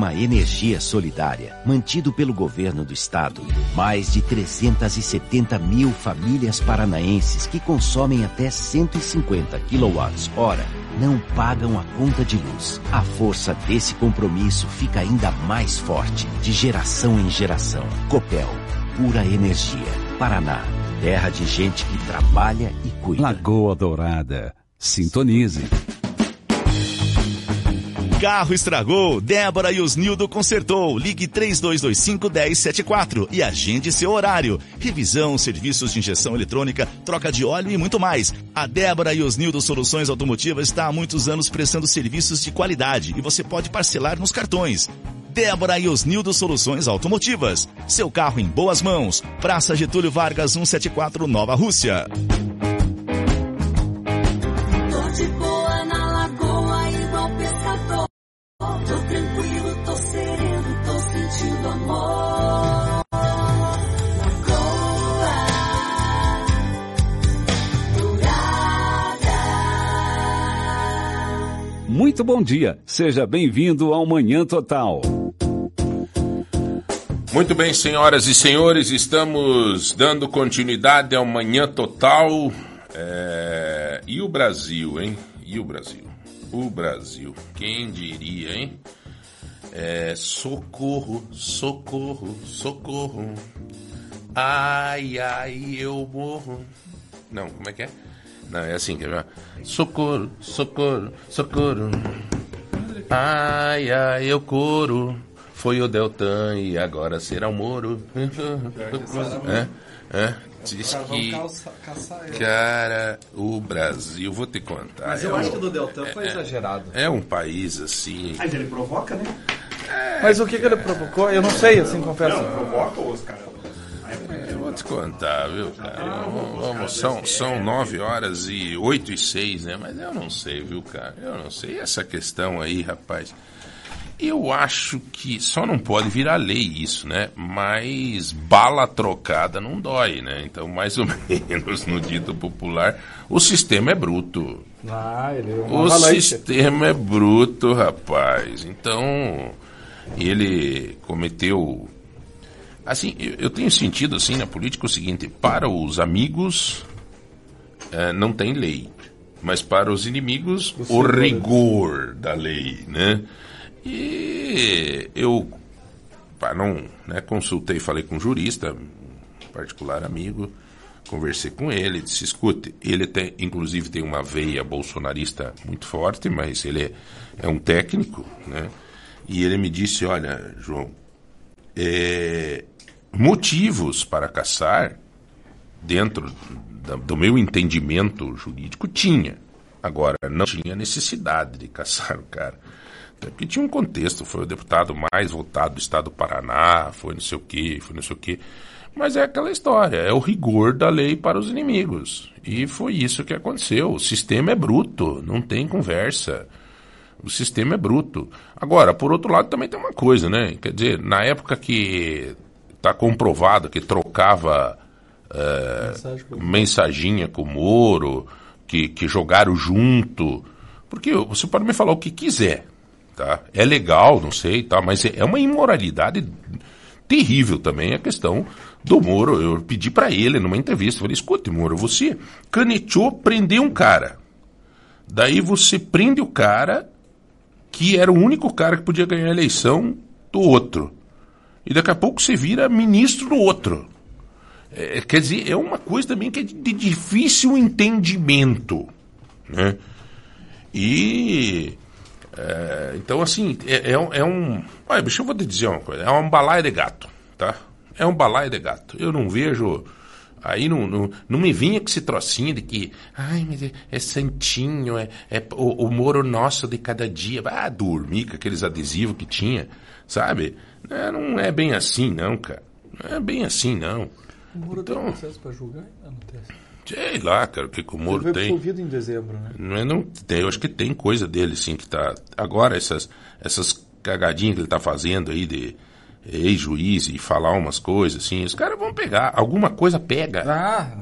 programa Energia Solidária, mantido pelo governo do estado. Mais de 370 mil famílias paranaenses que consomem até 150 kWh não pagam a conta de luz. A força desse compromisso fica ainda mais forte, de geração em geração. Copel, pura energia. Paraná, terra de gente que trabalha e cuida. Lagoa Dourada. Sintonize. Carro estragou, Débora e Osnildo consertou. Ligue 3225-1074 e agende seu horário. Revisão, serviços de injeção eletrônica, troca de óleo e muito mais. A Débora e Osnildo Soluções Automotivas está há muitos anos prestando serviços de qualidade e você pode parcelar nos cartões. Débora e Osnildo Soluções Automotivas. Seu carro em boas mãos. Praça Getúlio Vargas 174 Nova Rússia. Tô tranquilo, tô sereno, tô sentindo amor. Lagoa. Muito bom dia. Seja bem-vindo ao Manhã Total. Muito bem, senhoras e senhores, estamos dando continuidade ao Manhã Total. É, E o Brasil, hein? E o Brasil? O Brasil. Quem diria, hein? É, socorro, socorro, socorro. Ai, ai, eu morro. Não, como é que é? Não, é assim que é. Socorro, socorro, socorro. Ai, ai, eu coro. Foi o Deltan e agora será o Moro. É, é. Diz que, cara, o Brasil, vou te contar. Mas é eu um- acho que o do Deltan foi é- exagerado. É um país assim. Mas ele provoca, né? Mas o que, que ele provocou? Eu não sei, assim, confesso. Não, provoca os caras. Eu vou te contar, viu, cara? Vamos, vamos, são, são 9 horas e 8 e 6, né? Mas eu não sei, viu, cara? Eu não sei. E essa questão aí, rapaz. Eu acho que só não pode virar lei isso, né? Mas bala trocada não dói, né? Então, mais ou menos no dito popular, o sistema é bruto. Ah, ele é O uma valente. sistema é bruto, rapaz. Então, ele cometeu. Assim, eu, tenho sentido assim na política o seguinte: para os amigos eh, não tem lei, mas para os inimigos o rigor da lei, né? E eu, não, né, consultei, falei com um jurista, um particular amigo, conversei com ele, disse, escute, ele tem, inclusive tem uma veia bolsonarista muito forte, mas ele é, é um técnico, né? E ele me disse, olha, João, é, motivos para caçar, dentro do meu entendimento jurídico, tinha. Agora, não tinha necessidade de caçar o cara. Porque tinha um contexto, foi o deputado mais votado do estado do Paraná, foi não sei o quê, foi não sei o quê. Mas é aquela história, é o rigor da lei para os inimigos. E foi isso que aconteceu. O sistema é bruto, não tem conversa. O sistema é bruto. Agora, por outro lado, também tem uma coisa, né? Quer dizer, na época que está comprovado que trocava eh, mensaginha com o Moro, que, que jogaram junto. Porque você pode me falar o que quiser, tá? É legal, não sei, tá? Mas é é uma imoralidade terrível também a questão do Moro. Eu pedi para ele numa entrevista, falei, escute, Moro, você caneteou prender um cara. Daí você prende o cara que era o único cara que podia ganhar a eleição do outro. E daqui a pouco você vira ministro do outro. É, quer dizer, é uma coisa também que é de difícil entendimento. Né? E. é, então, assim, é, é um- é um. Olha, bicho, eu vou te dizer uma coisa: é um balaio de gato, tá? É um balaio de gato. Eu não vejo. Aí não, não, não me vinha com esse trocinho de que, ai, mas é, é santinho, é, é o, o Moro nosso de cada dia. Ah, dormir com aqueles adesivos que tinha, sabe? É, não é bem assim, não, cara. Não é bem assim, não. O Moro tem Então- processo pra julgar? Ah, não tem. Sei lá, cara, o que, que o Ele Moro foi tem. absolvido em dezembro, né? Não é, não tem, eu acho que tem coisa dele, sim, que tá. Agora, essas, essas cagadinhas que ele tá fazendo aí de ex-juiz e falar umas coisas, assim, os caras vão pegar. Alguma coisa pega. Ah,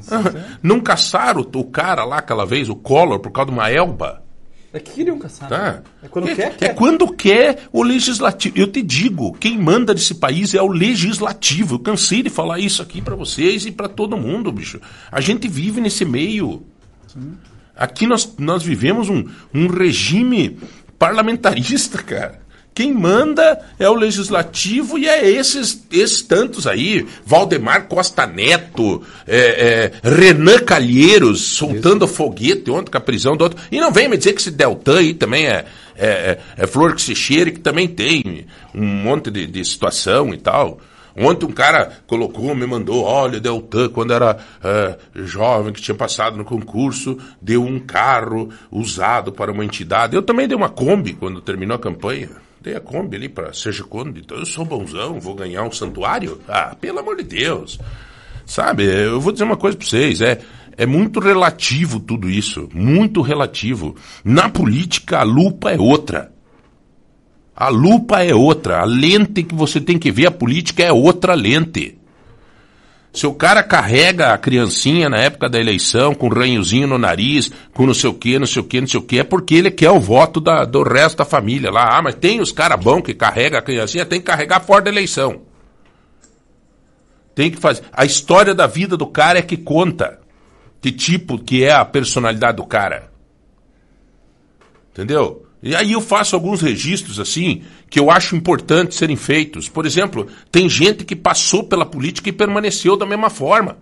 Não caçaram o cara lá aquela vez, o Collor, por causa de uma elba? É que ele nunca sabe. Tá? É quando é, quer, é quer. quando quer o legislativo. Eu te digo, quem manda desse país é o legislativo. Eu cansei de falar isso aqui pra vocês e pra todo mundo, bicho. A gente vive nesse meio. Aqui nós, nós vivemos um, um regime parlamentarista, cara. Quem manda é o legislativo e é esses, esses tantos aí. Valdemar Costa Neto, é, é, Renan Calheiros soltando foguete ontem com a prisão do outro. E não vem me dizer que esse Deltan aí também é, é, é, é flor que se cheira, que também tem um monte de, de situação e tal. Ontem um cara colocou, me mandou, olha, Deltan, quando era é, jovem, que tinha passado no concurso, deu um carro usado para uma entidade. Eu também dei uma Kombi quando terminou a campanha. Dei a Kombi ali para Seja Conde. Então eu sou bonzão, vou ganhar um santuário? Ah, pelo amor de Deus. Sabe, eu vou dizer uma coisa para vocês, é, é muito relativo tudo isso, muito relativo. Na política, a lupa é outra. A lupa é outra. A lente que você tem que ver a política é outra lente. Se o cara carrega a criancinha na época da eleição, com um ranhozinho no nariz, com não sei o que, não sei o que, não sei o que, é porque ele quer o voto da, do resto da família lá. Ah, mas tem os caras bons que carregam a criancinha, tem que carregar fora da eleição. Tem que fazer. A história da vida do cara é que conta. Que tipo que é a personalidade do cara. Entendeu? E aí eu faço alguns registros assim que eu acho importante serem feitos. Por exemplo, tem gente que passou pela política e permaneceu da mesma forma.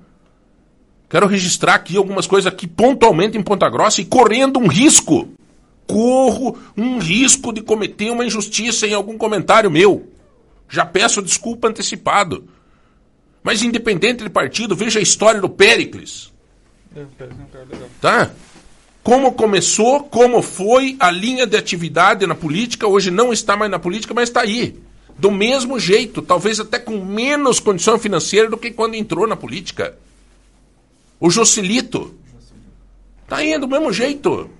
Quero registrar aqui algumas coisas aqui pontualmente em Ponta Grossa e correndo um risco. Corro um risco de cometer uma injustiça em algum comentário meu. Já peço desculpa antecipado. Mas independente de partido, veja a história do Péricles. Tá? Como começou, como foi a linha de atividade na política, hoje não está mais na política, mas está aí. Do mesmo jeito, talvez até com menos condição financeira do que quando entrou na política. O Jocelito. Tá aí do mesmo jeito.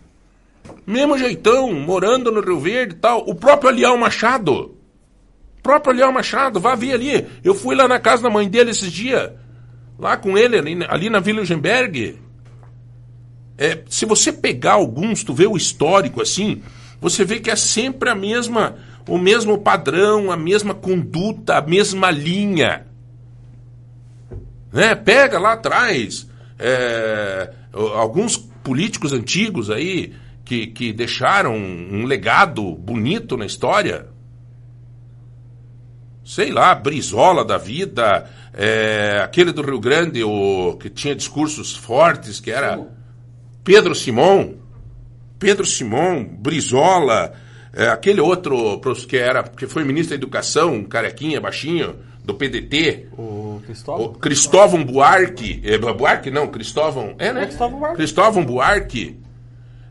Mesmo jeitão, morando no Rio Verde e tal. O próprio Alião Machado. O próprio Alião Machado, vá ver ali. Eu fui lá na casa da mãe dele esses dias. Lá com ele, ali, ali na Vila Eugenberg. É, se você pegar alguns, tu vê o histórico assim, você vê que é sempre a mesma, o mesmo padrão, a mesma conduta, a mesma linha. Né? Pega lá atrás é, alguns políticos antigos aí que, que deixaram um legado bonito na história. Sei lá, Brizola da vida, é, aquele do Rio Grande, o, que tinha discursos fortes, que era. Pedro Simon, Pedro Simon, Brizola, é, aquele outro que era que foi ministro da Educação, carequinha, baixinho, do PDT. O Cristóvão? O Cristóvão Buarque. É, Buarque não, Cristóvão. É, né? É Cristóvão Buarque. Cristóvão Buarque.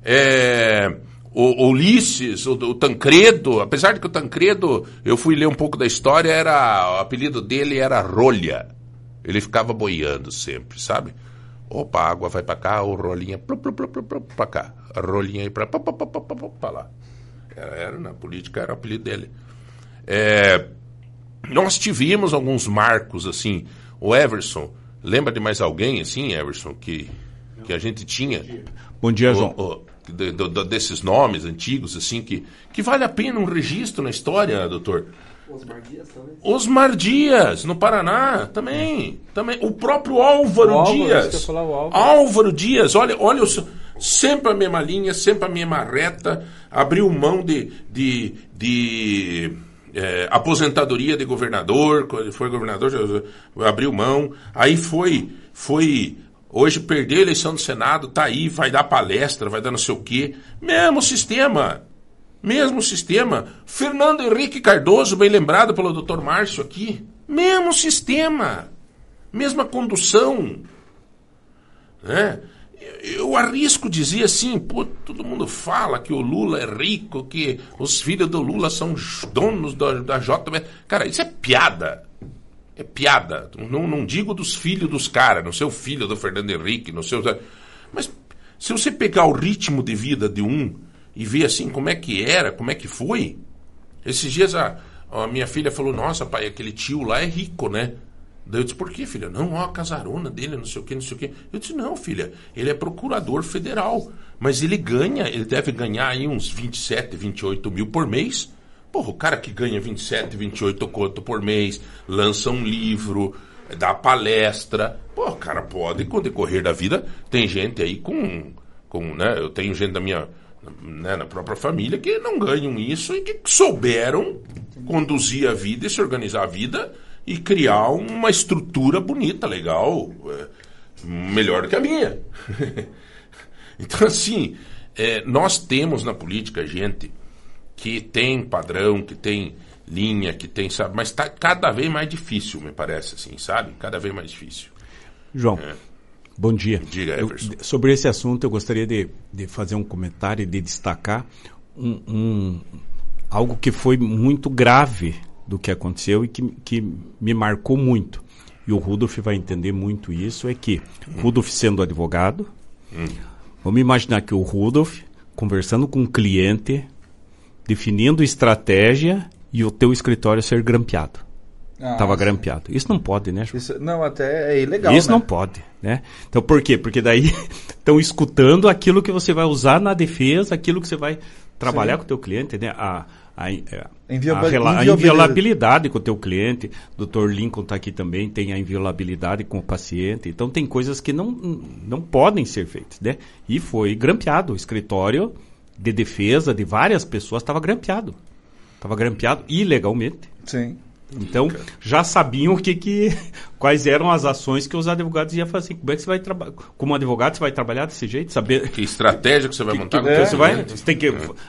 É, o, o Ulisses, o, o Tancredo. Apesar de que o Tancredo, eu fui ler um pouco da história, era o apelido dele era Rolha. Ele ficava boiando sempre, sabe? Opa, a água vai pra cá, o rolinha pra cá. A rolinha aí pra lá. Era, era, na política era o apelido dele. É, nós tivemos alguns marcos, assim. O Everson, lembra de mais alguém, assim, Everson, que, que a gente tinha? Bom dia, João. O- o- de- do- desses nomes antigos, assim, que, que vale a pena um registro na história, doutor. Osmar Dias, no Paraná, também. também. O próprio Álvaro, O Álvaro, Dias. ia falar, o Álvaro. Dias, olha, olha o seu- sempre a mesma linha, sempre a mesma reta. Abriu mão de, de, de eh, aposentadoria de governador, quando foi governador, já- abriu mão. Aí foi, foi. Hoje perdeu a eleição do Senado, tá aí, vai dar palestra, vai dar não sei o quê. Mesmo sistema. Mesmo sistema. Fernando Henrique Cardoso, bem lembrado pelo Dr. Márcio aqui. Mesmo sistema. Mesma condução. Né? Eu- arrisco dizer assim, pô, todo mundo fala que o Lula é rico, que os filhos do Lula são os donos da, da JB. Cara, isso é piada. É piada. Não, não digo dos filhos dos caras, não sei o filho do Fernando Henrique, não sei o... Mas se você pegar o ritmo de vida de um e ver assim como é que era, como é que foi. Esses dias a, a minha filha falou, nossa pai, aquele tio lá é rico, né? Daí eu disse, por que, filha? Não, ó, a casarona dele, não sei o que, não sei o que. Eu disse, não, filha, ele é procurador federal. Mas ele ganha, ele deve ganhar aí uns 27, 28 mil por mês. Porra, o cara que ganha 27, 28 conto por mês, lança um livro, dá palestra. Pô, o cara pode, com o decorrer da vida, tem gente aí com. com né, eu tenho gente da minha. Né, na própria família que não ganham isso e que souberam conduzir a vida e se organizar a vida e criar uma estrutura bonita, legal, é, melhor do que a minha. então, assim, é, nós temos na política gente que tem padrão, que tem linha, que tem, sabe, mas está cada vez mais difícil, me parece, assim, sabe? Cada vez mais difícil. João, É. bom dia. Diga, Eu- sobre esse assunto, eu gostaria de, de fazer um comentário e de destacar um, um- algo que foi muito grave do que aconteceu e que, que me marcou muito. E o Rudolf vai entender muito isso, é que Rudolf sendo advogado, vamos imaginar que o Rudolf conversando com um cliente, definindo estratégia e o teu escritório ser grampeado. Ah, Estava sim. grampeado. Isso não pode, né? Isso, não, até é ilegal. Isso né? não pode, né? Então por quê? Porque daí estão escutando aquilo que você vai usar na defesa, aquilo que você vai trabalhar Sim. com o teu cliente, né? A, a, é, a, a inviolabilidade. inviolabilidade com o teu cliente. Dr. Lincoln está aqui também, tem a inviolabilidade com o paciente. Então tem coisas que não, não podem ser feitas, né? E foi grampeado. O escritório de defesa de várias pessoas estava grampeado. Estava grampeado ilegalmente. Sim. Então, já sabiam o que, que quais eram as ações que os advogados iam fazer. Como é que você vai trabalhar? Como advogado, você vai trabalhar desse jeito? Saber Que estratégia que você vai montar que teu você vai, você tem que,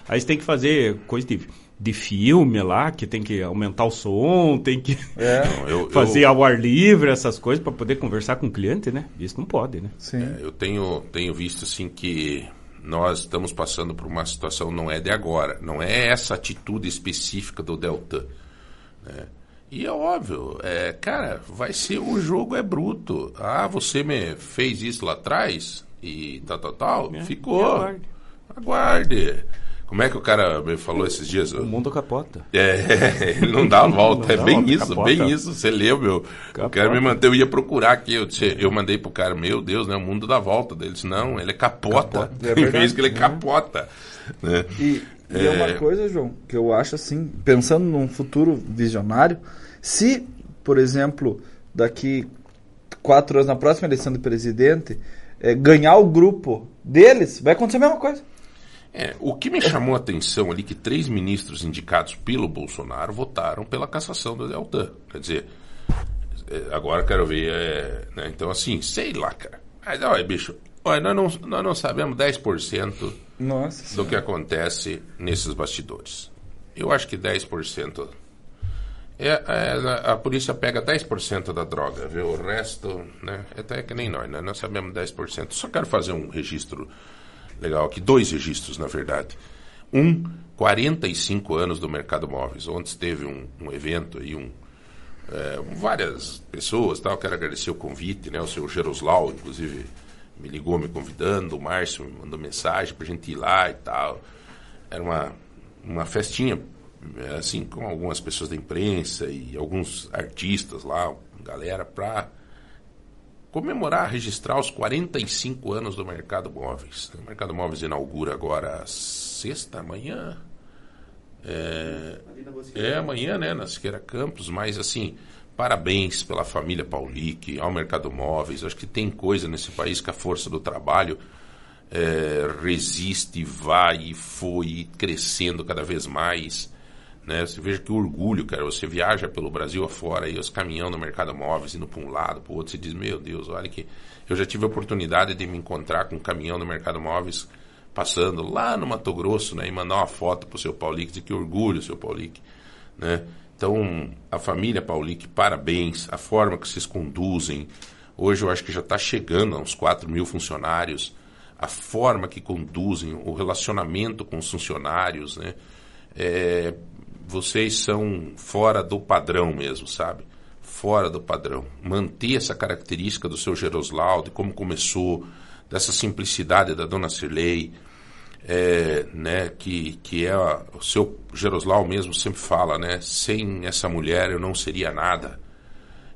aí você tem que fazer coisa de, de filme lá, que tem que aumentar o som, tem que É, Não, eu- fazer eu- ao ar livre, essas coisas, para poder conversar com o cliente, né? Isso não pode, né? sim. Eu tenho, tenho visto assim que nós estamos passando por uma situação, não é de agora, não é essa atitude específica do Delta. né? E é óbvio, é, cara, vai ser o jogo é bruto. Ah, você me fez isso lá atrás e tal, tal, tal. É, Ficou. aguarde. Aguarde. Como é que o cara me falou esses dias? O mundo capota. É, ele não dá a volta. Não é bem volta, isso, capota. bem isso. Você leu, meu. O Capota. cara me mandou, eu ia procurar aqui. Eu, disse- eu mandei pro cara, meu Deus, né? O mundo dá volta. Ele disse, não, ele é capota. É Tem verdade. vezes que ele capota. Né? E, e é... uma coisa, João, que eu acho assim, pensando num futuro visionário, se, por exemplo, daqui quatro anos, na próxima eleição de presidente, eh, ganhar o grupo deles, vai acontecer a mesma coisa. É, o que me chamou a atenção ali que três ministros indicados pelo Bolsonaro votaram pela cassação do Deltan. Quer dizer, é, agora quero ver. é, né, Então, assim, sei lá, cara. Mas olha, bicho, olha, nós, não, nós não sabemos 10% Nossa. do que acontece nesses bastidores. Eu acho que 10%. É, é, a polícia pega 10% da droga, viu? O resto, né? É até que nem nós, né? Nós sabemos 10%. Só quero fazer um registro legal aqui, dois registros, na verdade. Um, 45 anos do mercado móveis. Ontem teve um, um evento aí, um, é, várias pessoas, tal. Quero agradecer o convite, né? O seu Geroslau, inclusive, me ligou me convidando, o Márcio me mandou mensagem pra gente ir lá e tal. Era uma, uma festinha, assim, com algumas pessoas da imprensa e alguns artistas lá, galera, pra comemorar, registrar os 45 anos do Mercado Móveis. O Mercado Móveis inaugura agora sexta, amanhã. É, é amanhã, né, na Siqueira Campos, mas assim, parabéns pela família Paulic, ao Mercado Móveis. Acho que tem coisa nesse país que a força do trabalho é, resiste, vai e foi crescendo cada vez mais. Né? Você veja que orgulho, cara. Você viaja pelo Brasil afora e os caminhão no mercado móveis indo para um lado, para o outro. Você diz, meu Deus, olha que. Eu já tive a oportunidade de me encontrar com um caminhão no mercado móveis passando lá no Mato Grosso, né? E mandar uma foto pro seu Paulic, dizer que orgulho, seu Paulic, né? Então, a família Paulic, parabéns. A forma que vocês conduzem. Hoje eu acho que já está chegando a uns 4 mil funcionários. A forma que conduzem, o relacionamento com os funcionários, né? É, vocês são fora do padrão mesmo, sabe? Fora do padrão. Manter essa característica do seu Geroslau, de como começou, dessa simplicidade da dona Cirlei, é, né, que, que é o seu Geroslau mesmo sempre fala, né? Sem essa mulher eu não seria nada.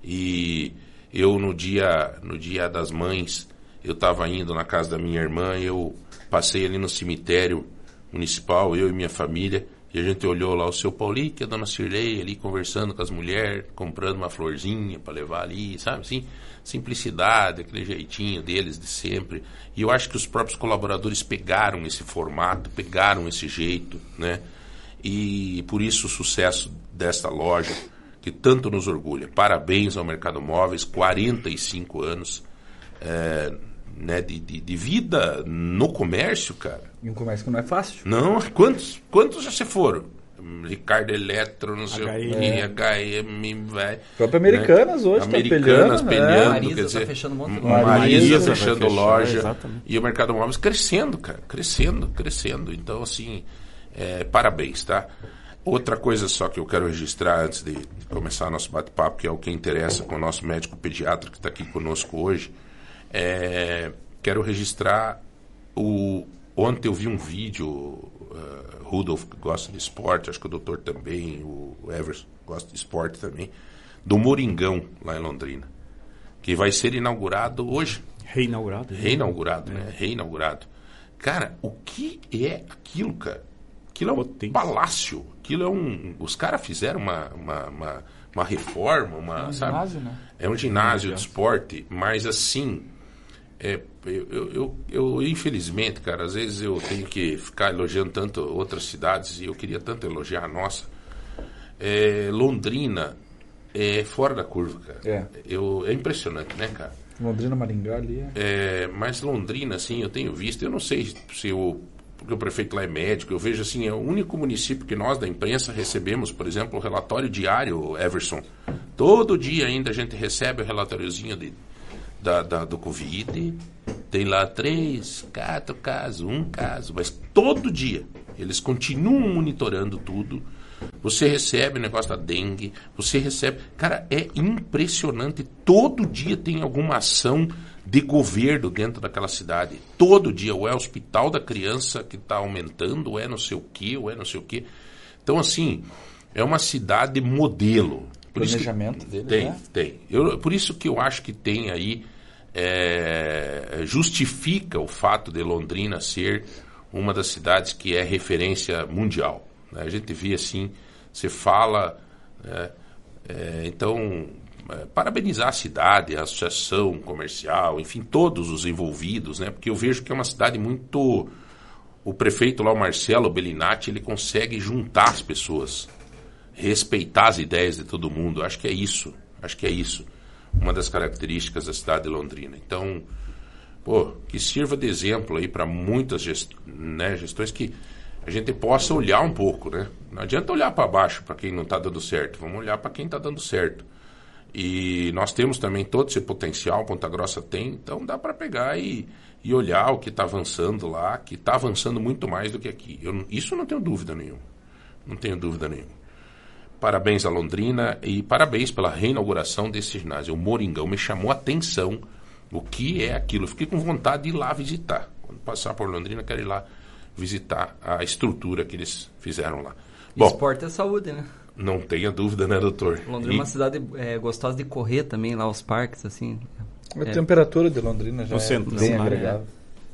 E eu no dia, no dia das mães, eu estava indo na casa da minha irmã, eu passei ali no cemitério municipal, eu e minha família, e a gente olhou lá o seu Paulinho, que a dona Cirlei ali conversando com as mulheres, comprando uma florzinha para levar ali, sabe assim? Simplicidade, aquele jeitinho deles de sempre. E eu acho que os próprios colaboradores pegaram esse formato, pegaram esse jeito, né? E por isso o sucesso desta loja, que tanto nos orgulha. Parabéns ao Mercado Móveis, 45 anos é, né, de, de, de vida no comércio, cara. E um comércio que não é fácil. Não, quantos, quantos já se foram? Ricardo Eletro, não sei o HM. que, HM, vai. Próprio Americanas hoje tá Americanas peleando, peleando, é. Marisa quer tá dizer, fechando um monte de loja. Marisa fechando fechar, loja exatamente. e o Mercado Móveis crescendo, cara, crescendo, crescendo. Então, assim, é, parabéns, tá? Outra coisa só que eu quero registrar antes de, de começar nosso bate-papo, que é o que interessa com o nosso médico pediatra que está aqui conosco hoje, é, quero registrar o. Ontem eu vi um vídeo, uh, Rudolf que gosta de esporte, acho que o doutor também, o Everson gosta de esporte também, do Moringão, lá em Londrina, que vai ser inaugurado hoje. Reinaugurado. Reinaugurado, né? Reinaugurado. Cara, o que é aquilo, cara? Aquilo é um Potência. palácio. Aquilo é um. Os caras fizeram uma, uma, uma, uma reforma, uma. um sabe? ginásio, né? É um ginásio de esporte, mas assim. É, eu, eu, eu, infelizmente, cara, às vezes eu tenho que ficar elogiando tanto outras cidades e eu queria tanto elogiar a nossa. É, Londrina é fora da curva, cara. É. Eu, é impressionante, né, cara? Londrina, Maringá ali. É. É, mas Londrina, assim, eu tenho visto, eu não sei se o, porque o prefeito lá é médico, eu vejo assim, é o único município que nós da imprensa recebemos, por exemplo, o relatório diário, Everson. Todo dia ainda a gente recebe o relatóriozinho de, da, da- do Covid. Tem lá três, quatro casos, um caso, mas todo dia eles continuam monitorando tudo. Você recebe o negócio da dengue, você recebe. Cara, é impressionante. Todo dia tem alguma ação de governo dentro daquela cidade. Todo dia. Ou é o hospital da criança que está aumentando, ou é não sei o quê, ou é não sei o quê. Então, assim, é uma cidade modelo. Por isso que- Planejamento deles, Tem, né? tem. Eu, por isso que eu acho que tem aí. é, justifica o fato de Londrina ser uma das cidades que é referência mundial. né? A gente vê assim, você fala. né, é, então, é, parabenizar a cidade, a associação comercial, enfim, todos os envolvidos, né? Porque eu vejo que é uma cidade muito. O prefeito lá, o Marcelo Bellinati, ele consegue juntar as pessoas respeitar as ideias de todo mundo. Acho que é isso. Acho que é isso. Uma das características da cidade de Londrina. Então, pô, que sirva de exemplo aí para muitas gest- né, gestões que a gente possa olhar um pouco, né? Não adianta olhar para baixo para quem não está dando certo. Vamos olhar para quem está dando certo. E nós temos também todo esse potencial, Ponta Grossa tem, então dá para pegar e, e olhar o que está avançando lá, que está avançando muito mais do que aqui. Eu, isso não tenho dúvida nenhuma. Não tenho dúvida nenhuma. Parabéns a Londrina e parabéns pela reinauguração desse ginásio. O Moringão me chamou a atenção o que é aquilo. Eu fiquei com vontade de ir lá visitar. Quando passar por Londrina, quero ir lá visitar a estrutura que eles fizeram lá. Bom, Esporte é saúde, né? não tenha dúvida, né, doutor? Londrina é uma cidade é, gostosa de correr também, lá os parques, assim. A É. temperatura de Londrina já No é centro, bem né? agregável.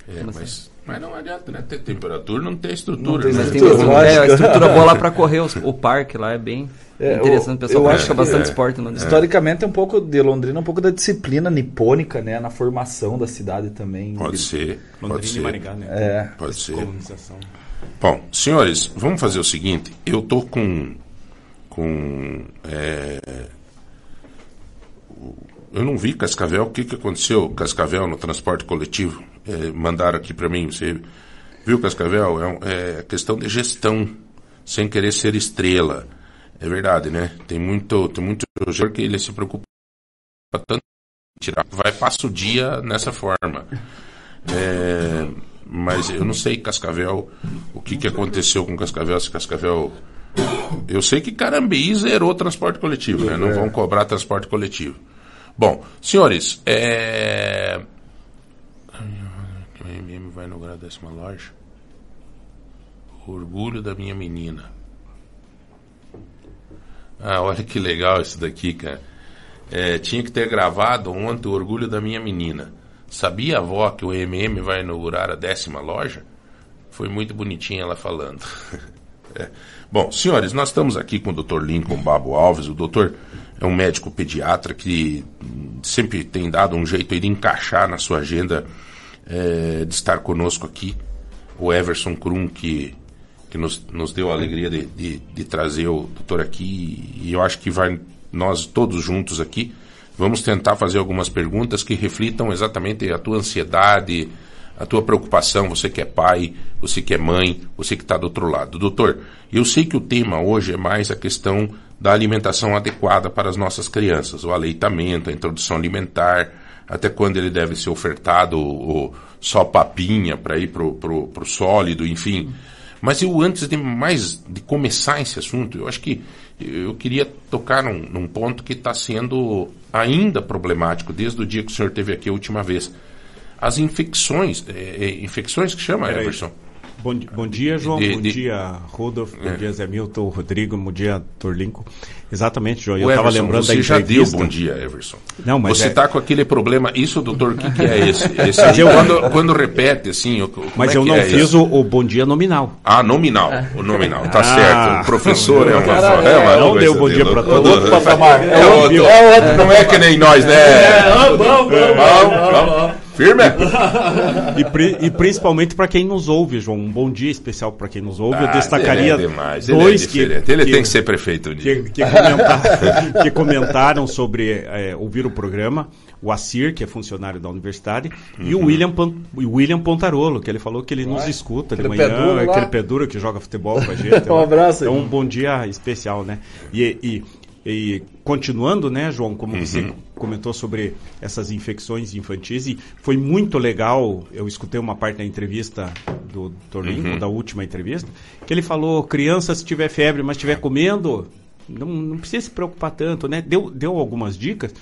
É, Como mas, mas não adianta, né? Ter temperatura, não Não estrutura. tem né? Mas tem Estrutura, é, a estrutura boa lá pra correr, os- o parque lá é bem É, interessante. O eu- pessoal eu pratica acho bastante que- esporte. Né? Historicamente é um pouco de Londrina, um pouco da disciplina nipônica, né? Na formação da cidade também. Pode ser, pode Londrina e ser. Maringá, né? É. Pode ser. Bom, senhores, vamos fazer o seguinte. Eu tô com. com. é, eu não vi Cascavel. O que, que aconteceu, Cascavel, no transporte coletivo? É, mandaram aqui para mim. Você viu, Cascavel? É, um- é questão de gestão, sem querer ser estrela. É verdade, né? Tem muito, tem muito jogador que ele se preocupa tanto tirar. Vai, passa o dia nessa forma. É, mas eu não sei Cascavel, o que, que aconteceu com Cascavel, se Cascavel. Eu sei que Carambeí zerou o transporte coletivo, né? Não vão cobrar transporte coletivo. Bom, senhores, é. O MM vai inaugurar a décima loja. Orgulho da minha menina. Ah, olha que legal isso daqui, cara. É, tinha que ter gravado ontem o orgulho da minha menina. Sabia, avó, que o MM vai inaugurar a décima loja? Foi muito bonitinha ela falando. É. Bom, senhores, nós estamos aqui com o Dr. Lincoln Babo Alves. O doutor é um médico pediatra que sempre tem dado um jeito de encaixar na sua agenda é, de estar conosco aqui. O Everson Krum, que, que nos, nos deu a alegria de, de, de trazer o doutor aqui. E eu acho que vai, nós todos juntos aqui, vamos tentar fazer algumas perguntas que reflitam exatamente a tua ansiedade, a tua preocupação, você que é pai, você que é mãe, você que está do outro lado. Doutor, eu sei que o tema hoje é mais a questão da alimentação adequada para as nossas crianças, o aleitamento, a introdução alimentar, até quando ele deve ser ofertado, ou só papinha para ir pro, pro, pro sólido, enfim. Mas eu, antes de mais de começar esse assunto, eu acho que eu queria tocar num, num ponto que está sendo ainda problemático desde o dia que o senhor esteve aqui a última vez as infecções, é, é, infecções que chama, Peraí. Everson? Bom, bom dia, João. De- bom de- dia, Rodolfo. Bom É. dia, Zé Milton, Rodrigo. Bom dia, Torlinco. Exatamente, João. Eu estava lembrando você da já deu entrevista. bom dia, Everson. Não, mas você é- está com aquele problema. Isso, doutor, o que, que é esse? esse aí, eu- quando, quando repete, assim. Mas é eu que não é fiz o, o bom dia nominal. Ah, nominal. O nominal, tá Ah. certo. O professor é uma. Cara, é uma não deu bom dia pra O- todo o- Outro patamar. É outro, é outro, não é que nem nós, né? Vamos, vamos, Vamos, vamos. Firme? E, pri- e principalmente para quem nos ouve, João. Um bom dia especial para quem nos ouve. eu Ah, destacaria ele é demais, ele dois é que. Ele que- tem que ser prefeito um que, que comenta- que comentaram sobre é, ouvir o programa, o Assir, que é funcionário da universidade, e Uhum. o William, Pan- o William Pontarolo, que ele falou que ele nos escuta de manhã, lá. aquele duro que joga futebol com a gente. Um abraço. Então, um bom dia especial, né? E, e- e continuando, né, João, como Uhum. você comentou sobre essas infecções infantis, e foi muito legal, eu escutei uma parte da entrevista do Dr. Lincoln, Uhum. da última entrevista, que ele falou, criança, se tiver febre, mas estiver comendo, não, não precisa se preocupar tanto, né? Deu, deu algumas dicas,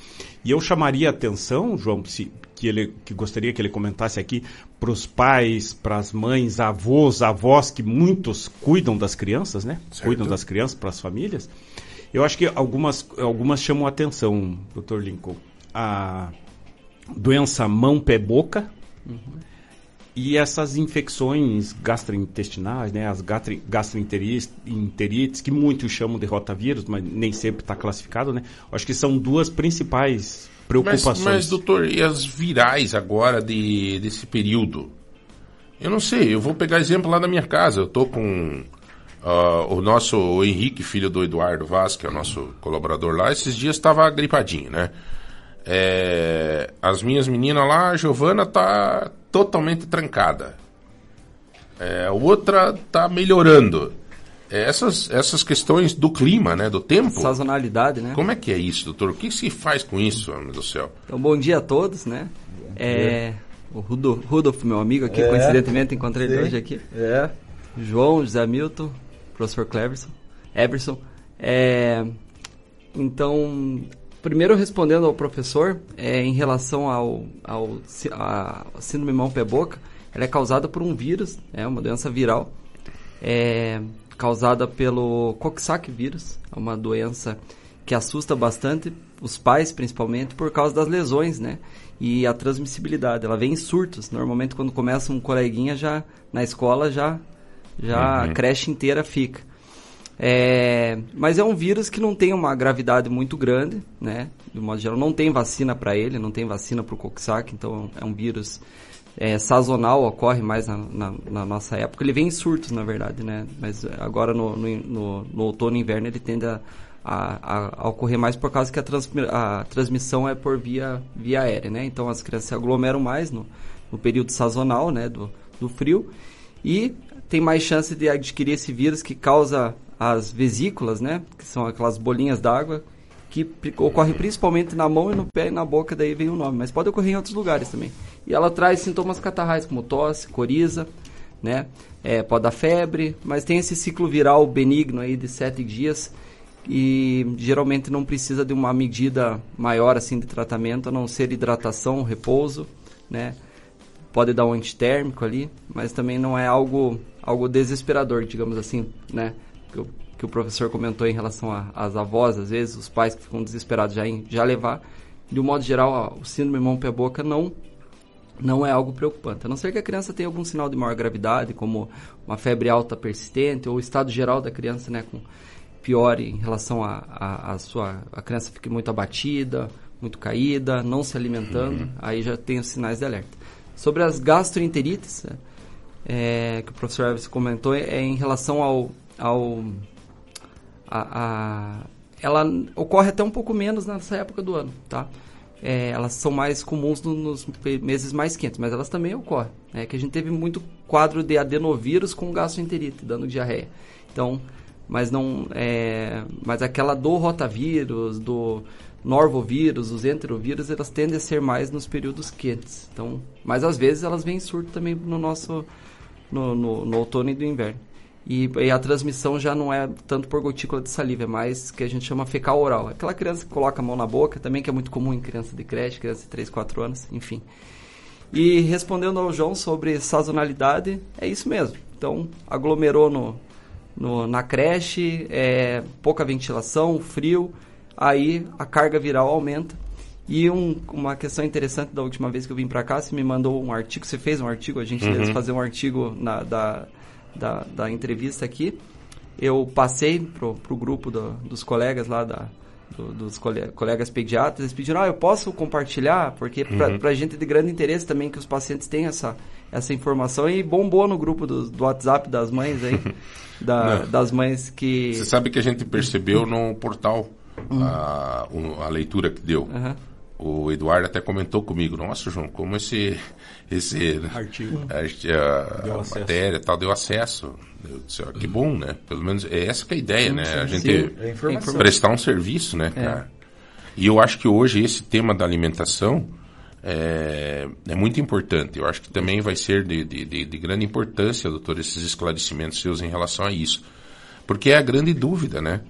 e eu chamaria a atenção, João, se, que ele que gostaria que ele comentasse aqui para os pais, para as mães, avós, avós que muitos cuidam das crianças, né? Cuidam das crianças para as famílias. Eu acho que algumas algumas chamam a atenção, Dr. Lincoln. A doença mão pé boca e essas infecções gastrointestinais, né, as gastro- gastroenterites, que muitos chamam de rotavírus, mas nem sempre está classificado, né? Acho que são duas principais Mas, preocupações. mas, doutor, e as virais agora de, desse período? Eu não sei, eu vou pegar exemplo lá da minha casa. Eu tô com ah, o nosso o Henrique, filho do Eduardo Vaz, que é o nosso colaborador lá. Esses dias estava gripadinho, né? É, as minhas meninas lá, a Giovana tá totalmente trancada. É, a outra tá melhorando. É, essas, essas questões do clima, né? Do tempo. Sazonalidade, né? Como é que é isso, doutor? O que se faz com isso, meu Deus do céu? Então, bom dia a todos, né? É, o Rudo- Rudolf, meu amigo aqui, É. coincidentemente encontrei ele Sim. hoje aqui. É. João, José Milton, professor Cleverson, Eberson. É, então, primeiro respondendo ao professor, é, em relação ao, ao a síndrome mão-pé-boca, ela é causada por um vírus, é uma doença viral, é, causada pelo Coxsackie vírus, é uma doença que assusta bastante os pais, principalmente, por causa das lesões, né? E a transmissibilidade, ela vem em surtos. Normalmente, quando começa um coleguinha, já na escola, já, já a creche inteira fica. É, mas é um vírus que não tem uma gravidade muito grande, né? De modo geral, não tem vacina para ele, não tem vacina para o Coxsackie, então é um vírus é, sazonal, ocorre mais na, na- na nossa época. Ele vem em surtos, na verdade, né? Mas agora no, no, no- no outono e inverno ele tende a, a- a ocorrer mais por causa que a, transmi- a transmissão é por via, via aérea, né? Então as crianças se aglomeram mais no, no período sazonal, né? Do, do frio. E tem mais chance de adquirir esse vírus que causa as vesículas, né? Que são aquelas bolinhas d'água que ocorre principalmente na mão e no pé e na boca, daí vem o nome, mas pode ocorrer em outros lugares também. E ela traz sintomas catarrais como tosse, coriza, né? É, pode dar febre, mas tem esse ciclo viral benigno aí de sete dias e geralmente não precisa de uma medida maior assim de tratamento, a não ser hidratação, repouso, né? Pode dar um antitérmico ali, mas também não é algo algo desesperador, digamos assim, né? Eu que o professor comentou em relação às avós, às vezes, os pais que ficam desesperados já em já levar. De um modo geral, o síndrome mão-pé-boca não não é algo preocupante. A não ser que a criança tenha algum sinal de maior gravidade, como uma febre alta persistente, ou o estado geral da criança, né, com pior em relação a, a, a sua... A criança fique muito abatida, muito caída, não se alimentando, aí já tem os sinais de alerta. Sobre as gastroenterites, é, que o professor Everson comentou, é em relação ao... ao a, a- ela ocorre até um pouco menos nessa época do ano, tá? É, elas são mais comuns no- nos meses mais quentes, mas elas também ocorrem. É que a gente teve muito quadro de adenovírus com gastroenterite, dando diarreia. Então, mas não, é, mas aquela do rotavírus, do norvovírus, os enterovírus, elas tendem a ser mais nos períodos quentes. Então, mas às vezes elas vêm surto também no nosso no, no, no outono e do inverno. E, e a transmissão já não é tanto por gotícula de saliva, é mais que a gente chama fecal oral. Aquela criança que coloca a mão na boca, também que é muito comum em criança de creche, criança de 3, 4 anos, enfim. E respondendo ao João sobre sazonalidade, é isso mesmo. Então, aglomerou no, no- na creche, é, pouca ventilação, frio, aí a carga viral aumenta. E um- uma questão interessante da última vez que eu vim para cá, você me mandou um artigo, você fez um artigo, a gente Uhum. fazer um artigo na- da, da, da entrevista aqui. Eu passei pro, pro grupo do- dos colegas lá da, do- dos cole- colegas pediatras, eles pediram, ah, eu posso compartilhar, porque para Uhum. pra gente é de grande interesse também que os pacientes tenham essa, essa informação e bombou no grupo do, do WhatsApp das mães aí, da- das mães que... Você sabe que a gente percebeu no portal a, um- a leitura que deu. Aham. O Eduardo até comentou comigo, nossa, João, como esse, esse Artigo. a, a- a matéria tal deu acesso. Eu disse, ó, que bom, né? Pelo menos é essa que é a ideia, né? A gente Sim, é prestar um serviço, né, cara? E eu acho que hoje esse tema da alimentação é, é muito importante. Eu acho que também vai ser de, de, de- de grande importância, doutor, esses esclarecimentos seus em relação a isso. Porque é a grande dúvida, né?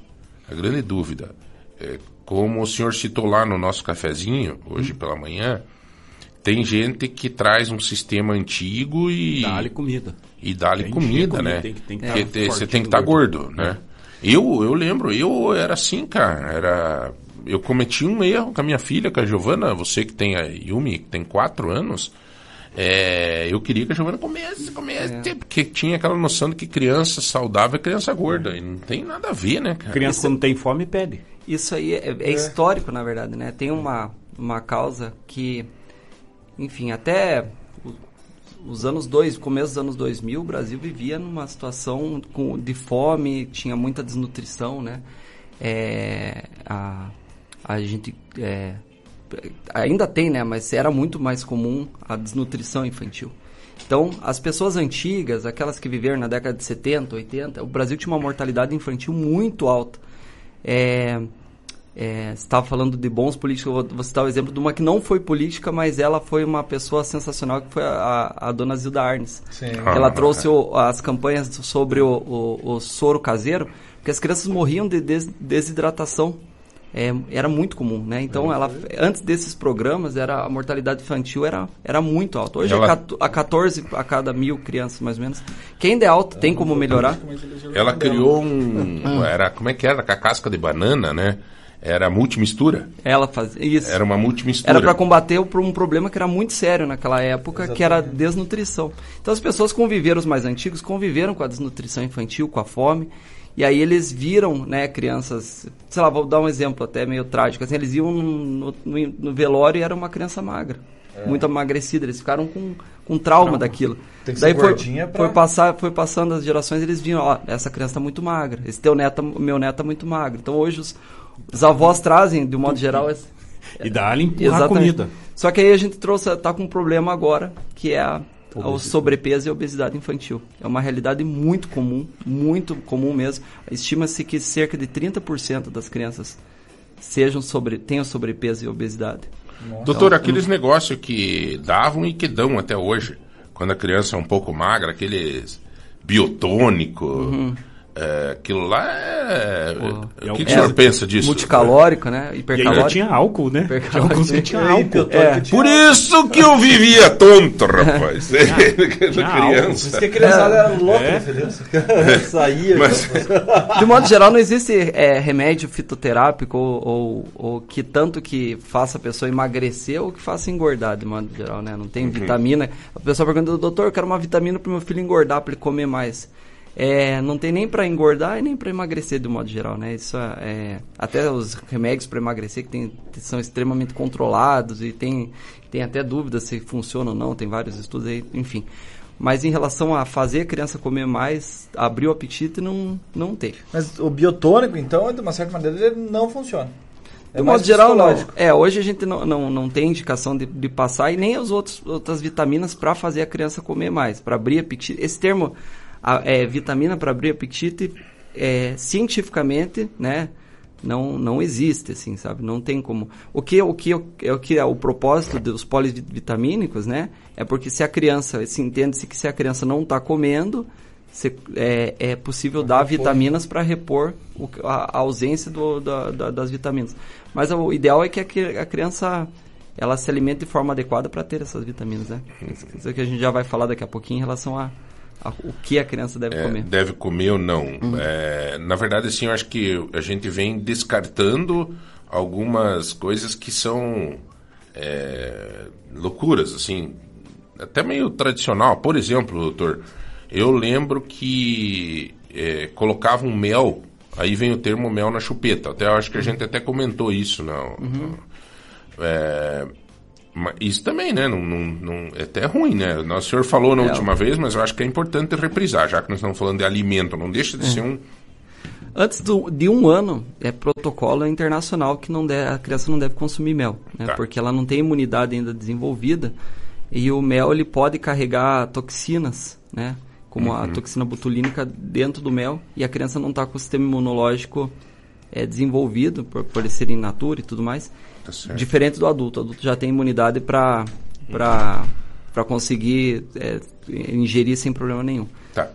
A grande dúvida. É, como o senhor citou lá no nosso cafezinho, hoje Hum. pela manhã, tem gente que traz um sistema antigo e Dá-lhe comida. e dá-lhe comida, né? tem que- tem que Porque tá te- você tem que estar gordo. gordo, né? Eu, eu lembro, eu era assim, cara, era... Eu cometi um erro com a minha filha, com a Giovana, você que tem a Yumi, que tem quatro anos, é, eu queria que a Giovana comesse, comesse, porque tinha aquela noção de que criança saudável é criança gorda, e não tem nada a ver, né, cara? Criança quando tem fome pede. Isso aí é, é histórico, na verdade, né? Tem uma, uma causa que, enfim, até os anos dois, começo dos anos 2000, o Brasil vivia numa situação com, de fome, tinha muita desnutrição, né? É, a, a gente é, ainda tem, né? Mas era muito mais comum a desnutrição infantil. Então, as pessoas antigas, aquelas que viveram na década de 70, 80, o Brasil tinha uma mortalidade infantil muito alta. É, é, você estava falando de bons políticos, eu vou, vou citar o exemplo de uma que não foi política, mas ela foi uma pessoa sensacional, que foi a, a dona Zilda Arnes. Sim. Ela Ah, trouxe o- as campanhas sobre o, o- o soro caseiro, porque as crianças morriam de des- desidratação. É, era muito comum, né? Então, ela, antes desses programas, era, a mortalidade infantil era, era muito alta. Hoje Ela- é a 14 a cada mil crianças, mais ou menos. Que ainda é alta, tem como melhorar. Ela criou um... Era, como é que era? Com a casca de banana, né? Era multimistura. Ela fazia isso. Era uma multimistura. Era para combater um problema que era muito sério naquela época, que era a desnutrição. Então as pessoas conviveram, os mais antigos, conviveram com a desnutrição infantil, com a fome. E aí eles viram, né, crianças, sei lá, vou dar um exemplo até meio trágico, assim, eles iam no, no- no velório e era uma criança magra, muito emagrecida, eles ficaram com, com trauma, daquilo. Tem que Daí ser foi, gordinha pra- foi passar, foi passando as gerações, eles viram, ó, essa criança tá muito magra, esse teu neto, meu neto tá muito magro. Então hoje os, os avós trazem, de um modo geral, esse, E dá-lhe empurrar Exatamente. comida. Só que aí a gente trouxe, tá com um problema agora, que é a, o sobrepeso e a obesidade infantil. É uma realidade muito comum, muito comum mesmo. Estima-se que cerca de 30% das crianças sejam sobre, tenham sobrepeso e obesidade. Doutor, Então, aqueles negócios que davam e que dão até hoje, quando a criança é um pouco magra, aqueles biotônico, Uhum. É, aquilo lá é. Pô, o que, é que o senhor o pensa disso? Multicalórico, né? E ainda Hipercalórico. tinha álcool, né? Hipercalórico. Tinha E álcool. É. tinha Por isso que eu vivia tonto, rapaz. Tinha Por criança. isso que a criançada era louca, É. entendeu? Saía. Mas- De modo geral, não existe é, remédio fitoterápico ou, ou, ou que tanto que faça a pessoa emagrecer ou que faça engordar, de modo geral, né? Não Uhum. tem vitamina. A pessoa pergunta, doutor, eu quero uma vitamina para meu filho engordar, para ele comer mais. É, não tem nem para engordar e nem para emagrecer, de modo geral, né? Isso é, é- até os remédios para emagrecer que tem, são extremamente controlados e tem, tem até dúvida se funciona ou não, tem vários estudos aí, enfim. Mas em relação a fazer a criança comer mais, abrir o apetite, não, não teve. Mas o biotônico, então, de uma certa maneira, ele não funciona. É modo geral, não. É, hoje a gente não, não, não tem indicação de, de passar e nem as outros, outras vitaminas para fazer a criança comer mais, para abrir apetite. Esse termo, a- é, vitamina para abrir apetite, é, cientificamente, né, não, não existe, assim, sabe? Não tem como. O que, o que é o que é o propósito dos polivitamínicos, né? É porque se a criança, se entende-se que se a criança não está comendo, se- é, é possível dar vitaminas para repor o- a, a ausência do- da- da- das vitaminas. Mas o ideal é que a, a criança ela se alimente de forma adequada para ter essas vitaminas, né? Isso que a gente já vai falar daqui a pouquinho em relação a, a o que a criança deve É, comer. deve comer ou não. É, na verdade, assim, eu acho que a gente vem descartando algumas coisas que são é, loucuras, assim, até meio tradicional. Por exemplo, doutor, eu lembro que é, colocavam mel, aí vem o termo mel na chupeta. Até eu acho que a gente até comentou isso, não? É, mas isso também, né? Não, não, não- é até ruim, né? O senhor falou na É. última vez, mas eu acho que é importante reprisar, já que nós estamos falando de alimento. Não deixa de ser um. Antes do- de um ano, é protocolo internacional que não deve, a criança não deve consumir mel, né? Tá. Porque ela não tem imunidade ainda desenvolvida e o mel ele pode carregar toxinas, né? Como a toxina botulínica dentro do mel e a criança não está com o sistema imunológico é, desenvolvido por, por ele ser in natura e tudo mais. Tá. Diferente do adulto. O adulto já tem imunidade para para conseguir é, ingerir sem problema nenhum. Tá.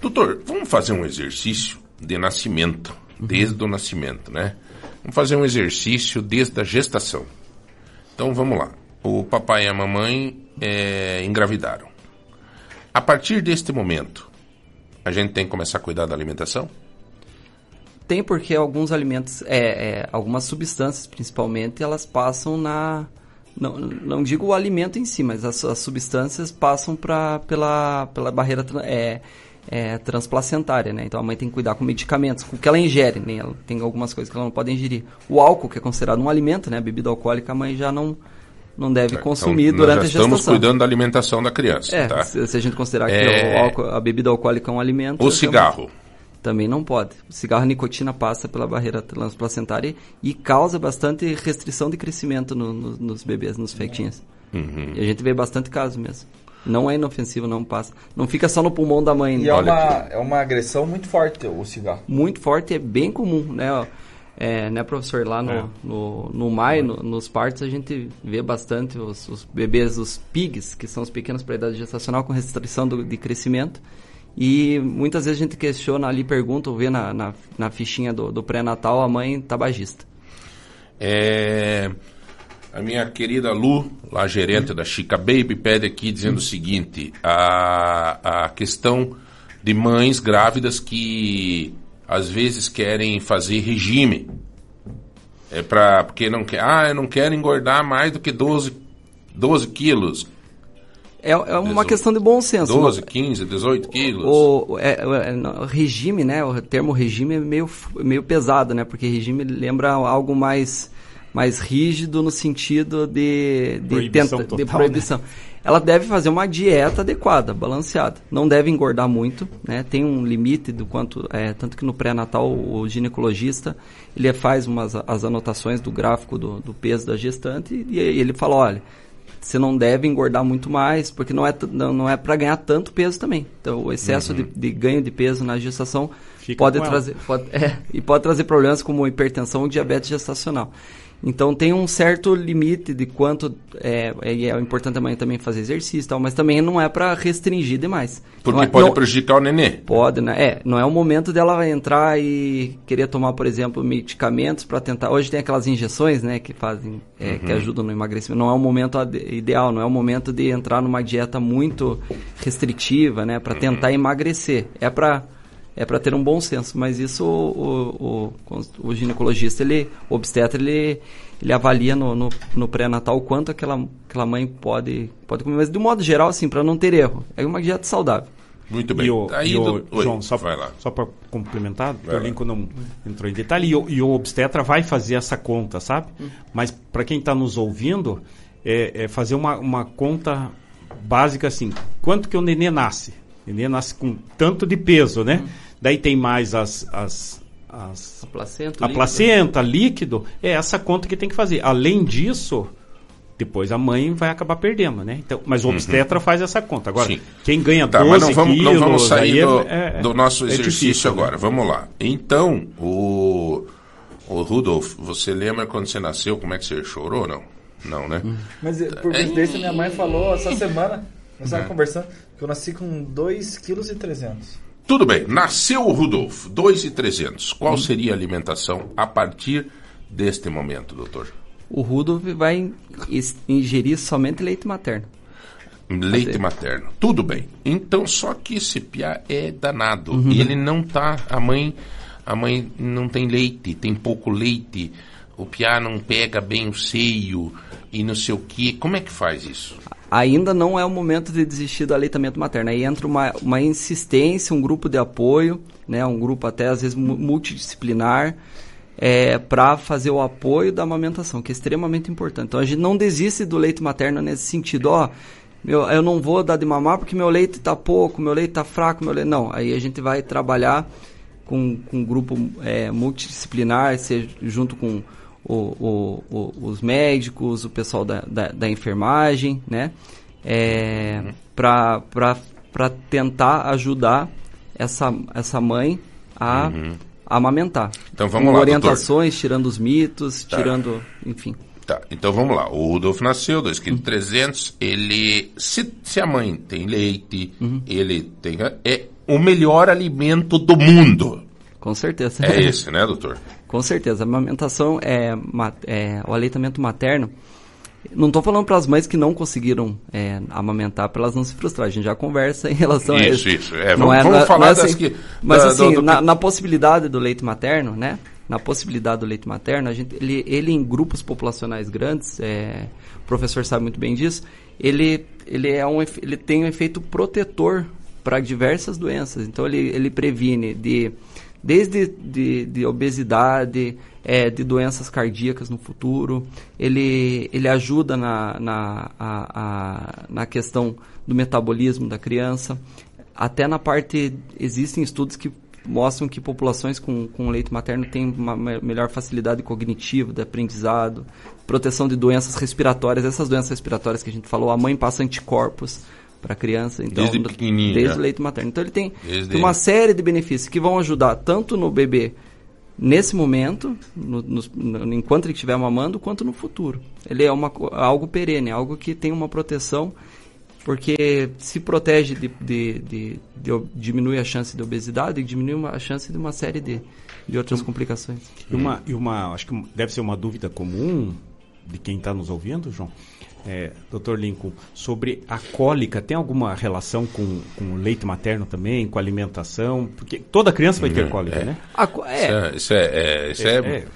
Doutor, vamos fazer um exercício de nascimento, desde o nascimento, né? Vamos fazer um exercício desde a gestação. Então vamos lá. O papai e a mamãe eh, engravidaram. A partir deste momento, a gente tem que começar a cuidar da alimentação? Tem porque alguns alimentos, é, é, algumas substâncias principalmente, elas passam na. Não, não digo o alimento em si, mas as, as substâncias passam pra, pela, pela barreira é, é, transplacentária, né? Então a mãe tem que cuidar com medicamentos, com o que ela ingere, né? Ela tem algumas coisas que ela não pode ingerir. O álcool, que é considerado um alimento, né? A bebida alcoólica, a mãe já não, não deve consumir Então, durante a já estamos gestação. cuidando da alimentação da criança, É, tá? se, se a gente considerar É. que o álcool- a bebida alcoólica é um alimento... O já cigarro. Também não pode. O cigarro a nicotina passa pela barreira transplacentária e causa bastante restrição de crescimento no- no- nos bebês, nos fetinhos. Uhum. E a gente vê bastante caso mesmo. Não é inofensivo, não passa. Não fica só no pulmão da mãe. E é Olha uma, aqui. é uma agressão muito forte o cigarro. Muito forte, é bem comum, né? É, né, professor? Lá no, É. no, no MAI, no- nos partos, a gente vê bastante os, os bebês, os PIGs, que são os pequenos para a idade gestacional com restrição do- de crescimento. E muitas vezes a gente questiona ali, pergunta ou vê na, na, na fichinha do, do pré-natal a mãe tabagista. É, a minha querida Lu, lá gerente da Chica Baby, pede aqui dizendo o seguinte: a, a questão de mães grávidas que às vezes querem fazer regime. É pra, porque não quer, ah, eu não quero engordar mais do que 12, 12 quilos. É, é uma Dezoito. questão de bom senso. 12, 15, 18 quilos. O, é, é, no- regime, né? O termo regime é meio, meio pesado, né? Porque regime lembra algo mais, mais rígido no sentido de, de, Proibição tenta- de total, proibição. Ela deve fazer uma dieta adequada, balanceada. Não deve engordar muito, né? Tem um limite do quanto... É, tanto que no pré-natal o ginecologista, ele faz umas, as anotações do gráfico do, do peso da gestante e ele fala, olha você não deve engordar muito mais, porque não é, não, é para ganhar tanto peso também. Então, o excesso de, de ganho de peso na gestação Fica pode trazer pode, é, e pode trazer problemas como hipertensão ou diabetes gestacional. Então tem um certo limite de quanto é, é, é importante também, também fazer exercício, e tal, mas também não é para restringir demais. Porque é- pode não- prejudicar o nenê. Pode, né? É, não é o momento dela entrar e querer tomar, por exemplo, medicamentos para tentar. Hoje tem aquelas injeções, né, que fazem, é, que ajudam no emagrecimento. Não é o momento ideal, não é o momento de entrar numa dieta muito restritiva, né, para tentar emagrecer. É para é para ter um bom senso, mas isso o, o, o, o ginecologista, ele, o obstetra, ele, ele avalia no, no, no pré-natal o quanto aquela, aquela mãe pode, pode comer, mas de um modo geral, assim, para não ter erro. É uma dieta saudável. Muito bem. E o, Aí, e o- do- João, só, vai lá. só para complementar, o. Lincoln não entrou em detalhe, e o, e o obstetra vai fazer essa conta, sabe? Mas para quem está nos ouvindo, é, é fazer uma, uma conta básica assim, quanto que o nenê nasce? O nenê nasce com tanto de peso, né? Daí tem mais as... as, as A placenta, a líquido. placenta, líquido, é essa conta que tem que fazer. Além disso, depois a mãe vai acabar perdendo, né? Então, mas o obstetra faz essa conta. Agora, Sim. quem ganha Tá, 12 mas não vamos, não quilos, vamos sair é- do, é- do nosso é exercício difícil, né? agora. Vamos lá. Então, o, o Rudolf, você lembra quando você nasceu, como é que você chorou ou não? Não, né? Mas eh, por coincidência, minha mãe falou essa semana, nós estávamos conversando, que eu nasci com 2,3 kg. Tudo bem. Nasceu o Rudolf, 2,300. Qual seria a alimentação a partir deste momento, doutor? O Rudolf vai ingerir somente leite materno. Leite materno. Tudo bem. Então, só que esse piá é danado. Uhum. E ele não tá. A mãe, a mãe não tem leite, tem pouco leite. O piá não pega bem o seio e não sei o que. Como é que faz isso? Ainda não é o momento de desistir do aleitamento materno. Aí entra uma, uma insistência, um grupo de apoio, né, um grupo até às vezes mu- multidisciplinar, é, para fazer o apoio da amamentação, que é extremamente importante. Então a gente não desiste do leite materno nesse sentido, ó, meu, eu não vou dar de mamar porque meu leite está pouco, meu leite está fraco, meu leite... Não, aí a gente vai trabalhar com, com um grupo é, multidisciplinar, seja junto com o- o- os médicos, o pessoal da, da, da enfermagem, né? É, para tentar ajudar essa, essa mãe a, a amamentar. Então, vamos Com lá, orientações, tirando os mitos, Tá. tirando, enfim. Tá, então vamos lá. O Rudolf nasceu, 2,3 kg. Ele. Se, se a mãe tem leite, Uhum. ele tem. É o melhor alimento do mundo. Com certeza. É esse, né, doutor? Com certeza. A amamentação é, é o aleitamento materno. Não estou falando para as mães que não conseguiram é, amamentar para elas não se frustrarem. A gente já conversa em relação a Isso, isso. isso. É, Não vamos- vamos falar das que- Mas da- assim, do- do na, na possibilidade do leite materno, né? Na possibilidade do leite materno, a gente, ele, ele em grupos populacionais grandes, é, o professor sabe muito bem disso, ele, ele, é um, ele tem um efeito protetor para diversas doenças. Então ele, ele previne de desde de, de obesidade, é, de doenças cardíacas no futuro. Ele, ele ajuda na, na, a, a- na questão do metabolismo da criança. Até na parte. Existem estudos que mostram que populações com, com leite materno têm uma me- melhor facilidade cognitiva, de aprendizado, proteção de doenças respiratórias. Essas doenças respiratórias que a gente falou, a mãe passa anticorpos para a criança. Então, Desde pequenininho, Desde o leite materno. Então ele tem, Desde- tem uma série de benefícios que vão ajudar tanto no bebê nesse momento, no- no- enquanto ele estiver mamando, quanto no futuro. Ele é uma, algo perene, algo que tem uma proteção, porque se protege de, de, de, de diminui a chance de obesidade e diminui uma- a chance de uma série de, de outras complicações. E uma, e uma, acho que deve ser uma dúvida comum de quem está nos ouvindo, João. É, Dr. Lincoln, sobre a cólica, tem alguma relação com, com o leite materno também, com a alimentação? Porque toda criança vai ter cólica, é. né? A é, Isso é. Isso é, é- é-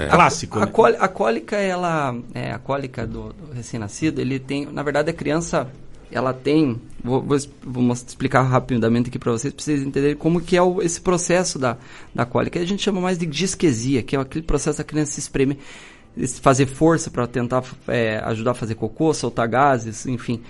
É, é clássico. A, né? a cólica, ela, é, a cólica do, do recém-nascido, ele tem, na verdade, a criança, ela tem, vou, vou, vou explicar rapidamente aqui para vocês, para vocês entenderem como que é o- esse processo da, da cólica. A gente chama mais de disquesia, que é aquele processo da criança se espremer, es- fazer força para tentar é, ajudar a fazer cocô, soltar gases, enfim,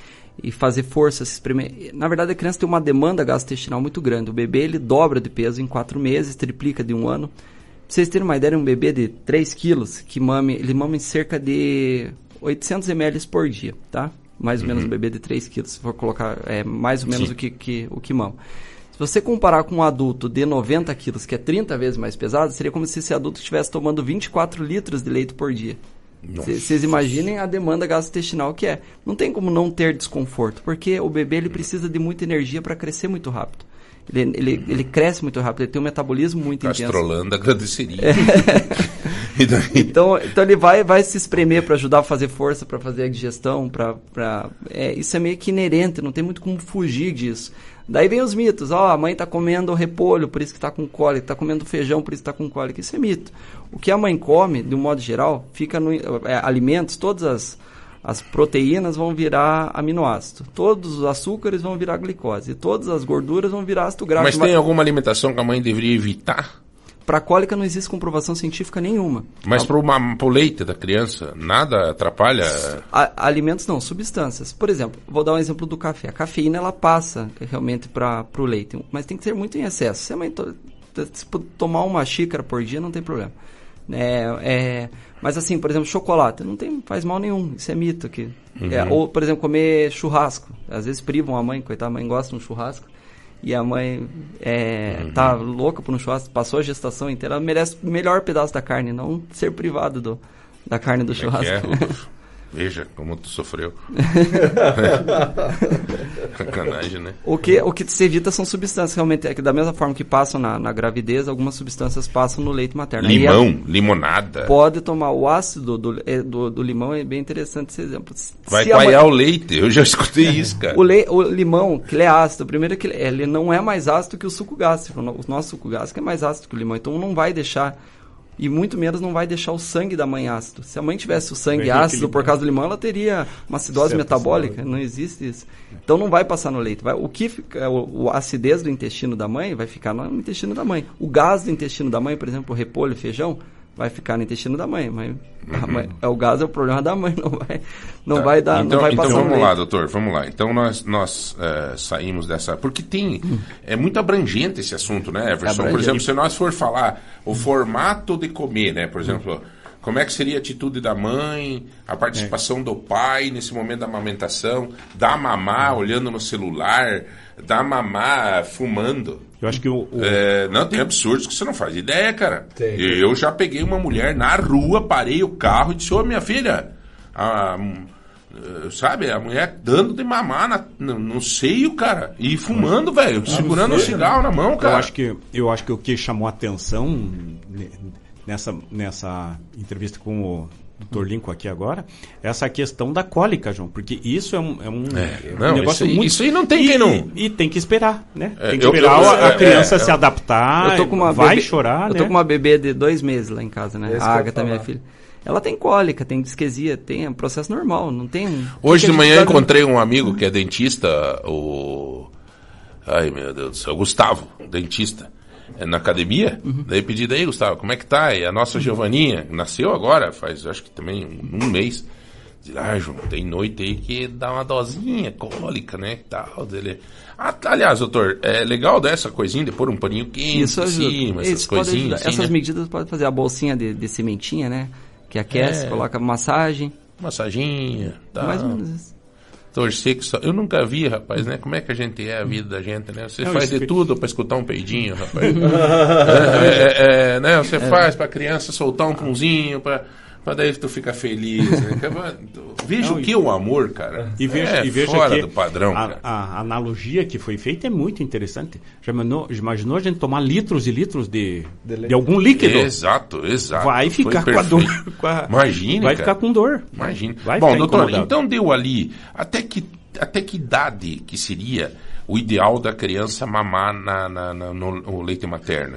e fazer força, se espremer. Na verdade, a criança tem uma demanda gastrointestinal muito grande. O bebê, ele dobra de peso em quatro meses, triplica de um ano. Pra vocês terem uma ideia, um bebê de 3 quilos, que mame, ele mama em cerca de 800 ml por dia, tá? Mais ou menos um bebê de 3 quilos, se for colocar, é mais ou menos Sim. o que, que, o que mama. Você comparar com um adulto de 90 quilos, que é 30 vezes mais pesado, seria como se esse adulto estivesse tomando 24 litros de leite por dia. Vocês imaginem a demanda gastrointestinal que é. Não tem como não ter desconforto, porque o bebê ele precisa de muita energia para crescer muito rápido. Ele, ele, ele cresce muito rápido, ele tem um metabolismo muito intenso. Gastrolando agradeceria. Daí? Então, então ele vai, vai se espremer para ajudar a fazer força, para fazer a digestão, para é, isso é meio que inerente, não tem muito como fugir disso. Daí vem os mitos, ó, a mãe está comendo repolho, por isso que está com cólica, está comendo feijão, por isso que está com cólica. Isso é mito. O que a mãe come, de um modo geral, fica no é, alimentos, todas as, as proteínas vão virar aminoácido, todos os açúcares vão virar glicose, e todas as gorduras vão virar ácido graxo. Mas tem alguma alimentação que a mãe deveria evitar? Para cólica não existe comprovação científica nenhuma. Mas para o leite da criança, nada atrapalha? A, alimentos não, substâncias. Por exemplo, vou dar um exemplo do café. A cafeína ela passa realmente para o leite, mas tem que ser muito em excesso. Se a mãe to, se tomar uma xícara por dia, não tem problema. É, é, mas assim, por exemplo, chocolate, não tem, faz mal nenhum, isso é mito aqui. Uhum. É, ou, por exemplo, comer churrasco. Às vezes privam a mãe, coitada, a mãe gosta de um churrasco e a mãe é, uhum. tá louca por um churrasco, passou a gestação inteira, ela merece o melhor pedaço da carne, não ser privado do, da carne do é churrasco. Veja como tu sofreu. Sacanagem, né? O que, o que se evita são substâncias, realmente. É que da mesma forma que passam na, na gravidez, algumas substâncias passam no leite materno. Limão, limonada. Pode tomar o ácido do, é, do, do, limão, é bem interessante esse exemplo. Vai mãe... o leite, eu já escutei isso, cara. O, le, o limão, que ele é ácido, primeiro é que ele, ele não é mais ácido que o suco gástrico. O nosso suco gástrico é mais ácido que o limão, então não vai deixar e muito menos não vai deixar o sangue da mãe ácido. Se a mãe tivesse o sangue Bem ácido por causa do limão, ela teria uma acidose metabólica. Não existe isso. Então não vai passar no leite. Vai, o que fica, o, o, acidez do intestino da mãe vai ficar no intestino da mãe. O gás do intestino da mãe, por exemplo, repolho, feijão, vai ficar no intestino da mãe, mas uhum. é o gás é o problema da mãe, não vai, não tá. vai dar, então, não vai então passar vamos lá, doutor, vamos lá. Então nós nós é, saímos dessa, porque tem é muito abrangente esse assunto, né, Everson? É Por exemplo, se nós for falar o formato de comer, né, por exemplo, como é que seria a atitude da mãe, a participação é. do pai nesse momento da amamentação, dar mamar olhando no celular, dar mamar fumando. Eu acho que o. o... É, não, tem absurdos que você não faz ideia, cara. Tem. Eu já peguei uma mulher na rua, parei o carro e disse: Ô, minha filha, a, a, sabe, a mulher dando de mamar na, no, no seio, cara, e fumando, velho, segurando um cigarro na mão, cara. Eu acho, que, eu acho que o que chamou a atenção nessa, nessa entrevista com o Dr. Lincoln aqui agora, essa questão da cólica, João, porque isso é um, é um, é, não, negócio isso aí, muito... Isso aí não tem e, quem não... E, tem que esperar, né? É, tem que esperar eu, eu, a, criança é, se adaptar, vai bebê, chorar, Eu né? tô com uma bebê de dois meses lá em casa, né? Esse a Agatha, minha filha. Ela tem cólica, tem disquesia, tem um processo normal, não tem... Hoje de manhã encontrei um amigo que é dentista, o... Ai, meu Deus do céu, Gustavo, dentista é, na academia. Uhum. Daí pedi daí, Gustavo, como é que tá? E a nossa uhum. Giovaninha, nasceu agora, faz acho que também um, um mês. Diz, ah, João, tem noite aí que dá uma dosinha cólica, né? Tal, dele. Ah, tá, aliás, doutor, é legal dessa coisinha de pôr um paninho quente Isso ajuda. em cima, essas coisinhas. Assim, essas né? medidas pode fazer a bolsinha de, de sementinha, né? Que aquece, é. coloca massagem. Massaginha, tá. Mais ou menos isso torcer que só. Eu nunca vi, rapaz, né? Como é que a gente é a vida da gente, né? Você faz de tudo para escutar um peidinho, rapaz. é, é, é, né? Você é. faz para criança soltar um punzinho, para para daí tu fica feliz. Né? veja o que é o amor, cara. E veja, é e veja fora do padrão. A, a, analogia que foi feita é muito interessante. Já imaginou, imaginou a gente tomar litros e litros de, de, de algum líquido? Exato, exato. Vai ficar com a dor. Com a, Imagine. Vai cara. ficar com dor. Imagine. Vai Bom, doutor, incomodado. então deu ali. Até que, até que idade que seria o ideal da criança mamar na, na, na no, no, leite materno?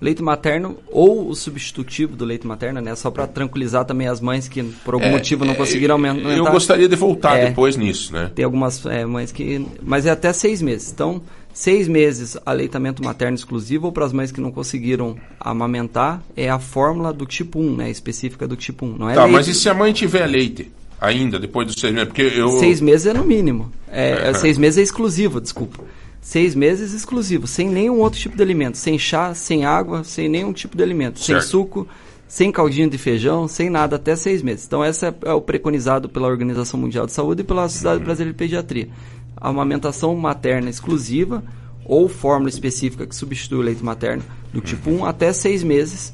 Leite materno ou o substitutivo do leite materno, né? Só para tranquilizar também as mães que por algum é, motivo não conseguiram aumentar. Eu gostaria de voltar é, depois nisso, né? Tem algumas é, mães que, mas é até seis meses. Então, seis meses aleitamento materno exclusivo ou para as mães que não conseguiram amamentar é a fórmula do tipo 1, né? Específica do tipo 1. Não é tá, leite. mas e se a mãe tiver leite? Ainda, depois dos seis meses? Porque eu... Seis meses é no mínimo. É, é. Seis meses é exclusivo, desculpa seis meses exclusivo, sem nenhum outro tipo de alimento, sem chá, sem água, sem nenhum tipo de alimento, certo. sem suco, sem caldinho de feijão, sem nada, até seis meses. Então, esse é, é o preconizado pela Organização Mundial de Saúde e pela Sociedade Brasileira de Pediatria. A amamentação materna exclusiva ou fórmula específica que substitui o leite materno do tipo 1 até seis meses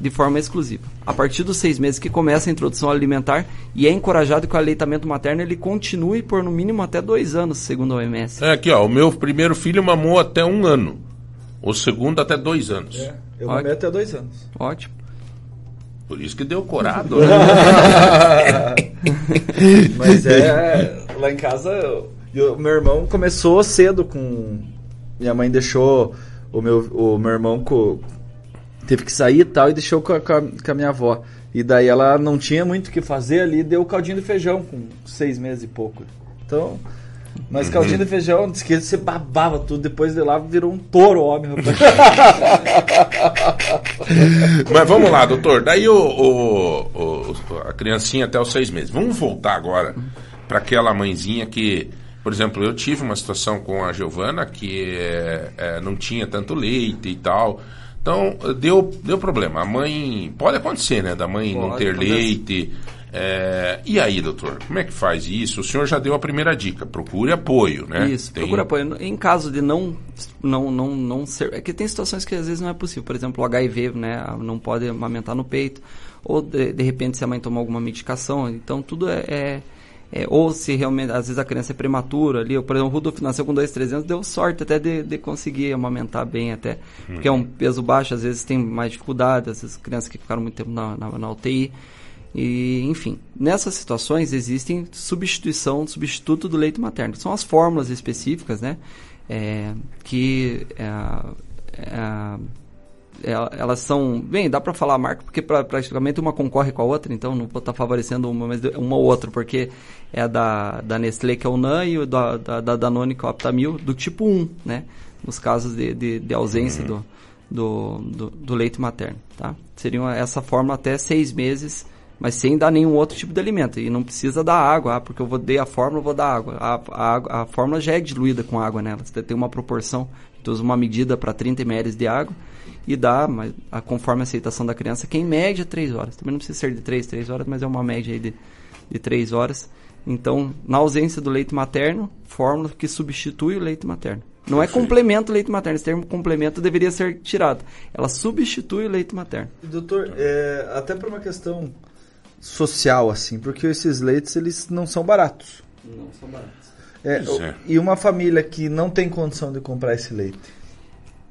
de forma exclusiva. A partir dos seis meses que começa a introdução alimentar e é encorajado que o aleitamento materno ele continue por no mínimo até dois anos, segundo a OMS. É aqui, ó. O meu primeiro filho mamou até um ano. O segundo até dois anos. Eu Ótimo. mamei até dois anos. Ótimo. Por isso que deu corado. Mas é. Lá em casa, eu- eu- meu irmão começou cedo com. Minha mãe deixou o meu, o meu irmão com. Teve que sair e tal, e deixou com a, com a- minha avó. E daí ela não tinha muito o que fazer ali, deu caldinho de feijão com seis meses e pouco. Então. Mas caldinho de feijão, diz que você babava tudo, depois de lá virou um touro homem, rapaz. Mas vamos lá, doutor. Daí o, o- o- a criancinha até os seis meses. Vamos voltar agora para aquela mãezinha que, por exemplo, eu tive uma situação com a Giovana que é, é, não tinha tanto leite e tal. Então, deu, deu problema. A mãe. Pode acontecer, né? Da mãe não Pode, ter acontece. leite. É, e aí, doutor? Como é que faz isso? O senhor já deu a primeira dica. Procure apoio, né? Isso, Tem- procura apoio. Em caso de não, não, não, não ser. É que tem situações que às vezes não é possível. Por exemplo, o HIV, né? Não pode amamentar no peito. Ou de, de repente se a mãe tomou alguma medicação. Então tudo é. é- é, ou se realmente, às vezes a criança é prematura ali, por exemplo, o Rudolf nasceu com 2, 3 anos, deu sorte até de, de conseguir amamentar bem até, porque é um peso baixo, às vezes tem mais dificuldade, às vezes crianças que ficaram muito tempo na, na, na UTI, e, enfim, nessas situações existem substituição, substituto do leite materno. São as fórmulas específicas, né? é, que é, é, elas são. Bem, dá para falar a marca, porque pra, praticamente uma concorre com a outra, então não vou estar favorecendo uma, mas uma ou outra, porque é da, da Nestlé, que é o NAN, e o da, da, da Danone, que é o Aptamil, do tipo 1, né? Nos casos de, de, de ausência do, do, do, do leite materno, tá? Seriam essa forma até seis meses, mas sem dar nenhum outro tipo de alimento. E não precisa dar água, ah, porque eu vou dar a fórmula, eu vou dar água. A, a, a fórmula já é diluída com água nela, você tem uma proporção. Então, usa uma medida para 30 ml de água e dá, mas, a, conforme a aceitação da criança, que em média 3 horas. Também não precisa ser de 3, 3 horas, mas é uma média aí de, de 3 horas. Então, na ausência do leite materno, fórmula que substitui o leite materno. Não é complemento o leite materno, esse termo complemento deveria ser tirado. Ela substitui o leite materno. Doutor, é, até por uma questão social, assim, porque esses leites, eles não são baratos. Não são baratos. É, é. E uma família que não tem condição de comprar esse leite?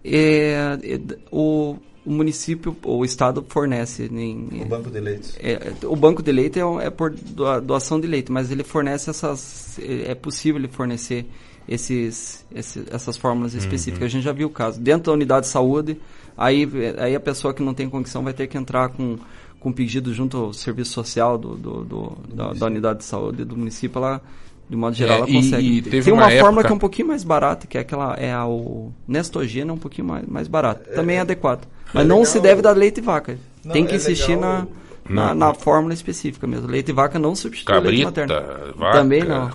É, é, o, o município, ou o estado fornece em, O banco de leites. É, o banco de leite é, é por doa- doação de leite, mas ele fornece essas. É é possível ele fornecer esses, esse- essas fórmulas específicas. A gente já viu o caso. Dentro da unidade de saúde, aí, aí a pessoa que não tem condição vai ter que entrar com, com pedido junto ao serviço social do, do- do- da, da unidade de saúde do município. Ela, de modo geral, É, ela e- consegue. e teve tem uma uma, fórmula época- que é um pouquinho mais barata, que é aquela. É a, o Nestogena, é um pouquinho mais, mais barato. Também é, adequado. Mas não se deve dar leite de vaca. Não, tem que é insistir legal- na, na, na fórmula específica mesmo. Leite de vaca não substitui o leite Cabrita, materno. vaca. Também não.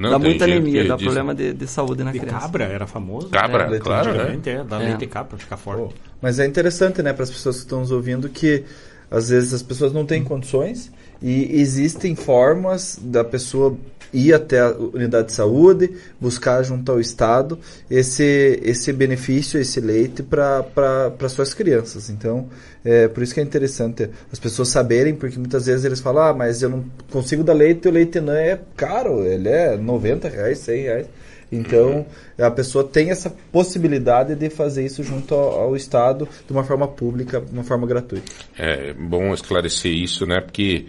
Não dá muita anemia, que dá diz- problema de, de saúde na De criança. cabra era famoso. Cabra, leite claro, né? Antigamente, é, dá É. leite de cabra pra ficar forte. Mas é interessante, né, para as pessoas que estão nos ouvindo, que às vezes as pessoas não têm condições e existem formas da pessoa ir até a unidade de saúde, buscar junto ao Estado esse, esse benefício, esse leite para suas crianças. Então, é por isso que é interessante as pessoas saberem, porque muitas vezes eles falam, ah, mas eu não consigo dar leite, o leite não é caro, ele é 90 reais, 100 reais. Então, a pessoa tem essa possibilidade de fazer isso junto ao, ao Estado de uma forma pública, de uma forma gratuita. É bom esclarecer isso, né? Porque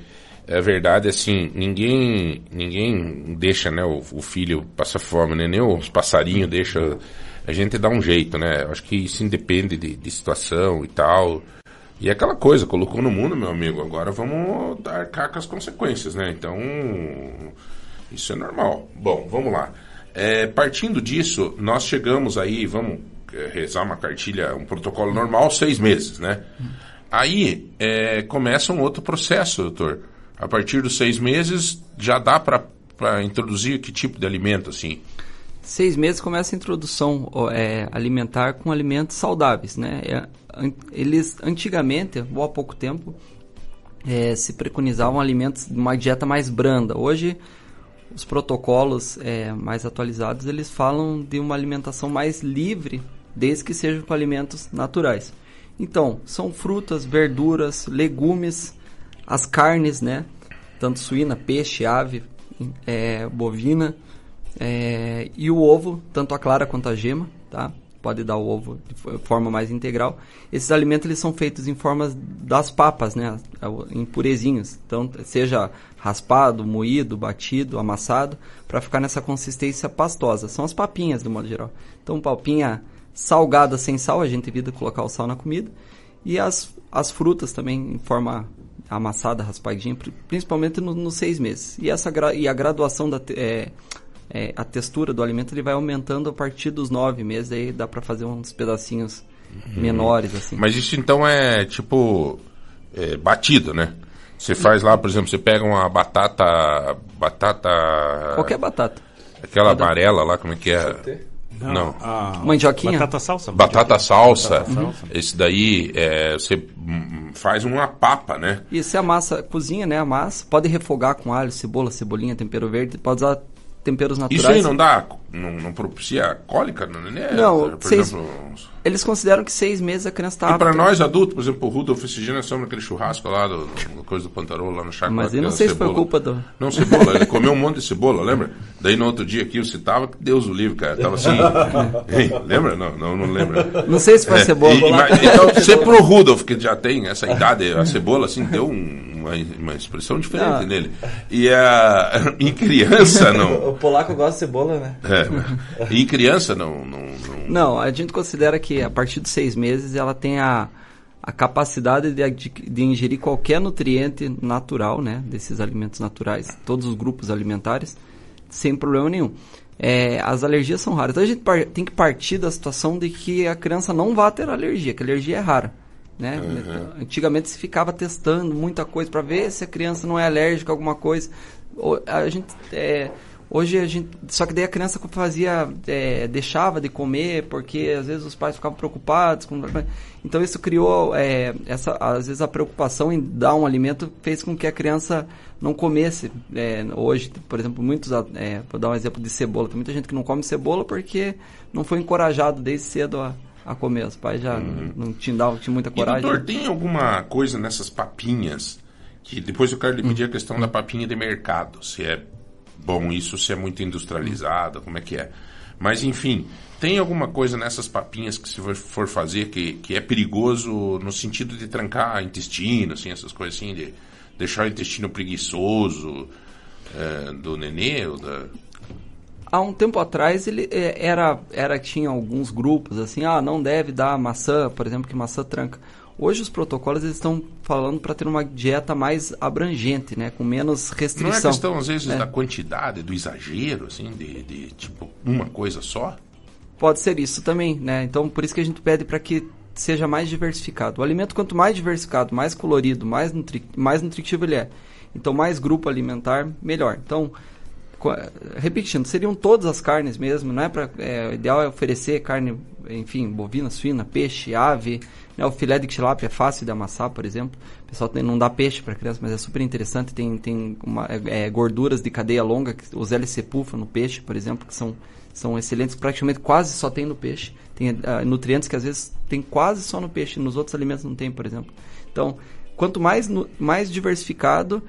é verdade, assim, ninguém ninguém deixa, né, o, o filho passar fome, né? Nem os passarinhos deixa. A gente dá um jeito, né? Acho que isso independe de, de situação e tal. E é aquela coisa, colocou no mundo, meu amigo, agora vamos dar com as consequências, né? Então, isso é normal. Bom, vamos lá. É, partindo disso, nós chegamos aí, vamos é, rezar uma cartilha, um protocolo normal, seis meses, né? Aí é, começa um outro processo, doutor. A partir dos seis meses, já dá para introduzir que tipo de alimento, assim? Seis meses começa a introdução é, alimentar com alimentos saudáveis, né? É, eles, antigamente, ou há pouco tempo, é, se preconizavam alimentos de uma dieta mais branda. Hoje, os protocolos é, mais atualizados, eles falam de uma alimentação mais livre, desde que sejam com alimentos naturais. Então, são frutas, verduras, legumes, as carnes, né? Tanto suína, peixe, ave, é, bovina, é, e o ovo, tanto a clara quanto a gema, tá? Pode dar o ovo de forma mais integral. Esses alimentos eles são feitos em formas das papas, né? Em purezinhos. Então, seja raspado, moído, batido, amassado, para ficar nessa consistência pastosa. São as papinhas, do modo geral. Então, papinha salgada sem sal, a gente evita colocar o sal na comida. E as, as frutas também em forma amassada, raspadinha, principalmente nos no seis meses. E, essa, e a graduação da... É, é, a textura do alimento ele vai aumentando a partir dos nove meses, aí dá para fazer uns pedacinhos uhum. menores assim. Mas isso então é tipo é, batido, né? Você faz lá, por exemplo, você pega uma batata, batata. Qualquer batata. Aquela Pode... amarela lá, como é que é? Não. Não. A... Mandioquinha? Batata salsa. Batata salsa. Batata salsa. Uhum. Esse daí, é, você faz uma papa, né? E você amassa, cozinha, né? Amassa. Pode refogar com alho, cebola, cebolinha, tempero verde. Pode usar temperos naturais. Isso aí não dá, não, não propicia cólica no nenê? Não, por seis, exemplo... Eles consideram que seis meses a criança está E para nós adultos, por exemplo, o Rudolf esse dia nós naquele churrasco lá, do, do coisa do Pantarolo, lá no chácara. Mas eu não sei cebola. se foi culpa do... Não, cebola, ele comeu um monte de cebola, lembra? Daí no outro dia aqui você tava, Deus o livre, cara, tava assim... lembra? Não, não, não lembra. Não sei se foi é, cebola. E, mas, então, você pro Rudolf, que já tem essa idade, a cebola assim, deu um uma, uma expressão diferente ah. nele. E a, em criança, não. o polaco gosta de cebola, né? É. E em criança, não, não, não. Não, a gente considera que a partir de seis meses ela tem a, a capacidade de, de, ingerir qualquer nutriente natural, né? Desses alimentos naturais, todos os grupos alimentares, sem problema nenhum. É, as alergias são raras. Então a gente tem que partir da situação de que a criança não vai ter alergia, que a alergia é rara. Né? Uhum. Antigamente se ficava testando muita coisa para ver se a criança não é alérgica a alguma coisa. A gente, é, hoje a gente, só que daí a criança fazia, é, deixava de comer porque às vezes os pais ficavam preocupados. Com, então isso criou é, essa, às vezes a preocupação em dar um alimento fez com que a criança não comesse. É, hoje, por exemplo, muitos, é, vou dar um exemplo de cebola. Tem muita gente que não come cebola porque não foi encorajado desde cedo a a comer. Os pais já uhum. não, tinham, dado, tinham muita coragem. E, doutor, tem alguma coisa nessas papinhas que depois eu quero lhe pedir a questão da papinha de mercado. Se é bom isso, se é muito industrializado, como é que é. Mas, enfim, tem alguma coisa nessas papinhas que se for fazer que, que é perigoso no sentido de trancar intestino, assim, essas coisas assim, de deixar o intestino preguiçoso é, do nenê ou da há um tempo atrás ele é, era era tinha alguns grupos assim ah não deve dar maçã por exemplo que maçã tranca hoje os protocolos eles estão falando para ter uma dieta mais abrangente né? Com menos restrição não é questão às vezes é. da quantidade do exagero assim de, de tipo uma coisa só? Pode ser isso também né? Então por isso que a gente pede para que seja mais diversificado. O alimento quanto mais diversificado mais colorido mais nutri mais nutritivo ele é. Então mais grupo alimentar melhor. Então repetindo, seriam todas as carnes mesmo, não é para é, o ideal é oferecer carne, enfim, bovina, suína, peixe, ave, né, o filé de tilápia é fácil de amassar, por exemplo. O pessoal tem, não dá peixe para criança, mas é super interessante, tem tem uma, é, é gorduras de cadeia longa, os LC-PUFA no peixe, por exemplo, que são são excelentes, praticamente quase só tem no peixe. Tem uh, nutrientes que às vezes tem quase só no peixe, nos outros alimentos não tem, por exemplo. Então, quanto mais mais diversificado,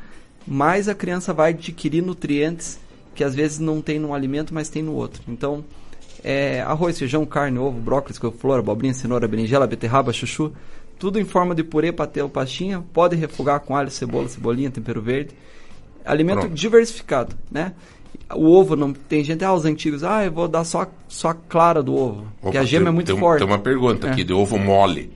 mais a criança vai adquirir nutrientes que às vezes não tem num alimento, mas tem no outro. Então, é, arroz, feijão, carne, ovo, brócolis, couve-flor, abobrinha, cenoura, berinjela, beterraba, chuchu, tudo em forma de purê, patê ou pastinha. Pode refogar com alho, cebola, cebolinha, tempero verde. Alimento Pronto. diversificado, né? O ovo não tem gente, ah, os antigos, ah, eu vou dar só, só a clara do ovo, Opa, porque a gema tem, é muito tem, forte. Tem uma pergunta é. aqui de ovo mole.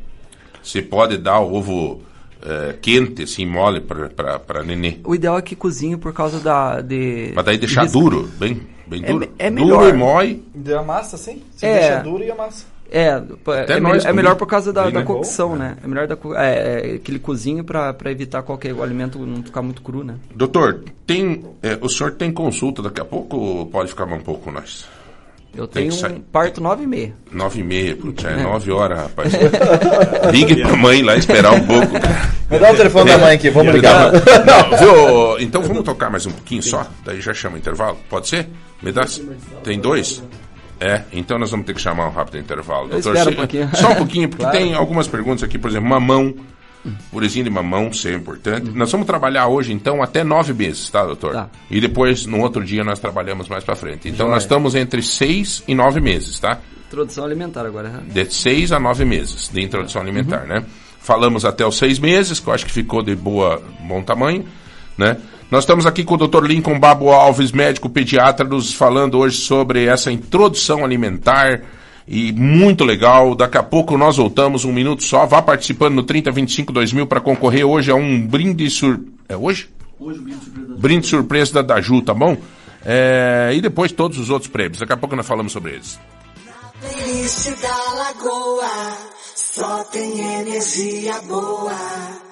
Você pode dar o ovo uh, quente, assim, mole para nenê. O ideal é que cozinhe por causa da... De, Mas daí deixar de duro, bem, bem duro. É, é melhor. Duro e mói. De amassa, sim. Você é, deixa duro e amassa. É, é, nós, é, melhor por causa da, da cocção, né? É melhor da, é, é, que ele cozinhe para evitar qualquer o alimento não ficar muito cru, né? Doutor, tem, é, o senhor tem consulta daqui a pouco ou pode ficar um pouco com nós? Eu tenho que um sair. parto nove e meia. Nove e meia, putz, é nove horas, rapaz. Ligue pra mãe lá esperar um pouco. Me dá o telefone da mãe aqui, vamos ligar. Não, viu? Então vamos tocar mais um pouquinho só? Daí já chama o intervalo. Pode ser? Me dá. Tem dois? É, então nós vamos ter que chamar um rápido intervalo. Eu Doutor, espero se- um pouquinho. Só um pouquinho, porque Claro. tem algumas perguntas aqui, por exemplo, mamão. Purezinho de mamão, isso é importante. Nós vamos trabalhar hoje, então, até nove meses, tá, doutor? Tá. E depois, no outro dia, nós trabalhamos mais pra frente. Então, nós estamos entre seis e nove meses, tá? Introdução alimentar agora. né? de seis a nove meses de introdução alimentar, né? Falamos até os seis meses, que eu acho que ficou de boa, bom tamanho, né? Nós estamos aqui com o Dr. Lincoln Babo Alves, médico pediatra, nos falando hoje sobre essa introdução alimentar e muito legal. Daqui a pouco nós voltamos, um minuto só. Vá participando no 3025 2000 para concorrer hoje a um brinde sur... É hoje? Hoje o brinde surpresa. Brinde surpresa da Daju, tá bom? É, E depois todos os outros prêmios. Daqui a pouco nós falamos sobre eles. Playlist da Lagoa só tem energia boa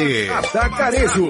Atacarejo.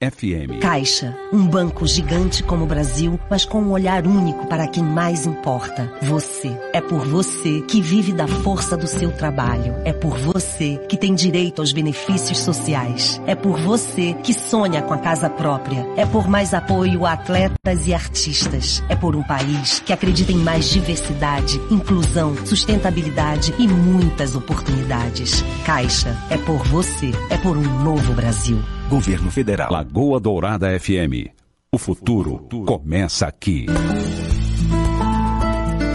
FM. Caixa, um banco gigante como o Brasil, mas com um olhar único para quem mais importa. Você. É por você que vive da força do seu trabalho. É por você que tem direito aos benefícios sociais. É por você que sonha com a casa própria. É por mais apoio a atletas e artistas. É por um país que acredita em mais diversidade, inclusão, sustentabilidade e muitas oportunidades. Caixa, é por você. É por um novo Brasil. Governo Federal. Lagoa Dourada FM. O futuro começa aqui.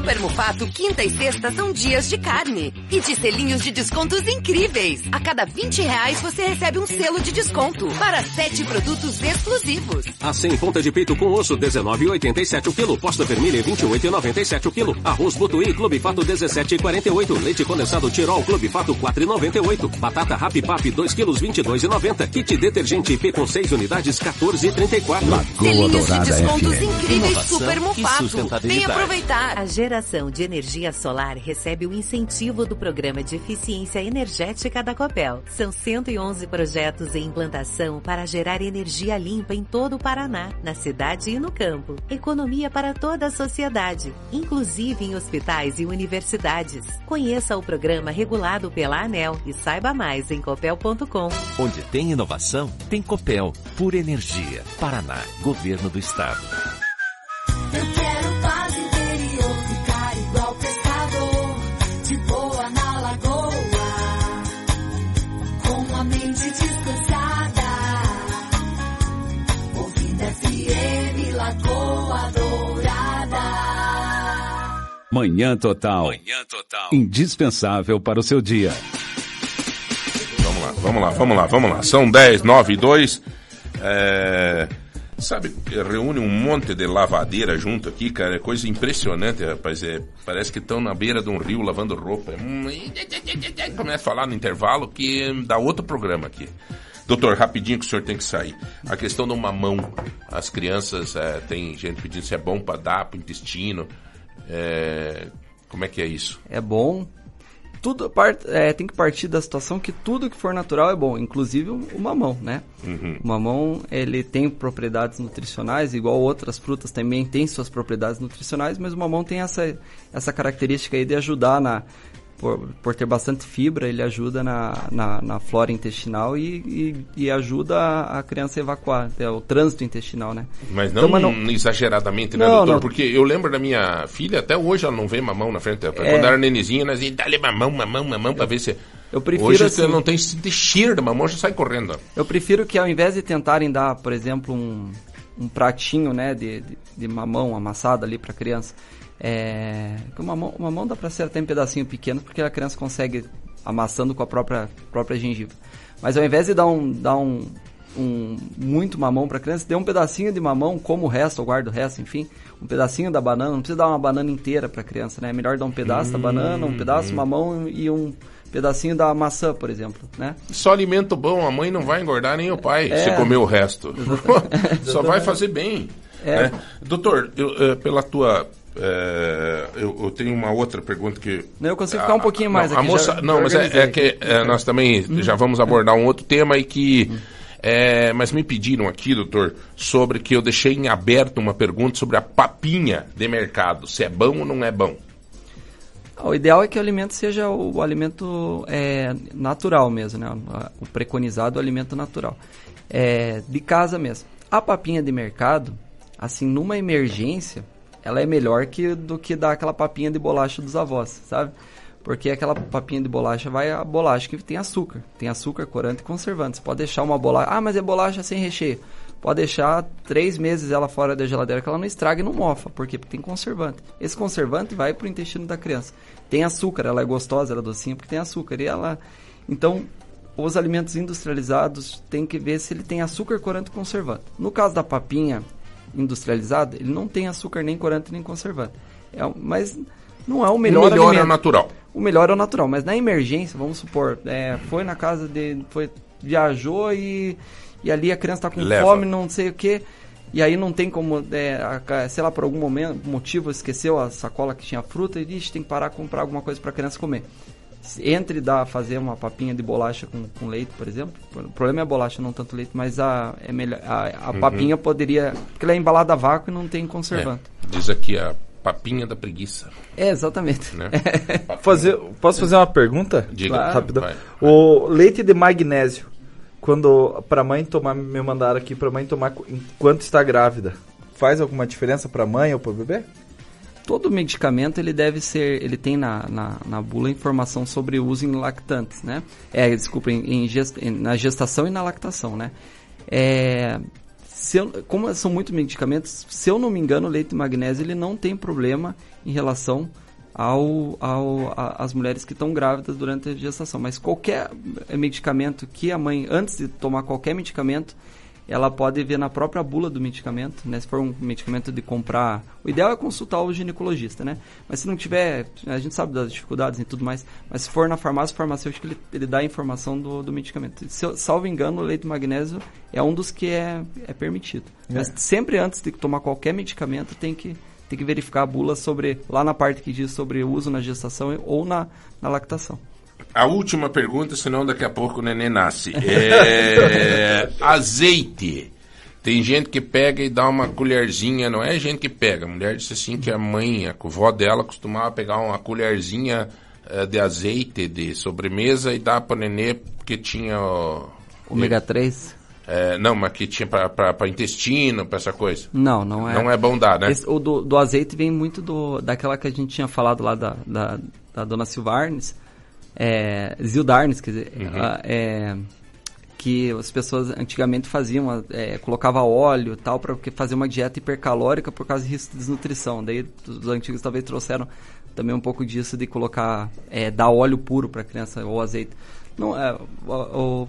Super Mufato, quinta e sexta são dias de carne. E de selinhos de descontos incríveis. A cada 20 reais você recebe um selo de desconto para sete produtos exclusivos. A 100 ponta de peito com osso, 19,87 o quilo. Posta vermelha, 28,97 o quilo. Arroz Butuí, Clube Fato, 17,48. Leite condensado Tirol, Clube Fato, 4,98. Batata Rap Pap, 2 quilos, 22,90. Kit detergente IP com 6 unidades, 14,34. Selinhos de descontos incríveis Super e Mufato. Vem aproveitar. A geração de energia solar recebe o incentivo do Programa de Eficiência Energética da Copel. São 111 projetos em implantação para gerar energia limpa em todo o Paraná, na cidade e no campo. Economia para toda a sociedade, inclusive em hospitais e universidades. Conheça o programa regulado pela ANEL e saiba mais em copel.com. Onde tem inovação, tem Copel. Por energia. Paraná. Governo do Estado. Manhã Total. Manhã Total. Indispensável para o seu dia. Vamos lá, vamos lá, vamos lá, vamos lá. São 10, 9 e 2. É, sabe, reúne um monte de lavadeira junto aqui, cara. É coisa impressionante, rapaz. É, parece que estão na beira de um rio lavando roupa. Hum, Começa a falar no intervalo que dá outro programa aqui. Doutor, rapidinho que o senhor tem que sair. A questão do mamão. As crianças, é, tem gente pedindo se é bom para dar para o intestino. É, como é que é isso? É bom. tudo part, é, tem que partir da situação que tudo que for natural é bom, inclusive o, mamão, né? Uhum. O mamão, ele tem propriedades nutricionais, igual outras frutas também tem suas propriedades nutricionais, mas o mamão tem essa, essa característica aí de ajudar na por, por ter bastante fibra, ele ajuda na, na, na flora intestinal e, e, e ajuda a, a criança a evacuar, é o trânsito intestinal, né? Mas não, Então, exageradamente, né, Não, doutor? não. Porque eu lembro da minha filha, até hoje ela não vê mamão na frente dela. É. Quando era nenezinha, nós ia dá-lhe mamão, mamão, mamão, pra ver se... Eu prefiro Hoje assim- você não tem de cheiro de mamão, já sai correndo. Eu prefiro que ao invés de tentarem dar, por exemplo, um, um pratinho né, de, de, de mamão amassado ali para criança, é, que o, mamão, o mamão dá para ser até em pedacinho pequeno, porque a criança consegue amassando com a própria, própria gengiva. Mas ao invés de dar um, dar um, um muito mamão para criança, dê um pedacinho de mamão, como o resto, ou guarda o resto, enfim, um pedacinho da banana, não precisa dar uma banana inteira para criança, né? É melhor dar um pedaço da banana, um pedaço de mamão e um pedacinho da maçã, por exemplo, né? Só alimento bom, a mãe não vai engordar nem o pai É. se comer o resto. Só vai fazer bem. É. né? Doutor, eu, eh, pela tua. Eh, eu, eu tenho uma outra pergunta que. Não, eu consigo ficar um pouquinho mais não, aqui, A moça, já- não, mas é, é que eh, nós também já vamos abordar um outro tema e que. eh, mas me pediram aqui, doutor, sobre que eu deixei em aberto uma pergunta sobre a papinha de mercado. Se é bom ou não é bom? Ah, O ideal é que o alimento seja o, o alimento é, natural mesmo, né? O, o preconizado o alimento natural. É, de casa mesmo. A papinha de mercado, assim, numa emergência, ela é melhor que do que dar aquela papinha de bolacha dos avós, sabe? Porque aquela papinha de bolacha vai a bolacha que tem açúcar. Tem açúcar, corante e conservante. Você pode deixar uma bolacha. Ah, mas é bolacha sem recheio. Pode deixar três meses ela fora da geladeira que ela não estraga e não mofa. Por quê? Porque tem conservante. Esse conservante vai pro intestino da criança. Tem açúcar, ela é gostosa, ela é docinha porque tem açúcar. E ela. Então, os alimentos industrializados tem que ver se ele tem açúcar, corante e conservante. No caso da papinha industrializada, ele não tem açúcar, nem corante, nem conservante. É, mas não é o melhor o melhor é alimento. o natural. O melhor é o natural, mas na emergência, vamos supor, é, foi na casa de. Foi, viajou e, e ali a criança está com Leva. fome, não sei o que. E aí não tem como, é, a- sei lá, por algum momento, motivo, esqueceu a sacola que tinha fruta e diz, tem que parar comprar alguma coisa para a criança comer. Se- Entre dar fazer uma papinha de bolacha com, com leite, por exemplo. O problema é a bolacha, não tanto leite, mas a, é melhor, a, a Uhum. papinha poderia. Porque ela é embalada a vácuo e não tem conservante. É, diz aqui a papinha da preguiça. É, exatamente. Né? Fazer, posso fazer uma pergunta? Diga. Claro. Rápido. Vai. O leite de magnésio, quando pra mãe tomar, me mandaram aqui pra mãe tomar enquanto está grávida, faz alguma diferença pra mãe ou pro bebê? Todo medicamento ele deve ser, ele tem na, na, na bula informação sobre o uso em lactantes, né? É, desculpa, em, em gest, na gestação e na lactação, né? É, se eu, como são muitos medicamentos, se eu não me engano, o leite magnésio ele não tem problema em relação ao, ao a- às mulheres que estão grávidas durante a gestação. Mas qualquer medicamento que a mãe, antes de tomar qualquer medicamento, ela pode ver na própria bula do medicamento, né? Se for um medicamento de comprar, o ideal é consultar o ginecologista, né? Mas se não tiver, a gente sabe das dificuldades e tudo mais, mas se for na farmácia, o farmacêutico ele, ele dá a informação do, do medicamento. Se salvo engano, o leite magnésio é um dos que é, é permitido. É. Mas sempre antes de tomar qualquer medicamento, tem que tem que verificar a bula sobre lá na parte que diz sobre o uso na gestação ou na, na lactação. A última pergunta, senão daqui a pouco o neném nasce. É, azeite. Tem gente que pega e dá uma colherzinha, não é gente que pega. A mulher disse assim que a mãe, a vó dela costumava pegar uma colherzinha eh, de azeite de sobremesa e dar para nenê porque tinha ó, Ômega 3? É, não, mas que tinha para intestino, para essa coisa. Não, não é. Não é bom dar, né? Esse- o do, do azeite vem muito do, daquela que a gente tinha falado lá da, da, da dona Silvarnes, é, Zildarnes, quer dizer, Uhum. ela, é, que as pessoas antigamente faziam, é, colocava óleo e tal, para fazer uma dieta hipercalórica por causa de risco de desnutrição. Daí os antigos talvez trouxeram também um pouco disso de colocar, é, dar óleo puro para a criança ou azeite. Não, é,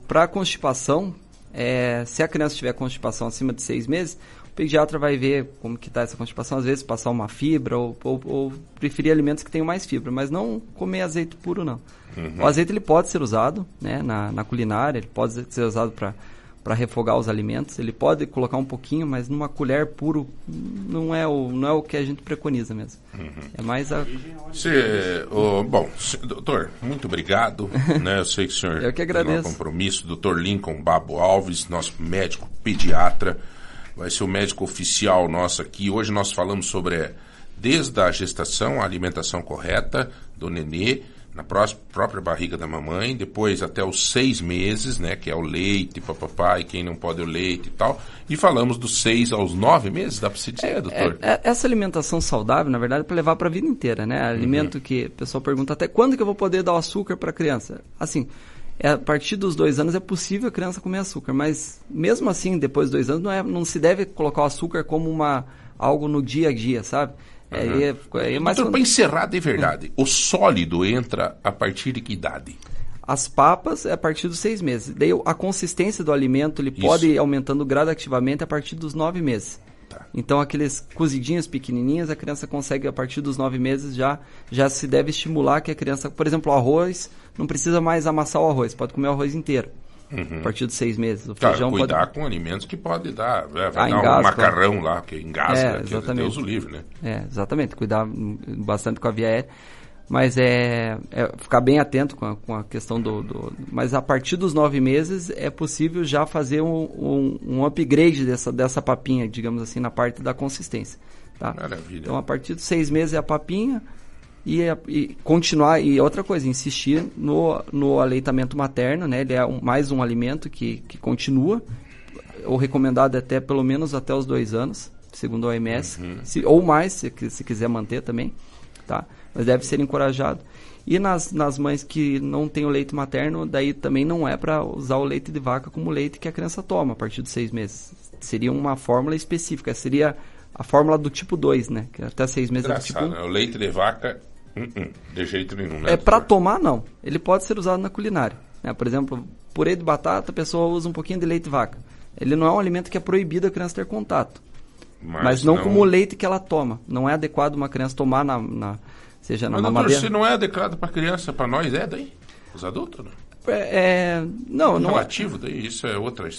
para constipação, é, se a criança tiver constipação acima de seis meses, o pediatra vai ver como que está essa constipação, às vezes passar uma fibra ou, ou, ou preferir alimentos que tenham mais fibra, mas não comer azeite puro não. Uhum. O azeite ele pode ser usado né, na, na culinária, ele pode ser usado para para refogar os alimentos. Ele pode colocar um pouquinho, mas numa colher puro não é o, não é o que a gente preconiza mesmo. Uhum. É mais a. Cê, ô, bom, doutor, muito obrigado. né? Eu sei que o senhor Eu que tem um agradeço. compromisso. Doutor Lincoln Babo Alves, nosso médico pediatra, vai ser o médico oficial nosso aqui. Hoje nós falamos sobre desde a gestação, a alimentação correta do nenê, na própria barriga da mamãe, depois até os seis meses, né, que é o leite, papapá, e quem não pode o leite e tal. E falamos dos seis aos nove meses, dá para se dizer, doutor? É- é- essa alimentação saudável, na verdade, é para levar para a vida inteira, né? Alimento Uhum. que o pessoal pergunta até quando que eu vou poder dar o açúcar para a criança? Assim, é, a partir dos dois anos é possível a criança comer açúcar, mas mesmo assim, depois dos dois anos, não, é, não se deve colocar o açúcar como uma, algo no dia a dia, sabe? É, Uhum. é, é mais Doutor, quando- para encerrar de verdade, o sólido entra a partir de que idade? As papas é a partir dos seis meses. Daí a consistência do alimento ele Isso. pode ir aumentando gradativamente a partir dos nove meses. Tá. Então aqueles cozidinhos pequenininhos a criança consegue a partir dos nove meses já já se deve estimular que a criança, por exemplo, o arroz não precisa mais amassar o arroz, pode comer o arroz inteiro. Uhum. A partir dos seis meses. O Claro, feijão cuidar pode com alimentos que pode dar, né, vai Ah, dar um engasga. macarrão lá, que engasga, É, que exatamente. Deus o livre, né? É, exatamente. Cuidar bastante com a via aérea. Mas é, é ficar bem atento com a, com a questão do, do- Mas a partir dos nove meses é possível já fazer um, um, um upgrade dessa, dessa papinha, digamos assim, na parte da consistência. Tá? Maravilha. Então a partir dos seis meses é a papinha e, a- e continuar. E outra coisa, insistir no, no aleitamento materno, né? Ele é um- mais um alimento que, que continua. O recomendado é até pelo menos até os dois anos, segundo a OMS. Uhum. Se, ou mais, se, se quiser manter também. Tá? Mas deve ser encorajado. E nas, nas mães que não têm o leite materno, daí também não é para usar o leite de vaca como leite que a criança toma a partir dos seis meses. Seria uma fórmula específica, seria a fórmula do tipo 2, né? Que até seis meses é do tipo Engraçado, 1. né? O leite de vaca, de jeito nenhum, né? É para tomar, não. Ele pode ser usado na culinária. né? Por exemplo, purê de batata, a pessoa usa um pouquinho de leite de vaca. Ele não é um alimento que é proibido a criança ter contato. Mas Mas, não, não- como o leite que ela toma. Não é adequado uma criança tomar na, na- seja na Mas, doutor, se não é adequado para criança, para nós é daí? Os adultos, né? É, é, não, não é. Relativo, daí isso é outra...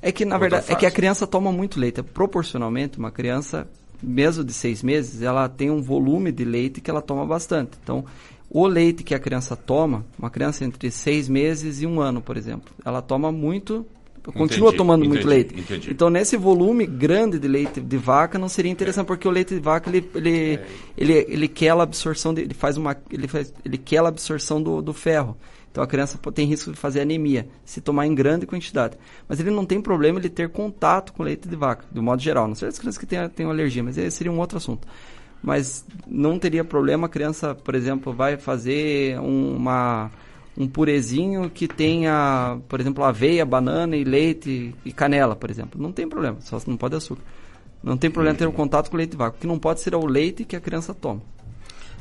É que, na outra verdade, é que a fase. criança toma muito leite. Proporcionalmente, uma criança, mesmo de seis meses, ela tem um volume de leite que ela toma bastante. Então, o leite que a criança toma, uma criança entre seis meses e um ano, por exemplo, ela toma muito, continua Entendi, tomando muito entendi, leite. entendi. Então, nesse volume grande de leite de vaca, não seria interessante, porque o leite de vaca, ele, ele, ele, ele quela a absorção, de, ele faz uma, ele faz, ele quela a absorção do, do ferro. Então a criança tem risco de fazer anemia se tomar em grande quantidade. Mas ele não tem problema ele ter contato com leite de vaca, do modo geral. Não sei as crianças que têm, têm alergia, mas seria um outro assunto. Mas não teria problema a criança, por exemplo, vai fazer um- uma, um purezinho que tenha, por exemplo, aveia, banana e leite e canela, por exemplo. Não tem problema, só não pode açúcar. Não tem problema ter o contato com leite de vaca. Que não pode ser o leite que a criança toma.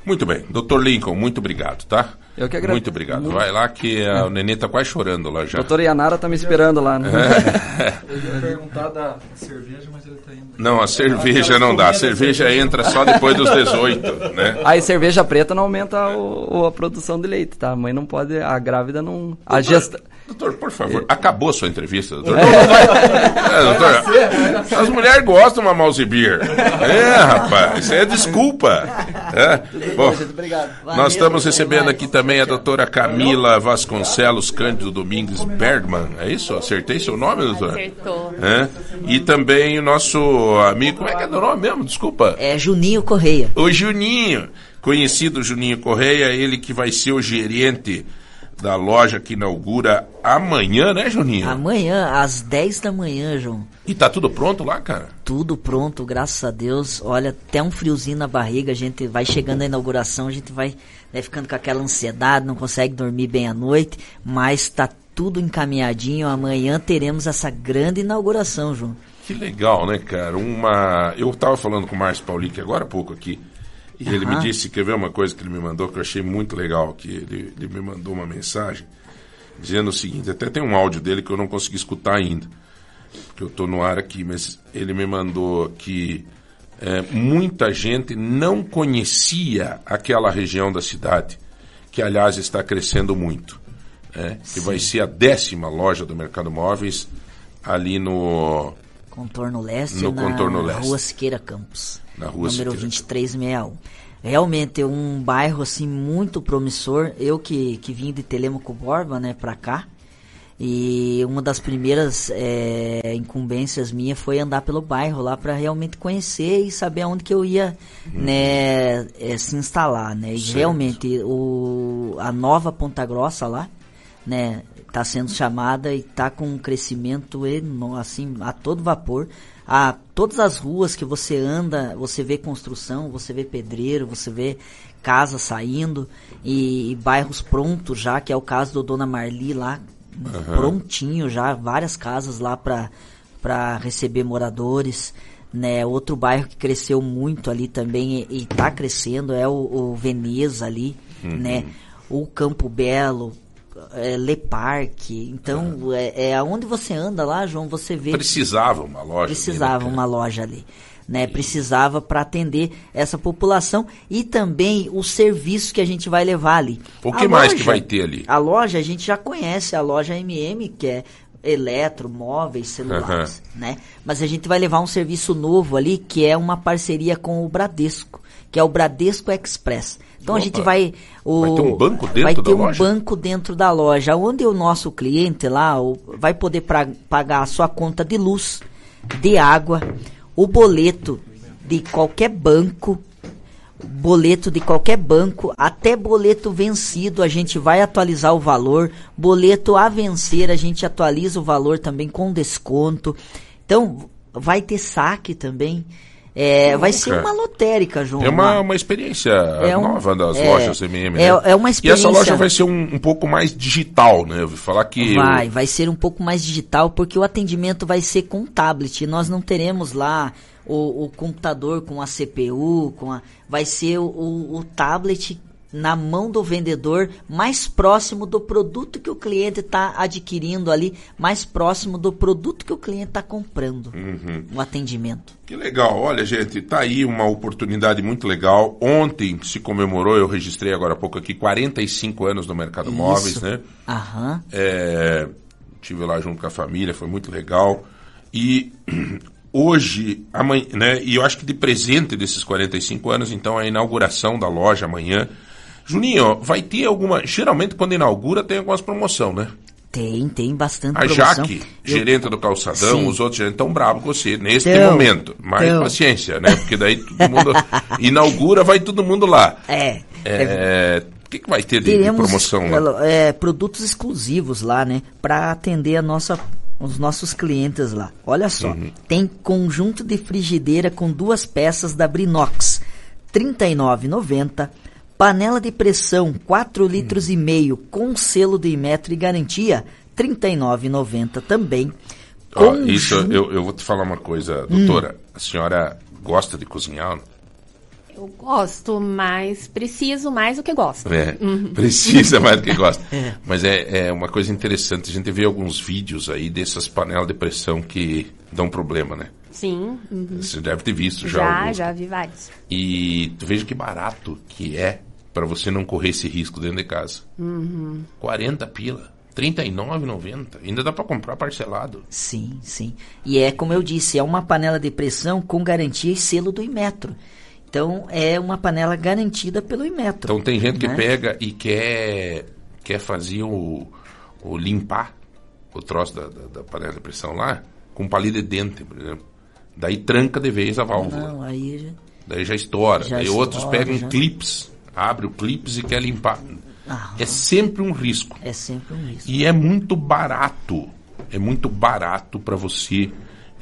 Muito bem. Doutor Lincoln, muito obrigado, tá? Eu que agradeço. Muito obrigado. Muito. Vai lá que a, o nenê tá quase chorando lá já. Doutora Yanara tá me esperando lá. Né? Eu ia perguntar da cerveja, mas ele tá indo. Não, a cerveja não dá. A cerveja entra só depois dos 18, né? Aí cerveja preta não aumenta o, o- a produção de leite, tá? A mãe não pode, a grávida não... A gesta... Doutor, por favor, acabou a sua entrevista, doutor. É, doutor, as mulheres gostam de uma mouse beer. É, rapaz, isso é desculpa. É. Bom, nós estamos recebendo aqui também a doutora Camila Vasconcelos Cândido Domingues Bergman. É isso? Acertei seu nome, doutor? Acertou. É. E também o nosso amigo, como é que é o nome mesmo? Desculpa. É Juninho Correia. O Juninho, conhecido Juninho Correia, ele que vai ser o gerente da loja que inaugura amanhã, né, Juninho? Amanhã, às 10 da manhã, João. E tá tudo pronto lá, cara? Tudo pronto, graças a Deus. Olha, até um friozinho na barriga. A gente vai chegando à inauguração, a gente vai né, ficando com aquela ansiedade, não consegue dormir bem à noite, mas tá tudo encaminhadinho. Amanhã teremos essa grande inauguração, João. Que legal, né, cara? Uma. Eu tava falando com o Márcio Paulic agora há pouco aqui. E ele me disse, quer ver uma coisa que ele me mandou que eu achei muito legal, que ele, ele me mandou uma mensagem dizendo o seguinte, até tem um áudio dele que eu não consegui escutar ainda, porque eu estou no ar aqui, mas ele me mandou que é, muita gente não conhecia aquela região da cidade, que aliás está crescendo muito, é, que vai ser a décima loja do Mercado Móveis ali no Contorno Leste No na Contorno Leste. Rua Siqueira Campos. Na Rua número Siqueira. 2361. Realmente é um bairro assim muito promissor. Eu que, que vim de Telemaco Borba, né, pra cá. E uma das primeiras é, incumbências minha foi andar pelo bairro lá para realmente conhecer e saber aonde que eu ia né, é, se instalar, né? E Certo. realmente o, a nova Ponta Grossa lá, né, está sendo chamada e está com um crescimento enorme, assim, a todo vapor. A todas as ruas que você anda, você vê construção, você vê pedreiro, você vê casas saindo e, e bairros prontos já, que é o caso do Dona Marli lá, Aham. prontinho já, várias casas lá para para receber moradores. Né, outro bairro que cresceu muito ali também e está crescendo é o, o Veneza ali, Uhum. né? O Campo Belo, é, Le Parque. Então, é, é aonde você anda lá, João, você vê. Precisava uma loja. Precisava uma loja ali. Né, precisava para atender essa população e também o serviço que a gente vai levar ali. O A que mais loja- que vai ter ali? A loja a gente já conhece, a loja MM, que é eletro, móveis, celulares, né? Mas a gente vai levar um serviço novo ali, que é uma parceria com o Bradesco, que é o Bradesco Express. Então a Opa. gente vai o Vai ter um banco dentro vai da ter um loja? banco dentro da loja, onde o nosso cliente lá o- vai poder pra- pagar a sua conta de luz, de água, o boleto de qualquer banco, boleto de qualquer banco, até boleto vencido, a gente vai atualizar o valor, boleto a vencer, a gente atualiza o valor também com desconto. Então, vai ter saque também. É, vai ser uma lotérica, João. É uma, uma experiência É um- nova das é, lojas MM. é- né? é uma E experiência- essa loja vai ser um, um pouco mais digital, né? Eu ouvi falar que. Vai, vai ser um pouco mais digital, porque o atendimento vai ser com tablet. Nós não teremos lá o, o computador com a CPU, com a, vai ser o, o, o tablet na mão do vendedor, mais próximo do produto que o cliente está adquirindo ali, mais próximo do produto que o cliente está comprando. Uhum. O atendimento. Que legal, olha gente, tá aí uma oportunidade muito legal. Ontem se comemorou, eu registrei agora há pouco aqui, 45 anos no mercado Isso. móveis, né? Aham. É, tive lá junto com a família, foi muito legal. E hoje, amanhã, né? E eu acho que de presente desses 45 anos, então, a inauguração da loja amanhã. Juninho, vai ter alguma. Geralmente, quando inaugura, tem algumas promoção, né? Tem, tem bastante A promoção. Jaque, Eu- gerente do calçadão, Sim. os outros gerentes estão bravos com você neste Tão, momento. Mas tão. paciência, né? Porque daí todo mundo inaugura, vai todo mundo lá. É. É, O que, que vai ter de, de teremos promoção lá? é, produtos exclusivos lá, né? Para atender a nossa, os nossos clientes lá. Olha só, Uhum. tem conjunto de frigideira com duas peças da Brinox, R$ 39,90. Panela de pressão, 4 litros e meio, com selo de metro e garantia, R$ 39,90 também. Isso eu, eu vou te falar uma coisa, Hum. doutora. A senhora gosta de cozinhar? Eu gosto, mas preciso mais do que gosto. É, Uhum. precisa mais do que gosta. É. Mas é, é uma coisa interessante. A gente vê alguns vídeos aí dessas panelas de pressão que dão problema, né? Sim. uhum. Você deve ter visto já. Já, alguns. já vi vários. E tu veja que barato que é para você não correr esse risco dentro de casa. Uhum. 40 pila. R$ 39,90. Ainda dá para comprar parcelado. Sim, sim. E é como eu disse, é uma panela de pressão com garantia e selo do Imetro. Então é uma panela garantida pelo Imetro. Então tem gente que né? pega e quer, quer fazer o, o limpar o troço da, da, da panela de pressão lá com palito de dente, por exemplo. Daí tranca de vez a válvula. Não, aí já- Daí já estoura. Já Daí estoura, outros pegam já. clips, abre o clips e quer limpar. Ah. É sempre um risco. É sempre um risco. E é muito barato. É muito barato para você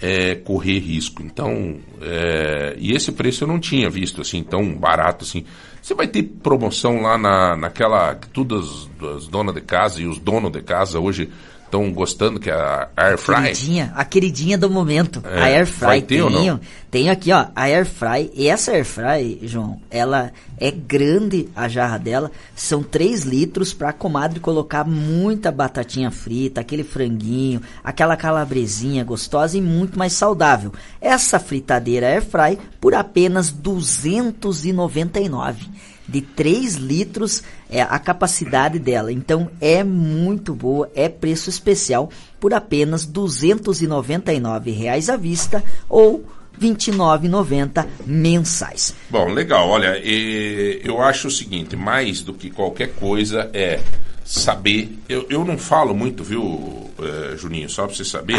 é, correr risco. Então, é, e esse preço eu não tinha visto assim, tão barato assim. Você vai ter promoção lá na, naquela que todas as donas de casa e os donos de casa hoje estão gostando, que é a Air Fry. Queridinha, a queridinha do momento. É, a Air Fry não? tenho, Tenho aqui, ó, a Air Fry. E essa Air Fry, João, ela é grande a jarra dela. São 3 litros pra comadre colocar muita batatinha frita, aquele franguinho, aquela calabresinha gostosa e muito mais saudável. Essa fritadeira Air Fry por apenas 299 de 3 litros é a capacidade dela. Então é muito boa, é preço especial por apenas 299 reais à vista ou R$ 29,90 mensais. Bom, legal. Olha, eu acho o seguinte, mais do que qualquer coisa é saber. Eu, eu não falo muito, viu, eh, Juninho? Só para você saber.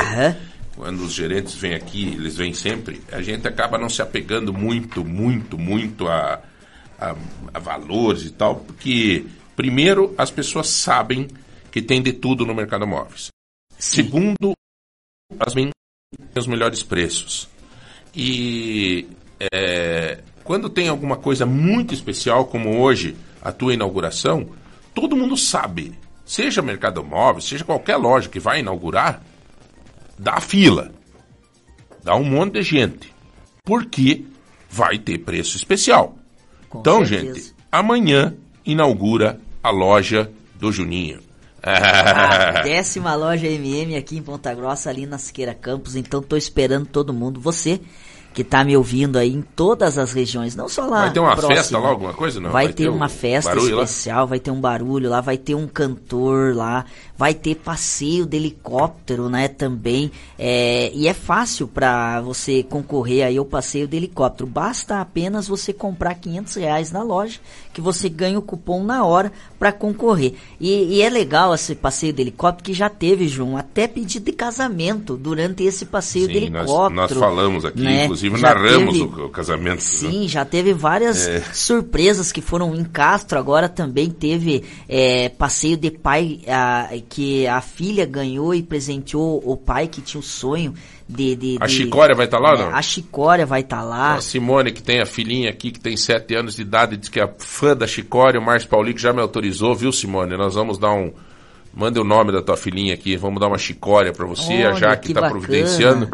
Quando os gerentes vêm aqui, eles vêm sempre, a gente acaba não se apegando muito, muito, muito a, a, a valores e tal, porque, primeiro, as pessoas sabem que tem de tudo no mercado móveis. Segundo, as têm os melhores preços. E é, quando tem alguma coisa muito especial, como hoje a tua inauguração, todo mundo sabe. Seja Mercado Móvel, seja qualquer loja que vai inaugurar, dá fila. Dá um monte de gente. Porque vai ter preço especial. Então, certeza. gente, amanhã inaugura a loja do Juninho. A décima loja MM aqui em Ponta Grossa, ali na Siqueira Campos. Então tô esperando todo mundo. Você que tá me ouvindo aí em todas as regiões, não só lá. Vai ter uma próximo. festa lá, alguma coisa? Não? Vai, Vai ter, ter uma um festa barulho lá? especial, vai ter um barulho lá, vai ter um cantor lá, vai ter passeio de helicóptero, né, também. É, e é fácil para você concorrer aí ao passeio de helicóptero. Basta apenas você comprar 500 reais na loja, que você ganha o cupom na hora para concorrer. E, e é legal esse passeio de helicóptero que já teve, João, até pedido de casamento durante esse passeio de Sim, nós, helicóptero. nós falamos aqui, né? inclusive Já narramos teve- o, o casamento. né? Sim, já teve várias É. surpresas que foram em Castro. Agora também teve é, passeio de pai a- que a filha ganhou e presenteou o pai que tinha o sonho de. de- A de- Chicória vai estar lá, É, não? A Chicória vai estar lá. A Simone, que tem a filhinha aqui, que tem sete anos de idade, diz que é fã da Chicória. O Márcio Paulico já me autorizou, viu, Simone? Nós vamos dar um. Manda o nome da tua filhinha aqui, vamos dar uma chicória pra você. a Olha, Jaque que tá bacana. providenciando.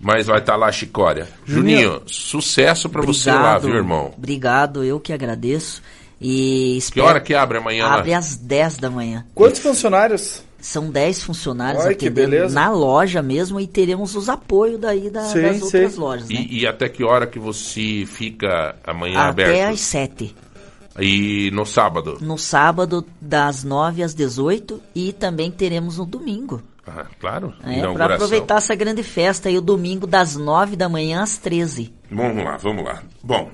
Mas vai estar lá a chicória. Juninho, sucesso pra você lá, viu, irmão? Obrigado, eu que agradeço. E Que espero- hora que abre amanhã lá? Abre às 10 da manhã. Quantos funcionários? São 10 funcionários beleza. na loja mesmo e teremos os apoios daí da- Sim, das sim. outras lojas, né? E, e até que hora que você fica amanhã Até aberto? às 7. E no sábado? No sábado, das 9 às 18 e também teremos no domingo. Ah, claro. É, para aproveitar essa grande festa aí, o domingo das 9 da manhã às 13. Vamos lá, vamos lá. Bom,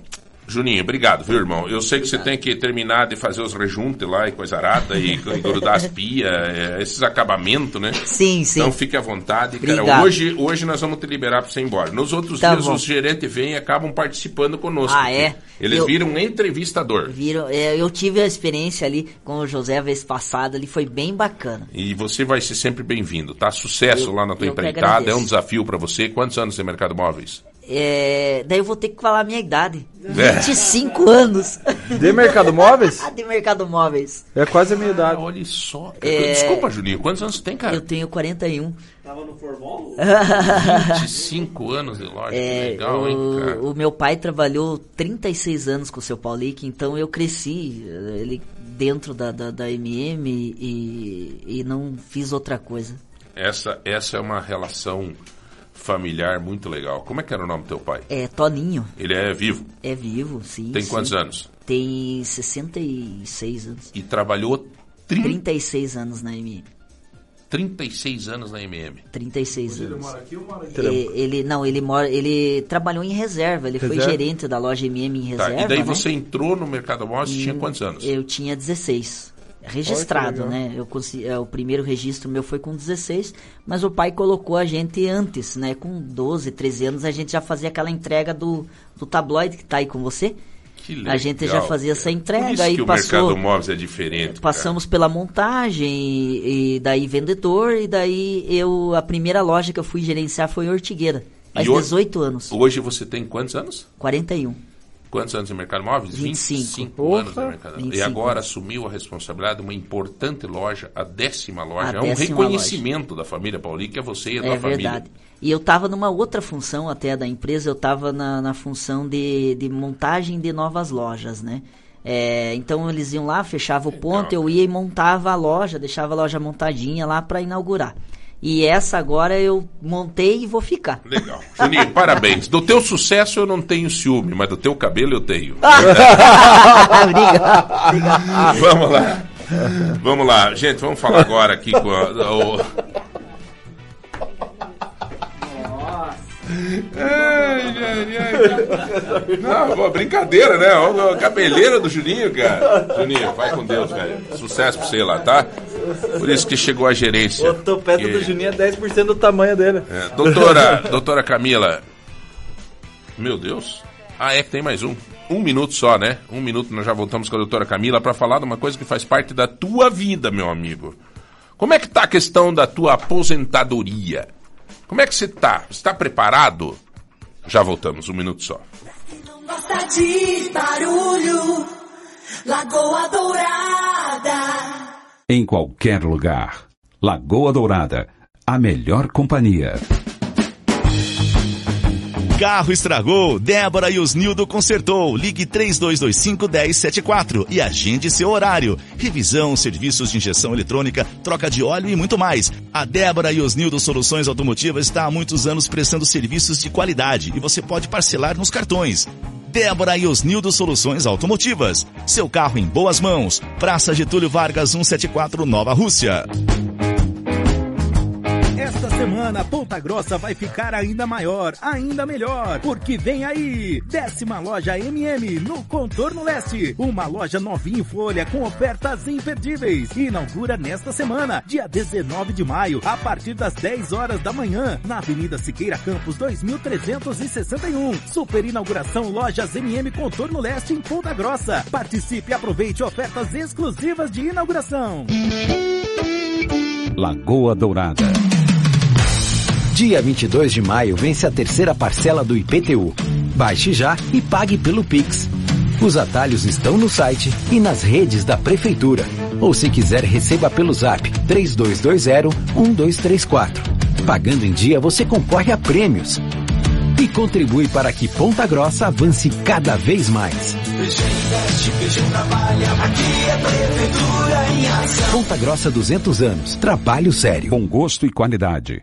Juninho, obrigado, viu, irmão? Eu sei que você tem que terminar de fazer os rejuntes lá e coisa arada e, e grudar as pias, é, esses acabamentos, né? Sim, sim. Então fique à vontade, cara. Hoje, hoje nós vamos te liberar para você ir embora. Nos outros Tá dias, bom. os gerentes vêm e acabam participando conosco. Ah, é? Eles Eu- viram um entrevistador. Viram? É, eu tive a experiência ali com o José a vez passada, ali foi bem bacana. E você vai ser sempre bem-vindo, tá? Sucesso Eu- lá na tua empreitada, é um desafio para você. Quantos anos tem mercado móveis? É, daí eu vou ter que falar a minha idade. É. 25 anos. De Mercado Móveis? de Mercado Móveis. É quase a minha idade. Olha só. É, Desculpa, Juninho, quantos anos você tem, cara? Eu tenho 41. Tava no Formol? 25 anos de loja, É, que legal, hein, cara? o, o meu pai trabalhou 36 anos com o seu Paulique, então eu cresci eh, ele dentro da, da, da MM e, e não fiz outra coisa. Essa, essa é uma relação familiar muito legal. Como é que era o nome do teu pai? É Toninho, Ele é vivo? é vivo, sim. Tem sim. quantos anos? Tem 66 anos. E trabalhou 30, 36 anos na MM. 36 anos na MM. 36 Ele anos. mora aqui ou mora aqui? E- ele não, ele mora, ele trabalhou em reserva, ele foi Reserva? gerente da loja MM em Tá, reserva, e daí né? você entrou no Mercado Móveis e tinha quantos anos? Eu tinha 16. Registrado, legal. né? Eu consegui, é, o primeiro registro meu foi com 16, mas o pai colocou a gente antes, né? Com 12, 13 anos a gente já fazia aquela entrega do, do tabloide que tá aí com você. Que a gente já legal, fazia essa Por entrega isso aí que o passou Mercado Móveis é diferente. Passamos pela montagem e, e daí vendedor e daí eu a primeira loja que eu fui gerenciar foi em Ortigueira. Faz E hoje- 18 anos. Hoje você tem quantos anos? 41. Quantos anos no mercado móvel? 25. anos no mercado 25 E agora assumiu a responsabilidade de uma importante loja, a décima loja. A é um reconhecimento da família Pauli, que é você e a tua É família. verdade. E eu estava numa outra função até da empresa, eu estava na, na função de, de montagem de novas lojas, né? É, então eles iam lá, fechava o ponto, eu ia e montava a loja, deixava a loja montadinha lá para inaugurar. E essa agora eu montei e vou ficar. Legal. Juninho, parabéns. Do teu sucesso eu não tenho ciúme, mas do teu cabelo eu tenho. Obrigado. Vamos lá. Vamos lá. Gente, vamos falar agora aqui com a, o... Ai, ai, ai. Não, pô, brincadeira, né? A cabeleira do Juninho, cara. Juninho, vai com Deus, velho. Sucesso pra você lá, tá? Por isso que chegou a gerência. O topete Que- do Juninho é 10% do tamanho dele. É, doutora, doutora Camila. Meu Deus. Ah, é que tem mais um. Um minuto só, né? Um minuto nós já voltamos com a doutora Camila para falar de uma coisa que faz parte da tua vida, meu amigo. Como é que tá a questão da tua aposentadoria? Como é que você tá? Você tá preparado? Já voltamos, um minuto só. Gosta de barulho, Lagoa Dourada. Em qualquer lugar. Lagoa Dourada. A melhor companhia. Carro estragou, Débora e Osnildo consertou. Ligue 3225-1074 e agende seu horário. Revisão, serviços de injeção eletrônica, troca de óleo e muito mais. A Débora e Osnildo Soluções Automotivas está há muitos anos prestando serviços de qualidade e você pode parcelar nos cartões. Débora e Osnildo Soluções Automotivas. Seu carro em boas mãos. Praça Getúlio Vargas 174 Nova Rússia. Semana, Ponta Grossa vai ficar ainda maior, ainda melhor, porque vem aí, décima loja MM no Contorno Leste, uma loja novinha em folha com ofertas imperdíveis. Inaugura nesta semana, dia 19 de maio, a partir das 10 horas da manhã, na Avenida Siqueira Campos 2361. Super inauguração Lojas MM Contorno Leste em Ponta Grossa. Participe e aproveite ofertas exclusivas de inauguração. Lagoa Dourada. Dia 22 de maio vence a terceira parcela do IPTU. Baixe já e pague pelo Pix. Os atalhos estão no site e nas redes da Prefeitura. Ou se quiser, receba pelo zap 3220-1234. Pagando em dia, você concorre a prêmios. E contribui para que Ponta Grossa avance cada vez mais. Ponta Grossa 200 anos. Trabalho sério. Com gosto e qualidade.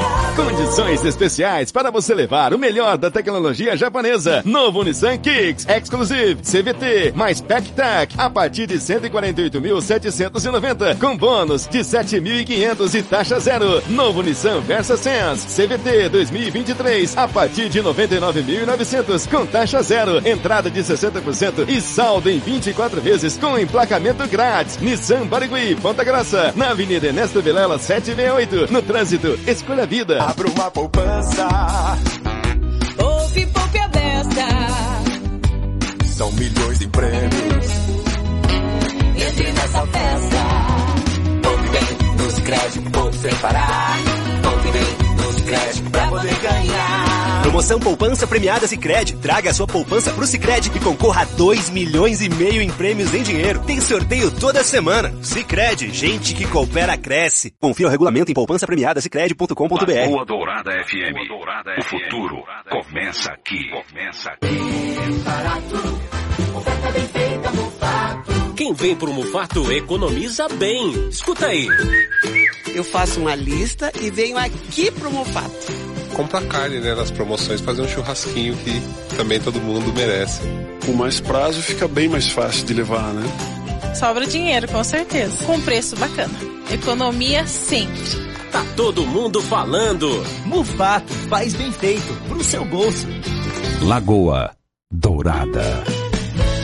God. Condições especiais para você levar o melhor da tecnologia japonesa. Novo Nissan Kicks Exclusive CVT mais PackTac a partir de 148.790 com bônus de 7.500 e taxa zero. Novo Nissan Versa Sense CVT 2023 a partir de 99.900 com taxa zero. Entrada de 60% e saldo em 24 vezes com emplacamento grátis. Nissan Barigui, Ponta Grossa, na Avenida Ernesto Vilela 768. No trânsito, escolha a vida. Abra uma poupança. Poupe, poupe a beça. São milhões de prêmios. Entre nessa festa. Poupe bem nos créditos, poupe sem parar. Poupe bem nos créditos pra poder ganhar. Promoção Poupança Premiada Sicredi. Traga a sua poupança pro Sicredi e concorra a 2 milhões e meio em prêmios em dinheiro. Tem sorteio toda semana. Sicredi, gente que coopera cresce. Confira o regulamento em poupançapremiadasicredi.com.br. Lagoa Dourada FM. O futuro começa aqui. Começa Quem vem pro Mufato economiza bem. Escuta aí. Eu faço uma lista e venho aqui pro Mufato. Comprar carne, né, nas promoções, fazer um churrasquinho que também todo mundo merece. Com mais prazo fica bem mais fácil de levar, né? Sobra dinheiro, com certeza. Com preço bacana. Economia sempre. Tá todo mundo falando. Mufato faz bem feito pro seu bolso. Lagoa Dourada.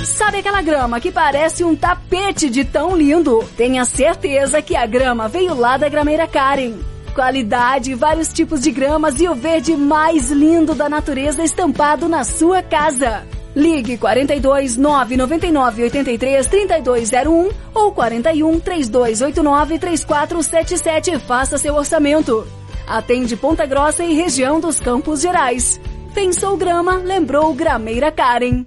Sabe aquela grama que parece um tapete de tão lindo? Tenha certeza que a grama veio lá da grameira Karen. Qualidade, vários tipos de gramas e o verde mais lindo da natureza estampado na sua casa. Ligue 42 999 83 3201 ou 41 3289 3477 e faça seu orçamento. Atende Ponta Grossa e região dos Campos Gerais. Pensou grama, lembrou Grameira Karen.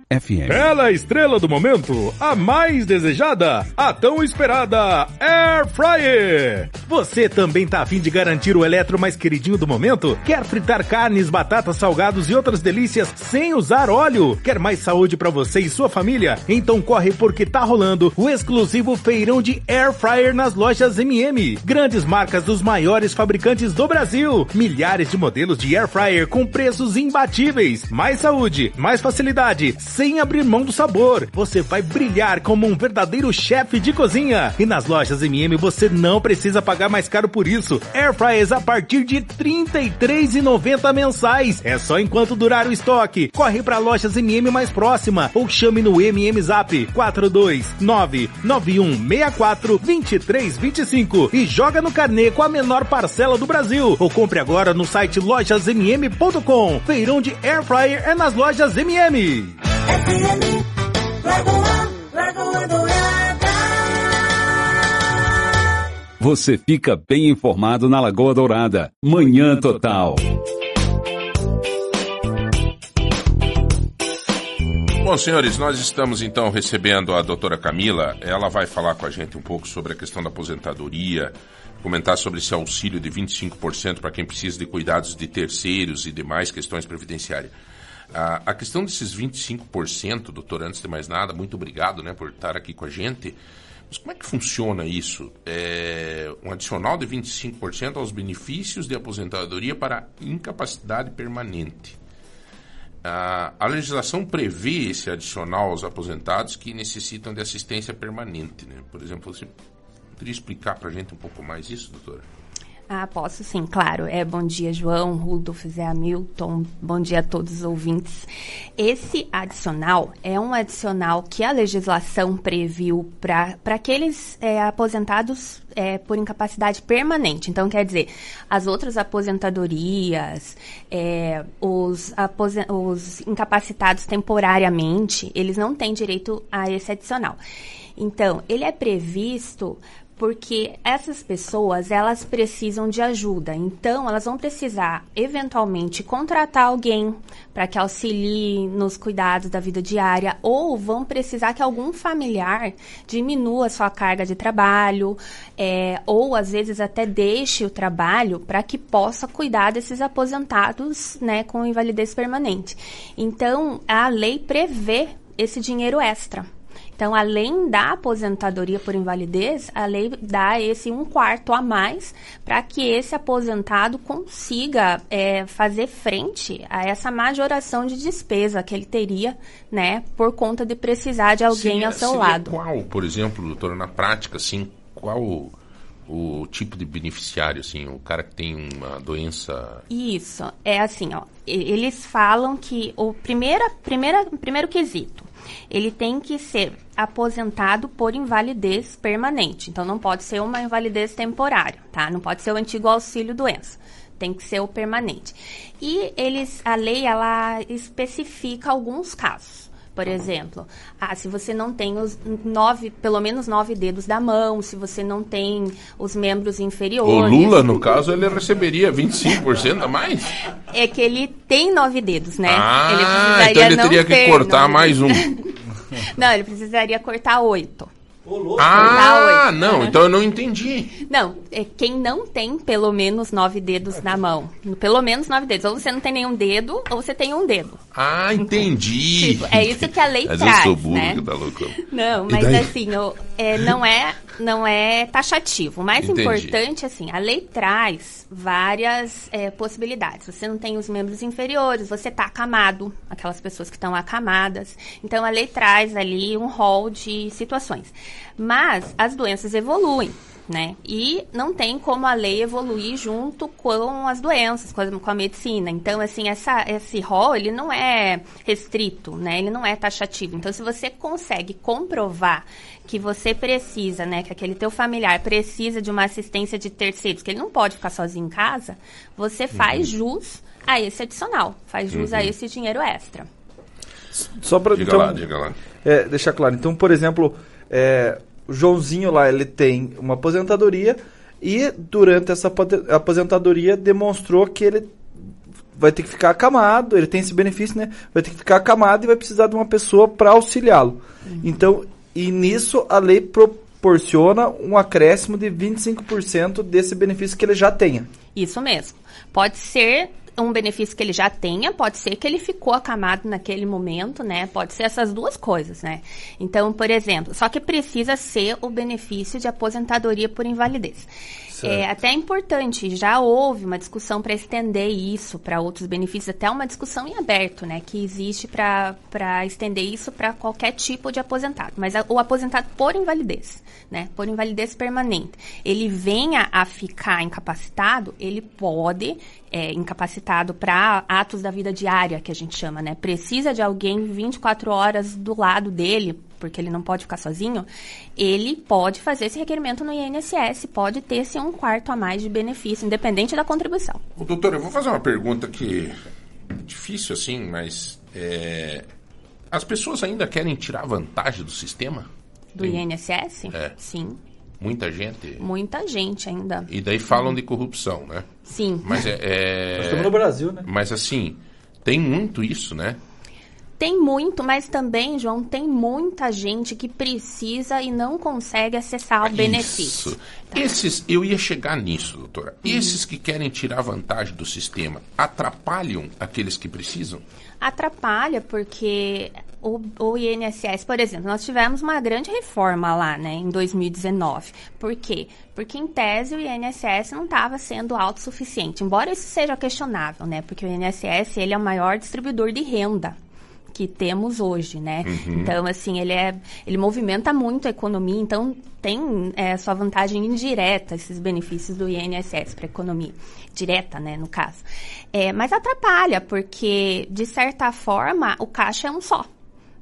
FM. Ela é a estrela do momento, a mais desejada, a tão esperada Air Fryer. Você também tá afim de garantir o eletro mais queridinho do momento? Quer fritar carnes, batatas, salgados e outras delícias sem usar óleo? Quer mais saúde para você e sua família? Então corre porque tá rolando o exclusivo feirão de Air Fryer nas lojas MM. Grandes marcas dos maiores fabricantes do Brasil. Milhares de modelos de Air Fryer com preços imbatíveis. Mais saúde, mais facilidade, sem abrir mão do sabor. Você vai brilhar como um verdadeiro chefe de cozinha. E nas lojas MM você não precisa pagar mais caro por isso. Air Fryers a partir de R$ 33,90 mensais. É só enquanto durar o estoque. Corre para lojas MM mais próxima ou chame no MM Zap 42991642325 e joga no carnê com a menor parcela do Brasil. Ou compre agora no site lojasmm.com. Feirão de Air Fryer é nas lojas MM. Você fica bem informado na Lagoa Dourada. Manhã Total. Bom, senhores, nós estamos então recebendo a doutora Camila. Ela vai falar com a gente um pouco sobre a questão da aposentadoria, comentar sobre esse auxílio de 25% para quem precisa de cuidados de terceiros e demais questões previdenciárias. A, a questão desses 25%, doutor, antes de mais nada, muito obrigado né, por estar aqui com a gente. Mas como é que funciona isso? É um adicional de 25% aos benefícios de aposentadoria para incapacidade permanente. A, a legislação prevê esse adicional aos aposentados que necessitam de assistência permanente. Né? Por exemplo, você poderia explicar para a gente um pouco mais isso, doutora? Ah, posso sim, claro. É, bom dia, João, Rudolf, Zé Hamilton, bom dia a todos os ouvintes. Esse adicional é um adicional que a legislação previu para aqueles é, aposentados é, por incapacidade permanente. Então, quer dizer, as outras aposentadorias, é, os, aposen os incapacitados temporariamente, eles não têm direito a esse adicional. Então, ele é previsto porque essas pessoas elas precisam de ajuda. Então, elas vão precisar eventualmente contratar alguém para que auxilie nos cuidados da vida diária ou vão precisar que algum familiar diminua sua carga de trabalho é, ou às vezes até deixe o trabalho para que possa cuidar desses aposentados, né, com invalidez permanente. Então, a lei prevê esse dinheiro extra. Então, além da aposentadoria por invalidez, a lei dá esse um quarto a mais para que esse aposentado consiga é, fazer frente a essa majoração de despesa que ele teria, né, por conta de precisar de alguém Seria- ao seu lado. Qual, por exemplo, doutora, na prática, assim, qual o, tipo de beneficiário, assim, o cara que tem uma doença... Isso, é assim, ó. Eles falam que o primeira, primeira, primeiro quesito, ele tem que ser aposentado por invalidez permanente. Então não pode ser uma invalidez temporária, tá? Não pode ser o antigo auxílio doença. Tem que ser o permanente. E eles, a lei ela especifica alguns casos. Por exemplo, ah, se você não tem os nove, pelo menos nove dedos da mão, se você não tem os membros O inferiores. Lula, no caso, ele receberia 25% a mais? É que ele tem nove dedos, né? ele Ah, precisaria então ele teria que cortar mais um. não, ele precisaria cortar oito. Ah, Tá, não, então eu não entendi. Não, é quem não tem pelo menos nove dedos na mão. Pelo menos nove dedos. Ou você não tem nenhum dedo, ou você tem um dedo. Ah, entendi. Tipo, é isso que a lei Mas traz, eu sou burro, né? que tá louco. Não, mas assim, o- é, não, é, não é taxativo. O mais Entendi. importante, assim, a lei traz várias é, possibilidades. Você não tem os membros inferiores, você está acamado, aquelas pessoas que estão acamadas. Então, a lei traz ali um rol de situações. Mas as doenças evoluem. Né? E não tem como a lei evoluir junto com as doenças, com a, com a medicina. Então, assim, essa, esse rol, ele não é restrito, né? Ele não é taxativo. Então, se você consegue comprovar que você precisa, né? Que aquele teu familiar precisa de uma assistência de terceiros, que ele não pode ficar sozinho em casa, você faz jus a esse adicional. Faz jus a Uhum. esse dinheiro extra. Só para Diga então, lá, diga lá. É, deixar claro. Então, por exemplo, é, o Joãozinho lá, ele tem uma aposentadoria e durante essa aposentadoria demonstrou que ele vai ter que ficar acamado, ele tem esse benefício, né? Vai ter que ficar acamado e vai precisar de uma pessoa para auxiliá-lo. Então, e nisso a lei proporciona um acréscimo de 25% desse benefício que ele já tenha. Isso mesmo. Pode ser um benefício que ele já tenha, pode ser que ele ficou acamado naquele momento, né? Pode ser essas duas coisas, né? Então, por exemplo, só que precisa ser o benefício de aposentadoria por invalidez. É até importante, já houve uma discussão para estender isso para outros benefícios, até uma discussão em aberto, né, que existe para estender isso para qualquer tipo de aposentado, mas a- o aposentado por invalidez, né, por invalidez permanente, ele venha a ficar incapacitado, ele pode, é, incapacitado para atos da vida diária, que a gente chama, né, precisa de alguém 24 horas do lado dele, porque ele não pode ficar sozinho, ele pode fazer esse requerimento no INSS, pode ter esse um quarto a mais de benefício, independente da contribuição. Ô, doutor, eu vou fazer uma pergunta que é difícil assim, mas é, as pessoas ainda querem tirar vantagem do sistema? Do INSS? É. Sim. Muita gente. Muita gente ainda. E daí falam de corrupção, né? Sim. Mas é. é- Nós estamos no Brasil, né? Mas assim, tem muito isso, né? Tem muito, mas também, João, tem muita gente que precisa e não consegue acessar o benefício. Isso. Esses, eu ia chegar nisso, doutora. Esses que querem tirar vantagem do sistema atrapalham aqueles que precisam? Atrapalha porque o, o INSS, por exemplo, nós tivemos uma grande reforma lá, né, em 2019. Por quê? Porque, em tese, o INSS não estava sendo autossuficiente. Embora isso seja questionável, né, porque o INSS ele é o maior distribuidor de renda que temos hoje, né? Uhum. Então, assim, ele é, ele movimenta muito a economia, então tem é, sua vantagem indireta esses benefícios do INSS para a economia, direta, né, no caso. É, mas atrapalha porque de certa forma o caixa é um só.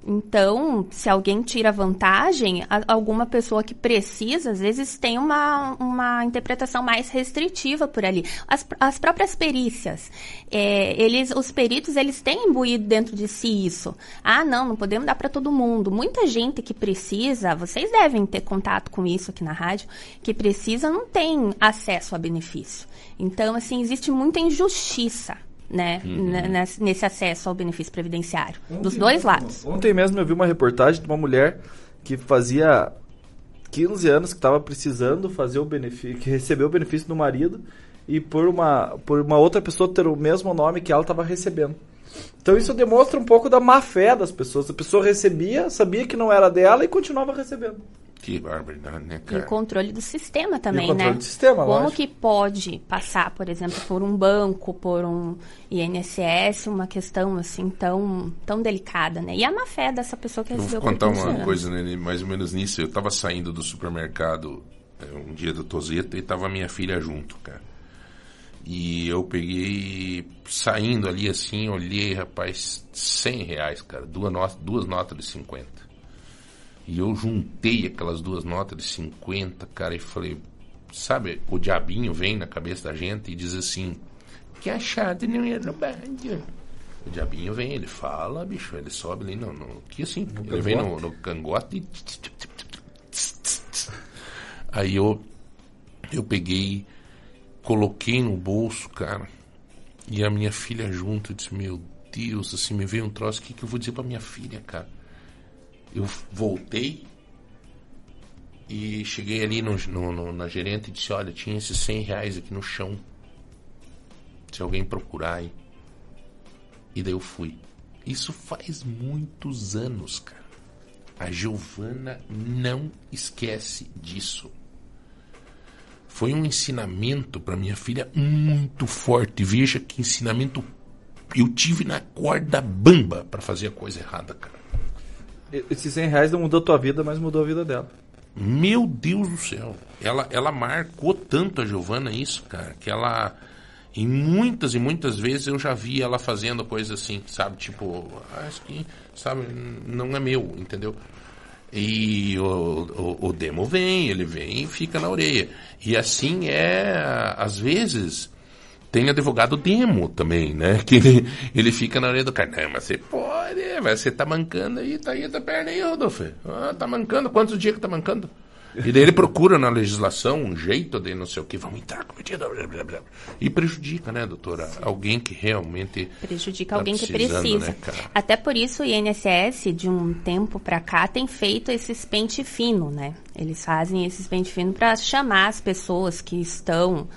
Então, se alguém tira vantagem, alguma pessoa que precisa, às vezes tem uma, uma interpretação mais restritiva por ali. As, as próprias perícias, é, eles, os peritos, eles têm imbuído dentro de si isso. Ah, não, não podemos dar para todo mundo. Muita gente que precisa, vocês devem ter contato com isso aqui na rádio, que precisa não tem acesso a benefício. Então, assim, existe muita injustiça. Né, Uhum. n- nesse- acesso ao benefício previdenciário, dos dois lados. Ontem mesmo eu vi uma reportagem de uma mulher que fazia 15 anos que estava precisando fazer o benefício, que recebeu o benefício do marido e por uma, por uma outra pessoa ter o mesmo nome que ela estava recebendo. Então isso demonstra um pouco da má fé das pessoas. A pessoa recebia, sabia que não era dela e continuava recebendo. Que barbaridade, né, E cara? o controle do sistema também, E o controle né? do sistema, Como lógico. que pode passar, por exemplo, por um banco, por um INSS, uma questão assim tão, tão delicada, né? E a má fé dessa pessoa que Eu recebeu vou contar por 15 uma coisa né, mais ou menos nisso. Eu tava saindo do supermercado é, um dia do Toseta e tava minha filha junto, cara. E eu peguei, saindo ali assim, olhei, rapaz, 100 reais, cara, duas, no- duas notas de 50. E eu juntei aquelas duas notas de 50, cara, e falei, sabe, o diabinho vem na cabeça da gente e diz assim, que achado não é roubado. O diabinho vem, ele fala, bicho, ele sobe ali no, no que assim, ele vem no, no cangote e aí eu eu peguei, coloquei no bolso, cara, e a minha filha junto, eu disse, meu Deus, assim, me veio um troço, o que, que eu vou dizer pra minha filha, cara? Eu voltei, E cheguei ali no, no- no- na gerente e disse, olha, tinha esses 100 reais aqui no chão. Se alguém procurar aí. E daí eu fui. Isso faz muitos anos, cara. A Giovana não esquece disso. Foi um ensinamento para minha filha muito forte. Veja que ensinamento eu tive na corda bamba para fazer a coisa errada, cara. Esses 100 reais não mudou a tua vida, mas mudou a vida dela. Meu Deus do céu. Ela, ela marcou tanto a Giovana isso, cara, que ela. Em muitas e muitas vezes eu já vi ela fazendo coisas assim, sabe? Tipo, isso aqui, sabe, não é meu, entendeu? E o, o, o demo vem, ele vem e fica na orelha. E assim é, às vezes, tem advogado demo também, né? Que ele, ele fica na orelha do cara. Não, mas você pode, mas você tá mancando aí, tá aí a perna aí, Rodolfo. Ah, tá mancando, quantos dias que tá mancando? E daí ele procura na legislação um jeito de não sei o que, vamos entrar com medida, blá, blá, blá. E prejudica, né, doutora? Alguém que realmente. Prejudica tá alguém que precisando, precisa. né? Até por isso o INSS, de um tempo pra cá, tem feito esses pente fino, né? Eles fazem esses pente fino para chamar as pessoas que estão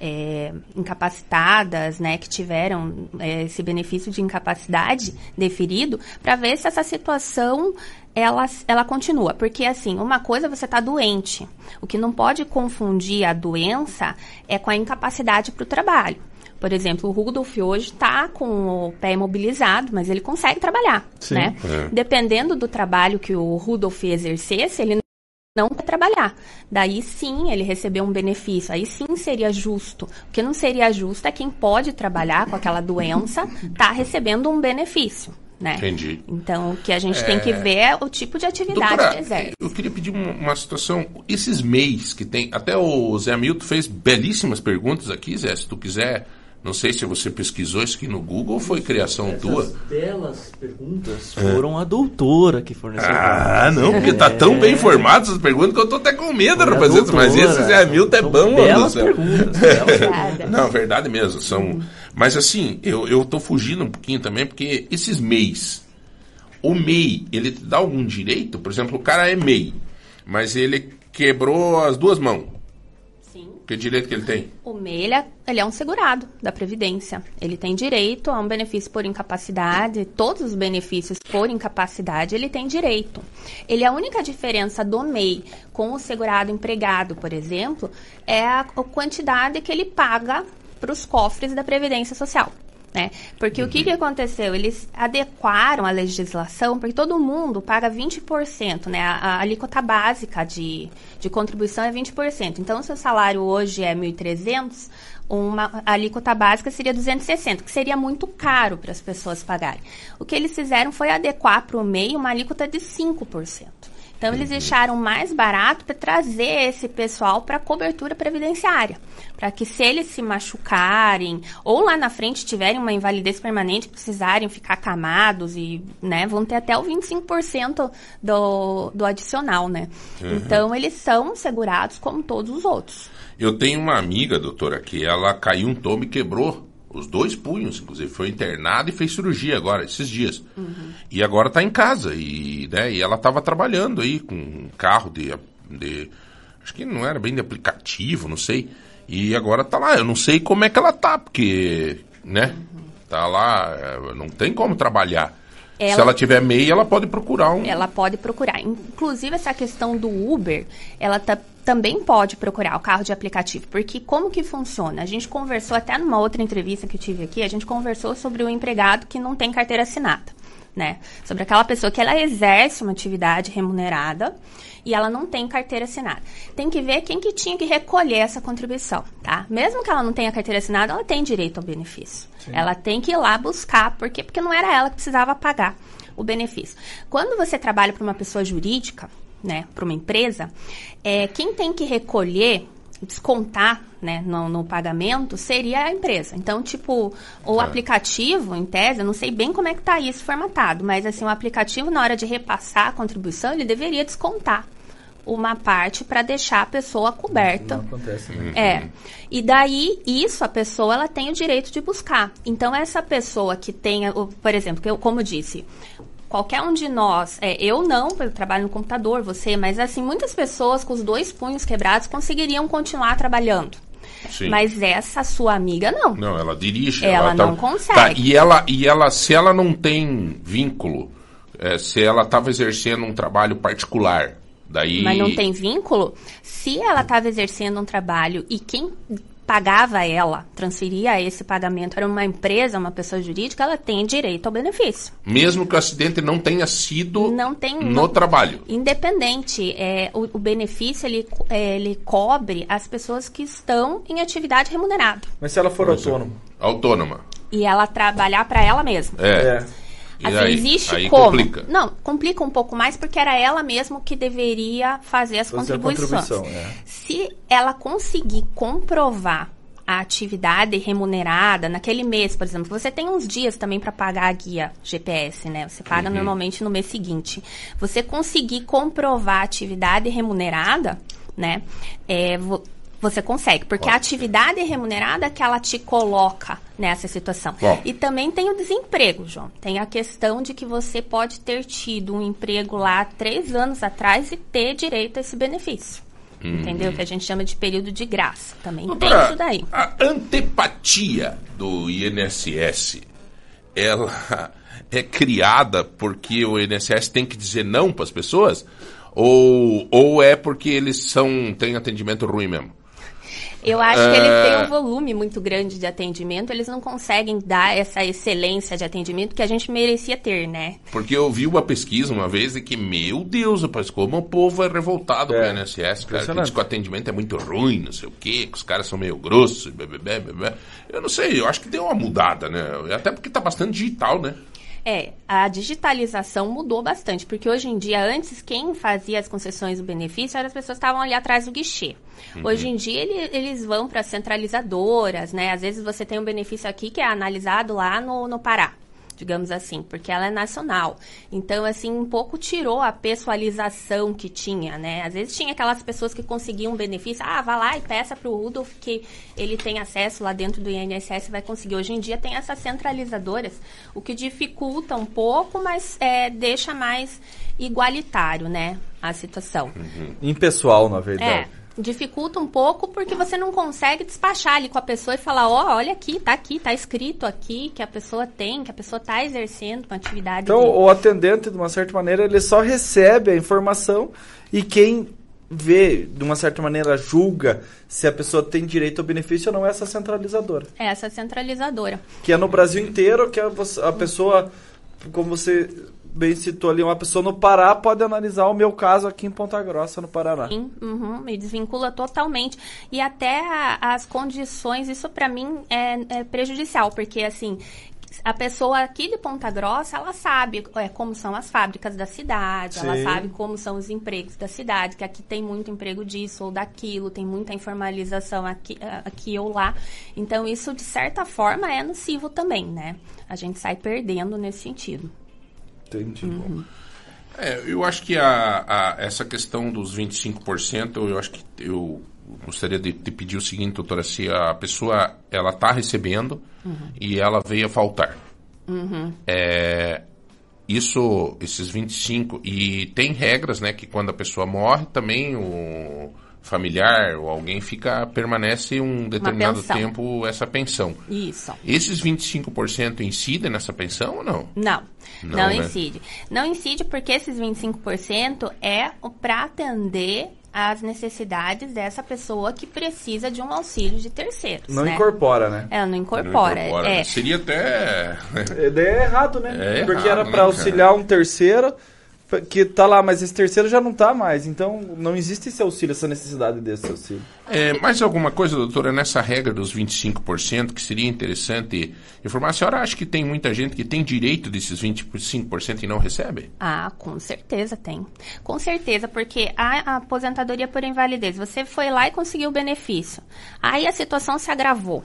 é, incapacitadas, né, que tiveram é, esse benefício de incapacidade deferido, para ver se essa situação ela, ela continua. Porque, assim, uma coisa é você tá doente. O que não pode confundir a doença é com a incapacidade para o trabalho. Por exemplo, o Rudolf hoje está com o pé imobilizado, mas ele consegue trabalhar, Sim. né? É. Dependendo do trabalho que o Rudolf exercesse, ele não quer trabalhar. Daí sim ele recebeu um benefício. Aí sim seria justo. O que não seria justo é quem pode trabalhar com aquela doença tá recebendo um benefício, né? Entendi. Então, o que a gente É. tem que ver é o tipo de atividade Doutora, que exerce. eu queria pedir uma, uma situação. Esses MEIs que tem. Até o Zé Hamilton fez belíssimas perguntas aqui, Zé. Se tu quiser. Não sei se você pesquisou isso aqui no Google ou foi criação tua. belas perguntas É. foram a doutora que forneceu. Ah, não, porque tá tão bem informado essas perguntas que eu tô até com medo, rapaziada. Mas esse Zé Hamilton é bom, mano. belas do céu. perguntas, Não, verdade mesmo. São... Mas assim, eu, eu tô fugindo um pouquinho também, porque esses MEIs. O MEI, ele te dá algum direito? Por exemplo, o cara é MEI, mas ele quebrou as duas mãos. Que direito que ele tem? O MEI, ele é, ele é um segurado da Previdência. Ele tem direito a um benefício por incapacidade, todos os benefícios por incapacidade ele tem direito. Ele, a única diferença do MEI com o segurado empregado, por exemplo, é a quantidade que ele paga para os cofres da Previdência Social. Né? Porque o que, que aconteceu? Eles adequaram a legislação, porque todo mundo paga 20%, né? A, a alíquota básica de, de contribuição é 20%. Então, se o salário hoje é 1.300, uma a alíquota básica seria 260, que seria muito caro para as pessoas pagarem. O que eles fizeram foi adequar para o MEI uma alíquota de 5%. Então, eles deixaram mais barato para trazer esse pessoal para cobertura previdenciária. Para que, se eles se machucarem ou lá na frente tiverem uma invalidez permanente, precisarem ficar acamados e né, vão ter até o 25% do, do adicional, né? Uhum. Então, eles são segurados como todos os outros. Eu tenho uma amiga, doutora, que ela caiu um tombo e quebrou os dois punhos, inclusive. Foi internada e fez cirurgia agora, esses dias. E agora está em casa. E, né, e ela estava trabalhando aí com um carro de, de. Acho que não era bem de aplicativo, não sei. E agora tá lá. Eu não sei como é que ela tá, porque. né? Tá lá. eh, Não tem como trabalhar. Se Ela- ela tiver MEI, ela pode procurar um. Ela pode procurar. Inclusive, essa questão do Uber, ela ta- também pode procurar o carro de aplicativo. Porque como que funciona? A gente conversou até numa outra entrevista que eu tive aqui, a gente conversou sobre o empregado que não tem carteira assinada. Né? Sobre aquela pessoa que ela exerce uma atividade remunerada e ela não tem carteira assinada. Tem que ver quem que tinha que recolher essa contribuição, tá? Mesmo que ela não tenha carteira assinada, ela tem direito ao benefício. Sim. Ela tem que ir lá buscar, por quê? Porque não era ela que precisava pagar o benefício. Quando você trabalha para uma pessoa jurídica, né, para uma empresa, é, quem tem que recolher, descontar, né, no, no pagamento seria a empresa. Então, tipo, o Tá. aplicativo, em tese, eu não sei bem como é que tá isso formatado, mas assim, o aplicativo na hora de repassar a contribuição, ele deveria descontar uma parte para deixar a pessoa coberta. Não acontece, né? É. E daí, isso, a pessoa, ela tem o direito de buscar. Então, essa pessoa que tenha, por exemplo, que eu, como eu disse, qualquer um de nós, é, eu não, eu trabalho no computador, você, mas assim, muitas pessoas com os dois punhos quebrados conseguiriam continuar trabalhando. Sim. Mas essa sua amiga não. Não, ela dirige. Ela tá- não consegue. Tá, e ela, e ela, se ela não tem vínculo, é, se ela estava exercendo um trabalho particular, daí. Mas não tem vínculo? Se ela estava exercendo um trabalho e quem pagava ela, transferia esse pagamento era uma empresa, uma pessoa jurídica, ela tem direito ao benefício. Mesmo que o acidente não tenha sido Não tem no não- trabalho. Independente, é, o, o benefício ele, é, ele cobre as pessoas que estão em atividade remunerada Mas se ela for é. autônoma? Autônoma. e ela trabalhar para ela mesma. É. E Assim, aí- existe aí como? complica. Não, complica um pouco mais porque era ela mesma que deveria fazer as Fazer contribuições. é. Se ela conseguir comprovar a atividade remunerada naquele mês, por exemplo, você tem uns dias também para pagar a guia GPS, né? Você paga Uhum. normalmente no mês seguinte. Você conseguir comprovar a atividade remunerada, né? É, você consegue, porque a atividade remunerada é que ela te coloca nessa situação. Bom. E também tem o desemprego, João. Tem a questão de que você pode ter tido um emprego lá três anos atrás e ter direito a esse benefício. Hum. Entendeu? Que a gente chama de período de graça. Também tem isso daí. A antepatia do INSS, ela é criada porque o INSS tem que dizer não para as pessoas? Ou, ou é porque eles são têm atendimento ruim mesmo? Eu acho que eles É. têm um volume muito grande de atendimento, eles não conseguem dar essa excelência de atendimento que a gente merecia ter, né? Porque eu vi uma pesquisa uma vez de que, meu Deus, rapaz, como o povo é revoltado com o INSS, cara. Que diz que o atendimento é muito ruim, não sei o quê, que os caras são meio grossos, blá, blá, blá, blá. Eu não sei, eu acho que deu uma mudada, né? Até porque tá bastante digital, né? É, a digitalização mudou bastante, porque hoje em dia, antes, quem fazia as concessões do benefício eram as pessoas que estavam ali atrás do guichê. Uhum. Hoje em dia, ele- eles vão para centralizadoras, né? Às vezes você tem um benefício aqui que é analisado lá no, no Pará. Digamos assim, porque ela é nacional. Então, assim, um pouco tirou a pessoalização que tinha, né? Às vezes tinha aquelas pessoas que conseguiam um benefício, ah, vá lá e peça para o Rudolf que ele tem acesso lá dentro do INSS vai conseguir. Hoje em dia tem essas centralizadoras, o que dificulta um pouco, mas é, deixa mais igualitário, né, a situação. Impessoal, na verdade. É, dificulta um pouco porque você não consegue despachar ali com a pessoa e falar, ó, olha aqui, tá aqui, tá escrito aqui que a pessoa tem, que a pessoa tá exercendo uma atividade. Então, de- o atendente, de uma certa maneira, ele só recebe a informação e quem vê, de uma certa maneira, julga se a pessoa tem direito ao benefício ou não é essa centralizadora. É essa centralizadora. Que é no Brasil inteiro, que a, a pessoa, como você bem citou ali, uma pessoa no Pará pode analisar o meu caso aqui em Ponta Grossa, no Paraná. Sim, uhum, me desvincula totalmente. E até a- as condições, isso pra mim é, é prejudicial, porque assim, a pessoa aqui de Ponta Grossa, ela sabe é, como são as fábricas da cidade, ela Sim. sabe como são os empregos da cidade, que aqui tem muito emprego disso ou daquilo, tem muita informalização aqui, ah, aqui ou lá. Então, isso, de certa forma, é nocivo também, né? A gente sai perdendo nesse sentido. Entendi. Uhum. É, eu acho que a, a- essa questão dos 25%, eu acho que eu gostaria de te pedir o seguinte, doutora, se a pessoa ela está recebendo Uhum. e ela veio a faltar. Uhum. É, isso, esses 25, e tem regras, né, que quando a pessoa morre, também o familiar ou alguém fica, permanece um determinado tempo essa pensão. Isso. Esses 25% incidem nessa pensão ou não? Não, Não, não, né? incide. Não incide porque esses 25% é para atender às necessidades dessa pessoa que precisa de um auxílio de terceiros. Não né? incorpora, né? É, não incorpora. Não incorpora, é. né? Seria até... É, daí é errado, né? É Porque errado, era né, pra cara? auxiliar um terceiro que tá lá, mas esse terceiro já não tá mais. Então não existe esse auxílio, essa necessidade desse auxílio. É, mais alguma coisa, doutora, nessa regra dos 25%, que seria interessante informar? A senhora acha que tem muita gente que tem direito desses 25% e não recebe? Ah, com certeza tem. Com certeza, porque a, a aposentadoria por invalidez, você foi lá e conseguiu o benefício. Aí a situação se agravou,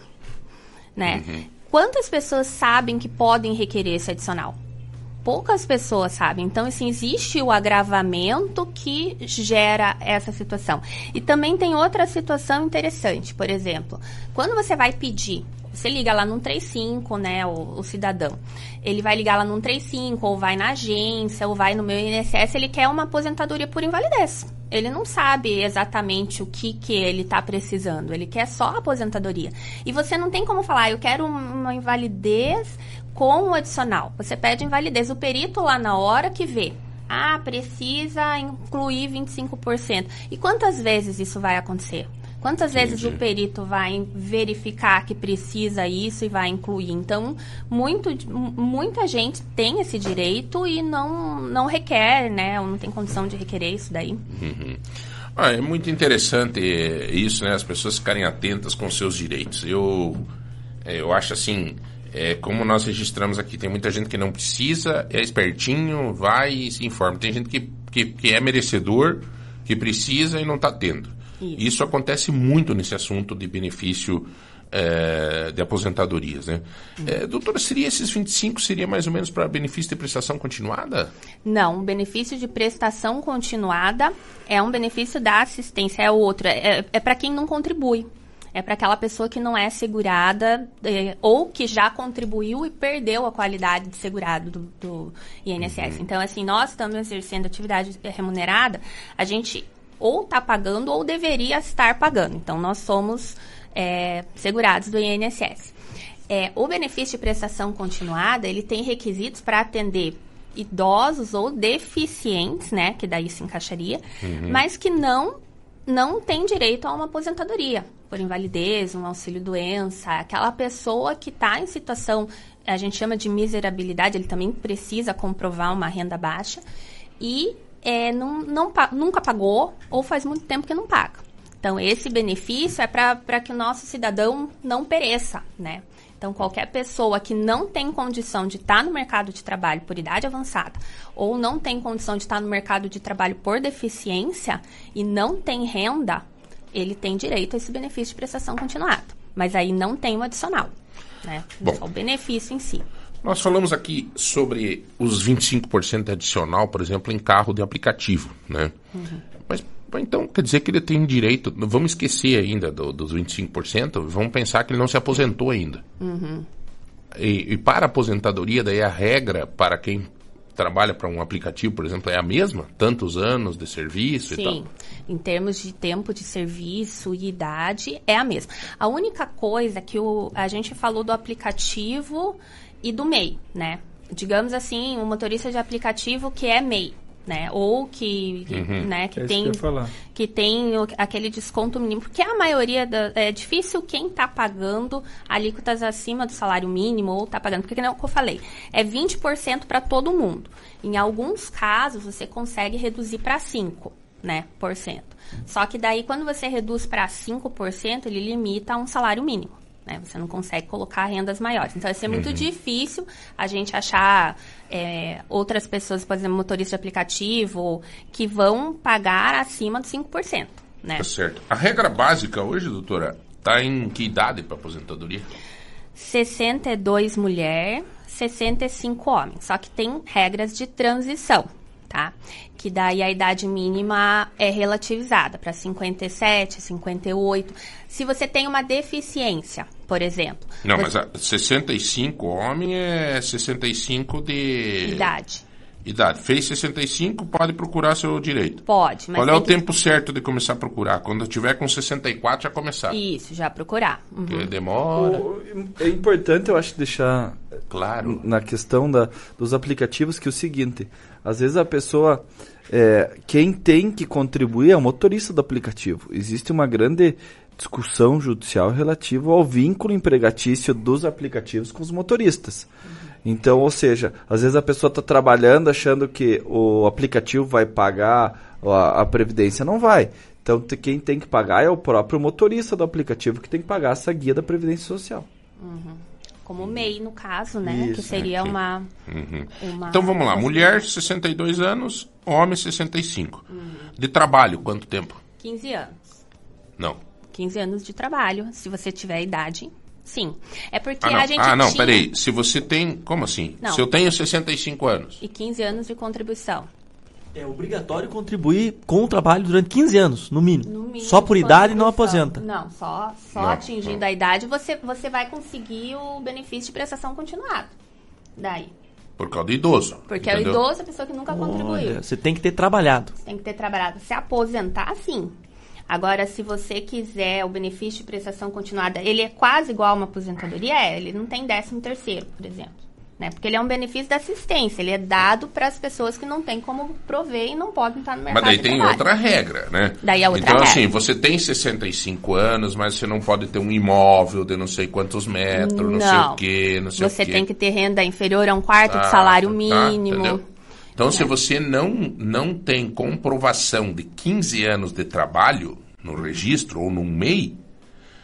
né? Quantas pessoas sabem que podem requerer esse adicional? Poucas pessoas sabem. Então, assim, existe o agravamento que gera essa situação. E também tem outra situação interessante. Por exemplo, quando você vai pedir Você liga lá no 35, né, o, o cidadão. Ele vai ligar lá no 35, ou vai na agência, ou vai no meu INSS, ele quer uma aposentadoria por invalidez. Ele não sabe exatamente o que, que ele está precisando. Ele quer só a aposentadoria. E você não tem como falar, "Ah, eu quero uma invalidez com o adicional. Você pede invalidez. O perito lá na hora que vê. Ah, precisa incluir 25%. E quantas vezes isso vai acontecer? Quantas vezes o perito vai verificar que precisa isso e vai incluir? Então, muito, muita gente tem esse direito e não, não requer, né? Ou não tem condição de requerer isso daí. Uhum. Ah, é muito interessante isso, né? As pessoas ficarem atentas com seus direitos. Eu, eh, eu acho assim, é, como nós registramos aqui, tem muita gente que não precisa, é espertinho, vai e se informa. Tem gente que, que, que é merecedor, que precisa e não está tendo. Isso. acontece muito nesse assunto de benefício eh, de aposentadorias, né? Eh, doutora, seria esses 25, seria mais ou menos para benefício de prestação continuada? Não, o benefício de prestação continuada é um benefício da assistência, é outro. É, é para quem não contribui. É para aquela pessoa que não é segurada eh, ou que já contribuiu e perdeu a qualidade de segurado do, do INSS. Então, assim, nós estamos exercendo atividade remunerada, a gente ou está pagando ou deveria estar pagando. Então, nós somos eh, segurados do INSS. É, o benefício de prestação continuada, ele tem requisitos para atender idosos ou deficientes, né, que daí se encaixaria, Uhum. mas que não não tem direito a uma aposentadoria por invalidez, um auxílio doença, aquela pessoa que está em situação, a gente chama de miserabilidade, ele também precisa comprovar uma renda baixa e é, não, não, nunca pagou ou faz muito tempo que não paga. Então, esse benefício é para que o nosso cidadão não pereça, né? Então, qualquer pessoa que não tem condição de estar no mercado de trabalho por idade avançada ou não tem condição de estar no mercado de trabalho por deficiência e não tem renda, ele tem direito a esse benefício de prestação continuada. Mas aí não tem o adicional, né? Bom. Só o benefício em si. Nós falamos aqui sobre os 25% adicional, por exemplo, em carro de aplicativo, né? Mas então quer dizer que ele tem direito. Vamos esquecer ainda do- dos 25%, vamos pensar que ele não se aposentou ainda. Uhum. E, e para a aposentadoria, daí a regra para quem trabalha para um aplicativo, por exemplo, é a mesma? Tantos anos de serviço e Sim, tal? em termos de tempo de serviço e idade, é a mesma. A única coisa que o, a gente falou do aplicativo e do MEI, né? Digamos assim, um motorista de aplicativo que é MEI, né? Ou que, Uhum. né, que É tem que que tem o- aquele desconto mínimo, porque a maioria da, é difícil quem está pagando alíquotas acima do salário mínimo ou está pagando, porque não é o que eu falei, é 20% para todo mundo. Em alguns casos você consegue reduzir para 5, né, por cento. Só que daí quando você reduz para 5%, ele limita a um salário mínimo. Né? Você não consegue colocar rendas maiores. Então, vai ser muito Uhum. difícil a gente achar é, outras pessoas, por exemplo, motorista de aplicativo, que vão pagar acima dos 5%. Né? Tá certo. A regra básica hoje, doutora, está em que idade para aposentadoria? 62 mulher, 65 homem. Só que tem regras de transição, tá? Que daí a idade mínima é relativizada para 57, 58. Se você tem uma deficiência, por exemplo. Não, você- mas a 65 homem é 65 de... Idade. Idade. Fez 65, pode procurar seu direito. Pode, mas Qual é o que- tempo certo de começar a procurar? Quando tiver com 64, já começar. Isso, já procurar. Uhum. Porque demora. O- é importante, eu acho, deixar claro. na questão da, dos aplicativos que é o seguinte, às vezes a pessoa, é, quem tem que contribuir é o motorista do aplicativo. Existe uma grande discussão judicial relativa ao vínculo empregatício dos aplicativos com os motoristas. Então, ou seja, às vezes a pessoa está trabalhando achando que o aplicativo vai pagar a, a previdência, não vai. Então, quem tem que pagar é o próprio motorista do aplicativo que tem que pagar essa guia da previdência social. Uhum. Como MEI, no caso, né? que Isso, seria aqui. uma, Uhum. uma. Então vamos lá. Mulher, 62 anos. Homem, 65. De trabalho, quanto tempo? 15 anos. Não. 15 anos de trabalho, se você tiver idade, sim. É porque Ah, não. a gente Ah, não, tinha... peraí. Se você tem. Como assim? Não. Se eu tenho 65 anos. E 15 anos de contribuição. É obrigatório contribuir com o trabalho durante 15 anos, no mínimo. No mínimo Só por de idade não aposenta? Não, só, só Não, atingindo a idade você, você vai conseguir o benefício de prestação continuada. Daí. Por causa do idoso. Porque é o entendeu? idoso a pessoa que nunca contribuiu. Olha, você tem que ter trabalhado. Tem que ter trabalhado. Se aposentar, sim. Agora, se você quiser o benefício de prestação continuada, ele é quase igual a uma aposentadoria? É, ele não tem décimo terceiro, por exemplo. Né? Porque ele é um benefício da assistência, ele é dado para as pessoas que não têm como prover e não podem estar no mercado Mas daí de tem trabalho. outra regra, né? Daí é outra então, regra. assim, você tem 65 anos, mas você não pode ter um imóvel de não sei quantos metros, não, sei o quê, não sei Você o quê. tem que ter renda inferior a um quarto Ah, do salário tá, mínimo. entendeu? Então, se você não, não tem comprovação de 15 anos de trabalho no registro ou no MEI,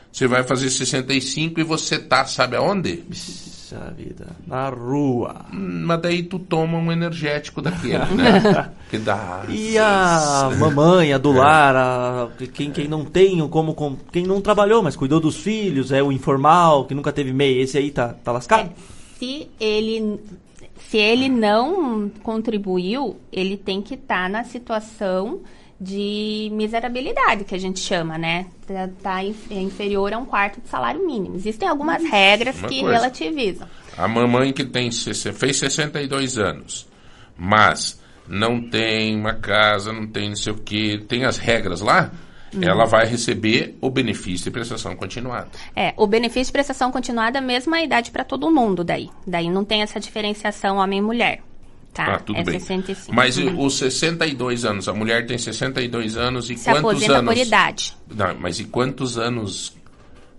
você vai fazer 65 e você tá, sabe aonde? Puxa vida, na rua. Hum, Mas daí tu toma um energético daquele, né? que dá. E a mamãe, a do lar, a- quem, quem não tem, como, com- quem não trabalhou, mas cuidou dos filhos, é o informal, que nunca teve MEI, esse aí tá, tá lascado? Se ele, se ele não contribuiu, ele tem que estar na situação de miserabilidade, que a gente chama, né? Tá, tá é inferior a um quarto do salário mínimo. Existem algumas regras Uma que coisa. relativizam. A mamãe que tem, fez 62 anos, mas não tem uma casa, não tem não sei o que, tem as regras lá, Hum. ela vai receber o benefício de prestação continuada. É, o benefício de prestação continuada é a mesma idade para todo mundo daí. Daí não tem essa diferenciação homem e mulher. Tá? Ah, tudo é bem. 65. Mas e Uhum. os 62 anos, a mulher tem 62 anos e Se quantos aposenta anos? por idade. Não, mas e quantos anos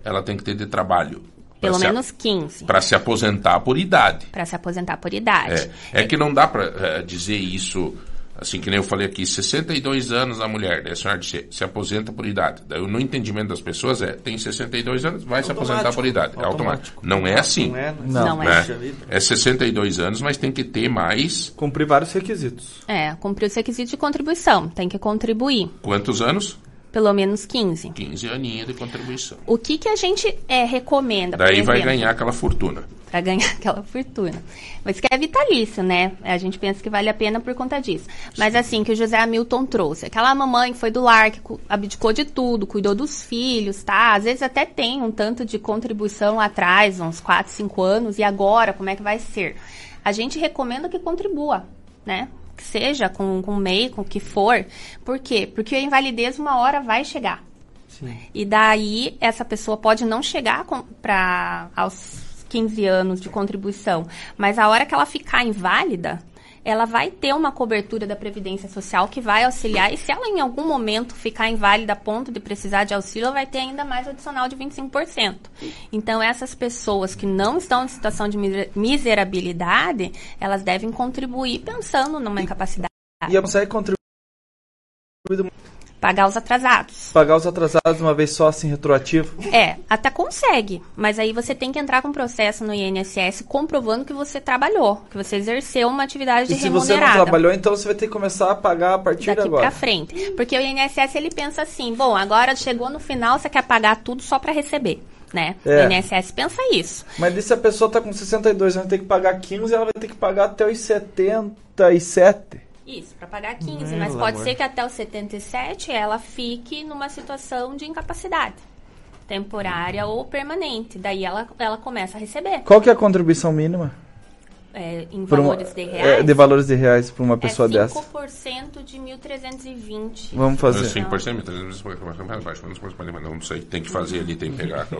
ela tem que ter de trabalho? Pelo menos 15. Para se aposentar por idade. Para se aposentar por idade. É, é que não dá para dizer isso, assim, que nem eu falei aqui, 62 anos a mulher, daí a senhora se, se aposenta por idade. Daí no entendimento das pessoas é, tem 62 anos, vai se aposentar por idade. É automático. Não é assim. Não é, Não. Não é. né? É 62 anos, mas tem que ter mais Cumprir vários requisitos. É, cumprir os requisitos de contribuição. Tem que contribuir. quantos anos? Pelo menos 15. 15 aninhos de contribuição. O que, que a gente é, recomenda? Daí vai ganhar aquela fortuna. Pra ganhar aquela fortuna. Mas que é vitalício, né? A gente pensa que vale a pena por conta disso. Mas assim, que o José Hamilton trouxe. Aquela mamãe foi do lar, que abdicou de tudo, cuidou dos filhos, tá? Às vezes até tem um tanto de contribuição lá atrás, uns 4, 5 anos. E agora, como é que vai ser? A gente recomenda que contribua, né? Que seja com, com MEI, com o que for. Por quê? Porque a invalidez uma hora vai chegar. E daí, essa pessoa pode não chegar para aos 15 anos de contribuição, mas a hora que ela ficar inválida, ela vai ter uma cobertura da Previdência Social que vai auxiliar, e se ela em algum momento ficar inválida a ponto de precisar de auxílio, ela vai ter ainda mais adicional de 25%. Então, essas pessoas que não estão em situação de miser- miserabilidade, elas devem contribuir pensando numa incapacidade. E consegue contribuir Pagar os atrasados. pagar os atrasados de uma vez só, assim, retroativo? É, até consegue, mas aí você tem que entrar com um processo no INSS comprovando que você trabalhou, que você exerceu uma atividade E se você não remunerada. trabalhou, então você vai ter que começar a pagar a partir de Daqui agora. pra frente. Porque o INSS ele pensa assim, bom, agora chegou no final, você quer pagar tudo só pra receber, né? É. O INSS pensa isso. Mas e se a pessoa tá com 62 anos, tem que pagar 15, ela vai ter que pagar até os 77. Isso, pra pagar 15, Meu mas pode amor. ser que até os 77 ela fique numa situação de incapacidade temporária ou permanente. Daí ela, ela começa a receber. Qual que é a contribuição mínima? É, em Por valores de é, reais. de valores de reais para uma pessoa é dessa. 5% de 1.320. Vamos fazer. 5%, não sei, tem que fazer ali, tem que pegar.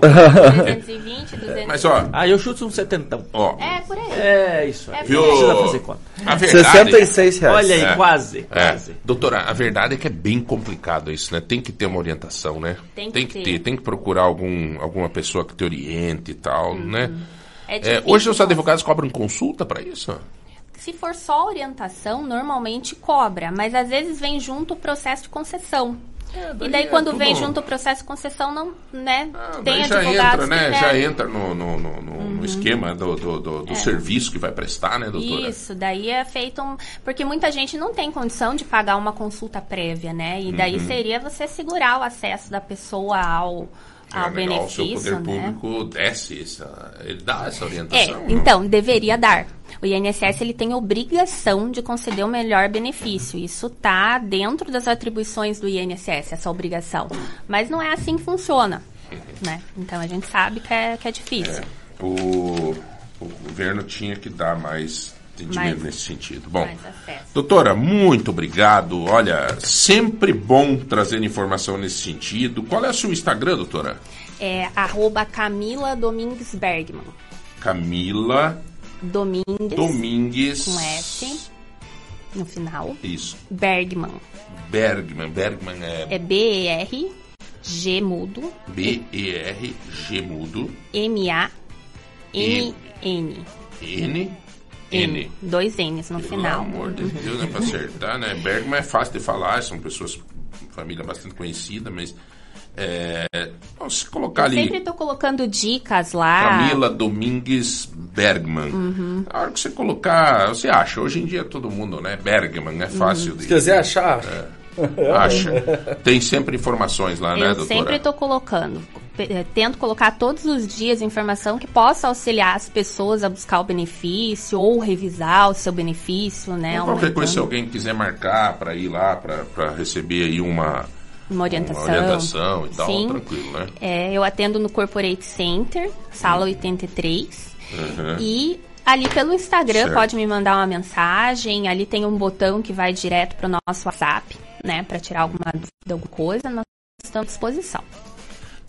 320, 200. Mas ó, Ah, eu chuto um setentão. ó, É, por aí. É isso aí. É Viu? Precisa fazer conta. A verdade, 66 reais. Olha aí, É. quase, É. quase. Doutora, a verdade é que é bem complicado isso, né? Tem que ter uma orientação, né? Tem que que ter. ter, tem que procurar algum, alguma pessoa que te oriente e tal, né? É É, difícil, hoje os advogados cobram consulta para isso? Se for só orientação, normalmente cobra, mas às vezes vem junto o processo de concessão. e daí é quando tudo- vem junto o processo de concessão, não, né? tem Daí já entra, né? Já entra no, no, no, no esquema do, do, do- do É. serviço que vai prestar, né, doutora? Isso, daí é feito um. Porque muita gente não tem condição de pagar uma consulta prévia, né? E daí Uhum. seria você segurar o acesso da pessoa ao, ao é legal, o seu benefício, poder né? público desce essa, ele dá essa É, orientação. não? então, deveria dar. O INSS ele tem obrigação de conceder o melhor benefício. Isso tá dentro das atribuições do INSS, essa obrigação. Mas não é assim que funciona, né? Então a gente sabe que é, que é difícil. O, o governo tinha que dar mais entendimento Mais- nesse sentido. Bom, acesso. doutora, muito obrigado. Olha, sempre bom trazer informação nesse sentido. Qual é o seu Instagram, doutora? É arroba Camila Domingues Bergman. Camila Domingues. Domingues. Com S no final. Isso. Bergman. Bergman. Bergman é, É B-E-R, G mudo, B-E-R-G mudo. M-A-N-N. N. N. Dois N's no final. Pelo amor de Deus, não é pra acertar, né? Bergman é fácil de falar, são pessoas, família bastante conhecida, mas. É, se colocar Eu ali. sempre tô colocando dicas lá. Camila Domingues Bergman. Uhum. A hora que você colocar, você acha. Hoje em dia todo mundo, né? Bergman, é fácil Uhum. de. Se quiser achar, É, acha. Tem sempre informações lá, né, Eu doutora? sempre tô colocando. eh, Tento colocar todos os dias informação que possa auxiliar as pessoas a buscar o benefício ou revisar o seu benefício, né? Então, qualquer coisa, se alguém quiser marcar para ir lá, para receber aí uma, Uma orientação. uma orientação e tal, Sim. tranquilo, né? É, eu atendo no Corporate Center, sala 83. Uhum. E ali pelo Instagram Certo. pode me mandar uma mensagem. Ali tem um botão que vai direto pro nosso WhatsApp, né? Para tirar alguma dúvida, alguma coisa. Nós estamos à disposição.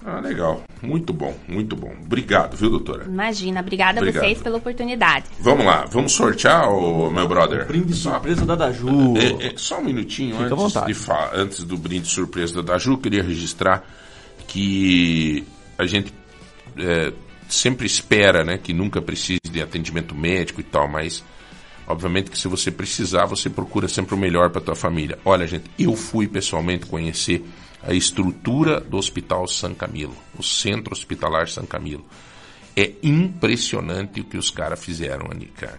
Ah, legal. Muito bom, muito bom. Obrigado, viu, doutora? Imagina, obrigada Obrigado. a vocês pela oportunidade. Vamos lá, vamos sortear, o meu brother. brinde surpresa da Daju. É, é, só um minutinho Fica antes, antes do brinde surpresa da Daju, eu queria registrar que a gente é, sempre espera né, que nunca precise de atendimento médico e tal, mas obviamente que se você precisar, você procura sempre o melhor para tua família. Olha, gente, eu fui pessoalmente conhecer a estrutura do Hospital San Camilo, o Centro Hospitalar San Camilo. É impressionante o que os caras fizeram ali, cara.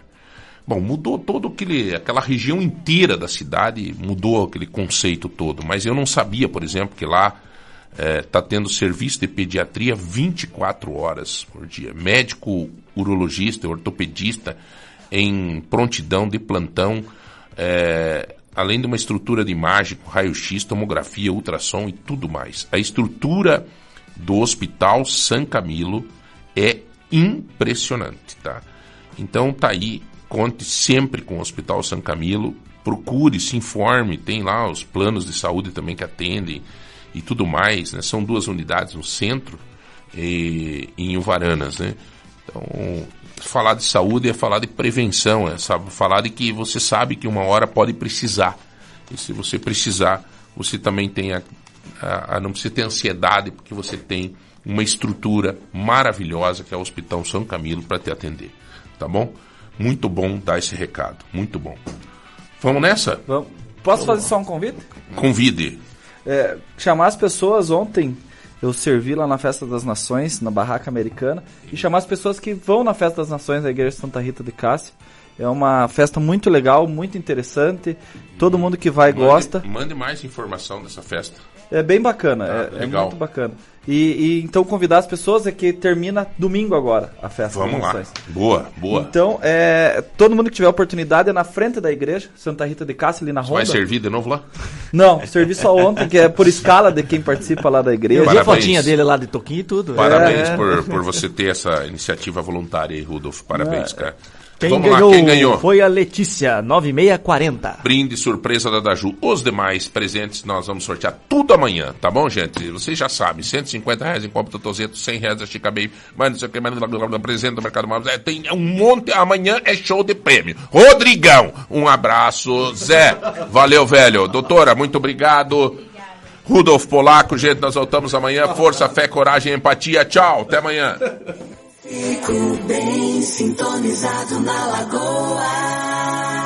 Bom, mudou todo aquele, aquela região inteira da cidade, mudou aquele conceito todo. Mas eu não sabia, por exemplo, que lá está tendo serviço de pediatria 24 horas por dia. Médico, urologista, ortopedista em prontidão de plantão, é, além de uma estrutura de imagem, raio-x, tomografia, ultrassom e tudo mais. A estrutura do Hospital San Camilo é impressionante, tá? Então tá aí, conte sempre com o Hospital San Camilo, procure, se informe, tem lá os planos de saúde também que atendem e tudo mais, né? São duas unidades no centro e em Uvaranas, né? Então, falar de saúde é falar de prevenção, é sabe, falar de que você sabe que uma hora pode precisar. E se você precisar, você também tem a, a, a não precisa ter ansiedade, porque você tem uma estrutura maravilhosa que é o Hospital São Camilo para te atender. Tá bom? Muito bom dar esse recado. Muito bom. Vamos nessa? Vamos. Posso fazer só um convite? Convide. É, chamar as pessoas ontem. Eu servi lá na Festa das Nações, na Barraca Americana, e chamar as pessoas que vão na Festa das Nações da Igreja Santa Rita de Cássio. É uma festa muito legal, muito interessante. Todo mundo que vai Mande- gosta. Mande mais informação dessa festa. É bem bacana, Ah, é, é muito bacana. E, e então convidar as pessoas é que termina domingo agora a festa Vamos das lá. Boa, boa. Então, é, todo mundo que tiver oportunidade é na frente da igreja, Santa Rita de Cássio, ali na Você Ronda. vai servir de novo lá? Não, servi só ontem, que é por escala de quem participa lá da igreja. Eu vi a Parabéns. fotinha dele lá de toquinho e tudo. Parabéns É. por, por você ter essa iniciativa voluntária aí, Rudolf. Parabéns, É. cara. Quem Vamos ganhou, lá, quem ganhou? foi a Letícia, 9640. Brinde surpresa da Daju. Os demais presentes nós vamos sortear tudo amanhã, tá bom, gente? Vocês já sabem, 150 reais em copo Totozeto, 100 reais da Chica Baby, mas não sei o que, mas presente do Mercado Móvel. É, tem um monte, amanhã é show de prêmio. Rodrigão, um abraço. Zé, valeu, velho. Doutora, muito obrigado. Rudolf Polaco, gente, nós voltamos amanhã. Força, fé, coragem, empatia. Tchau, até amanhã. Fico bem sintonizado na lagoa.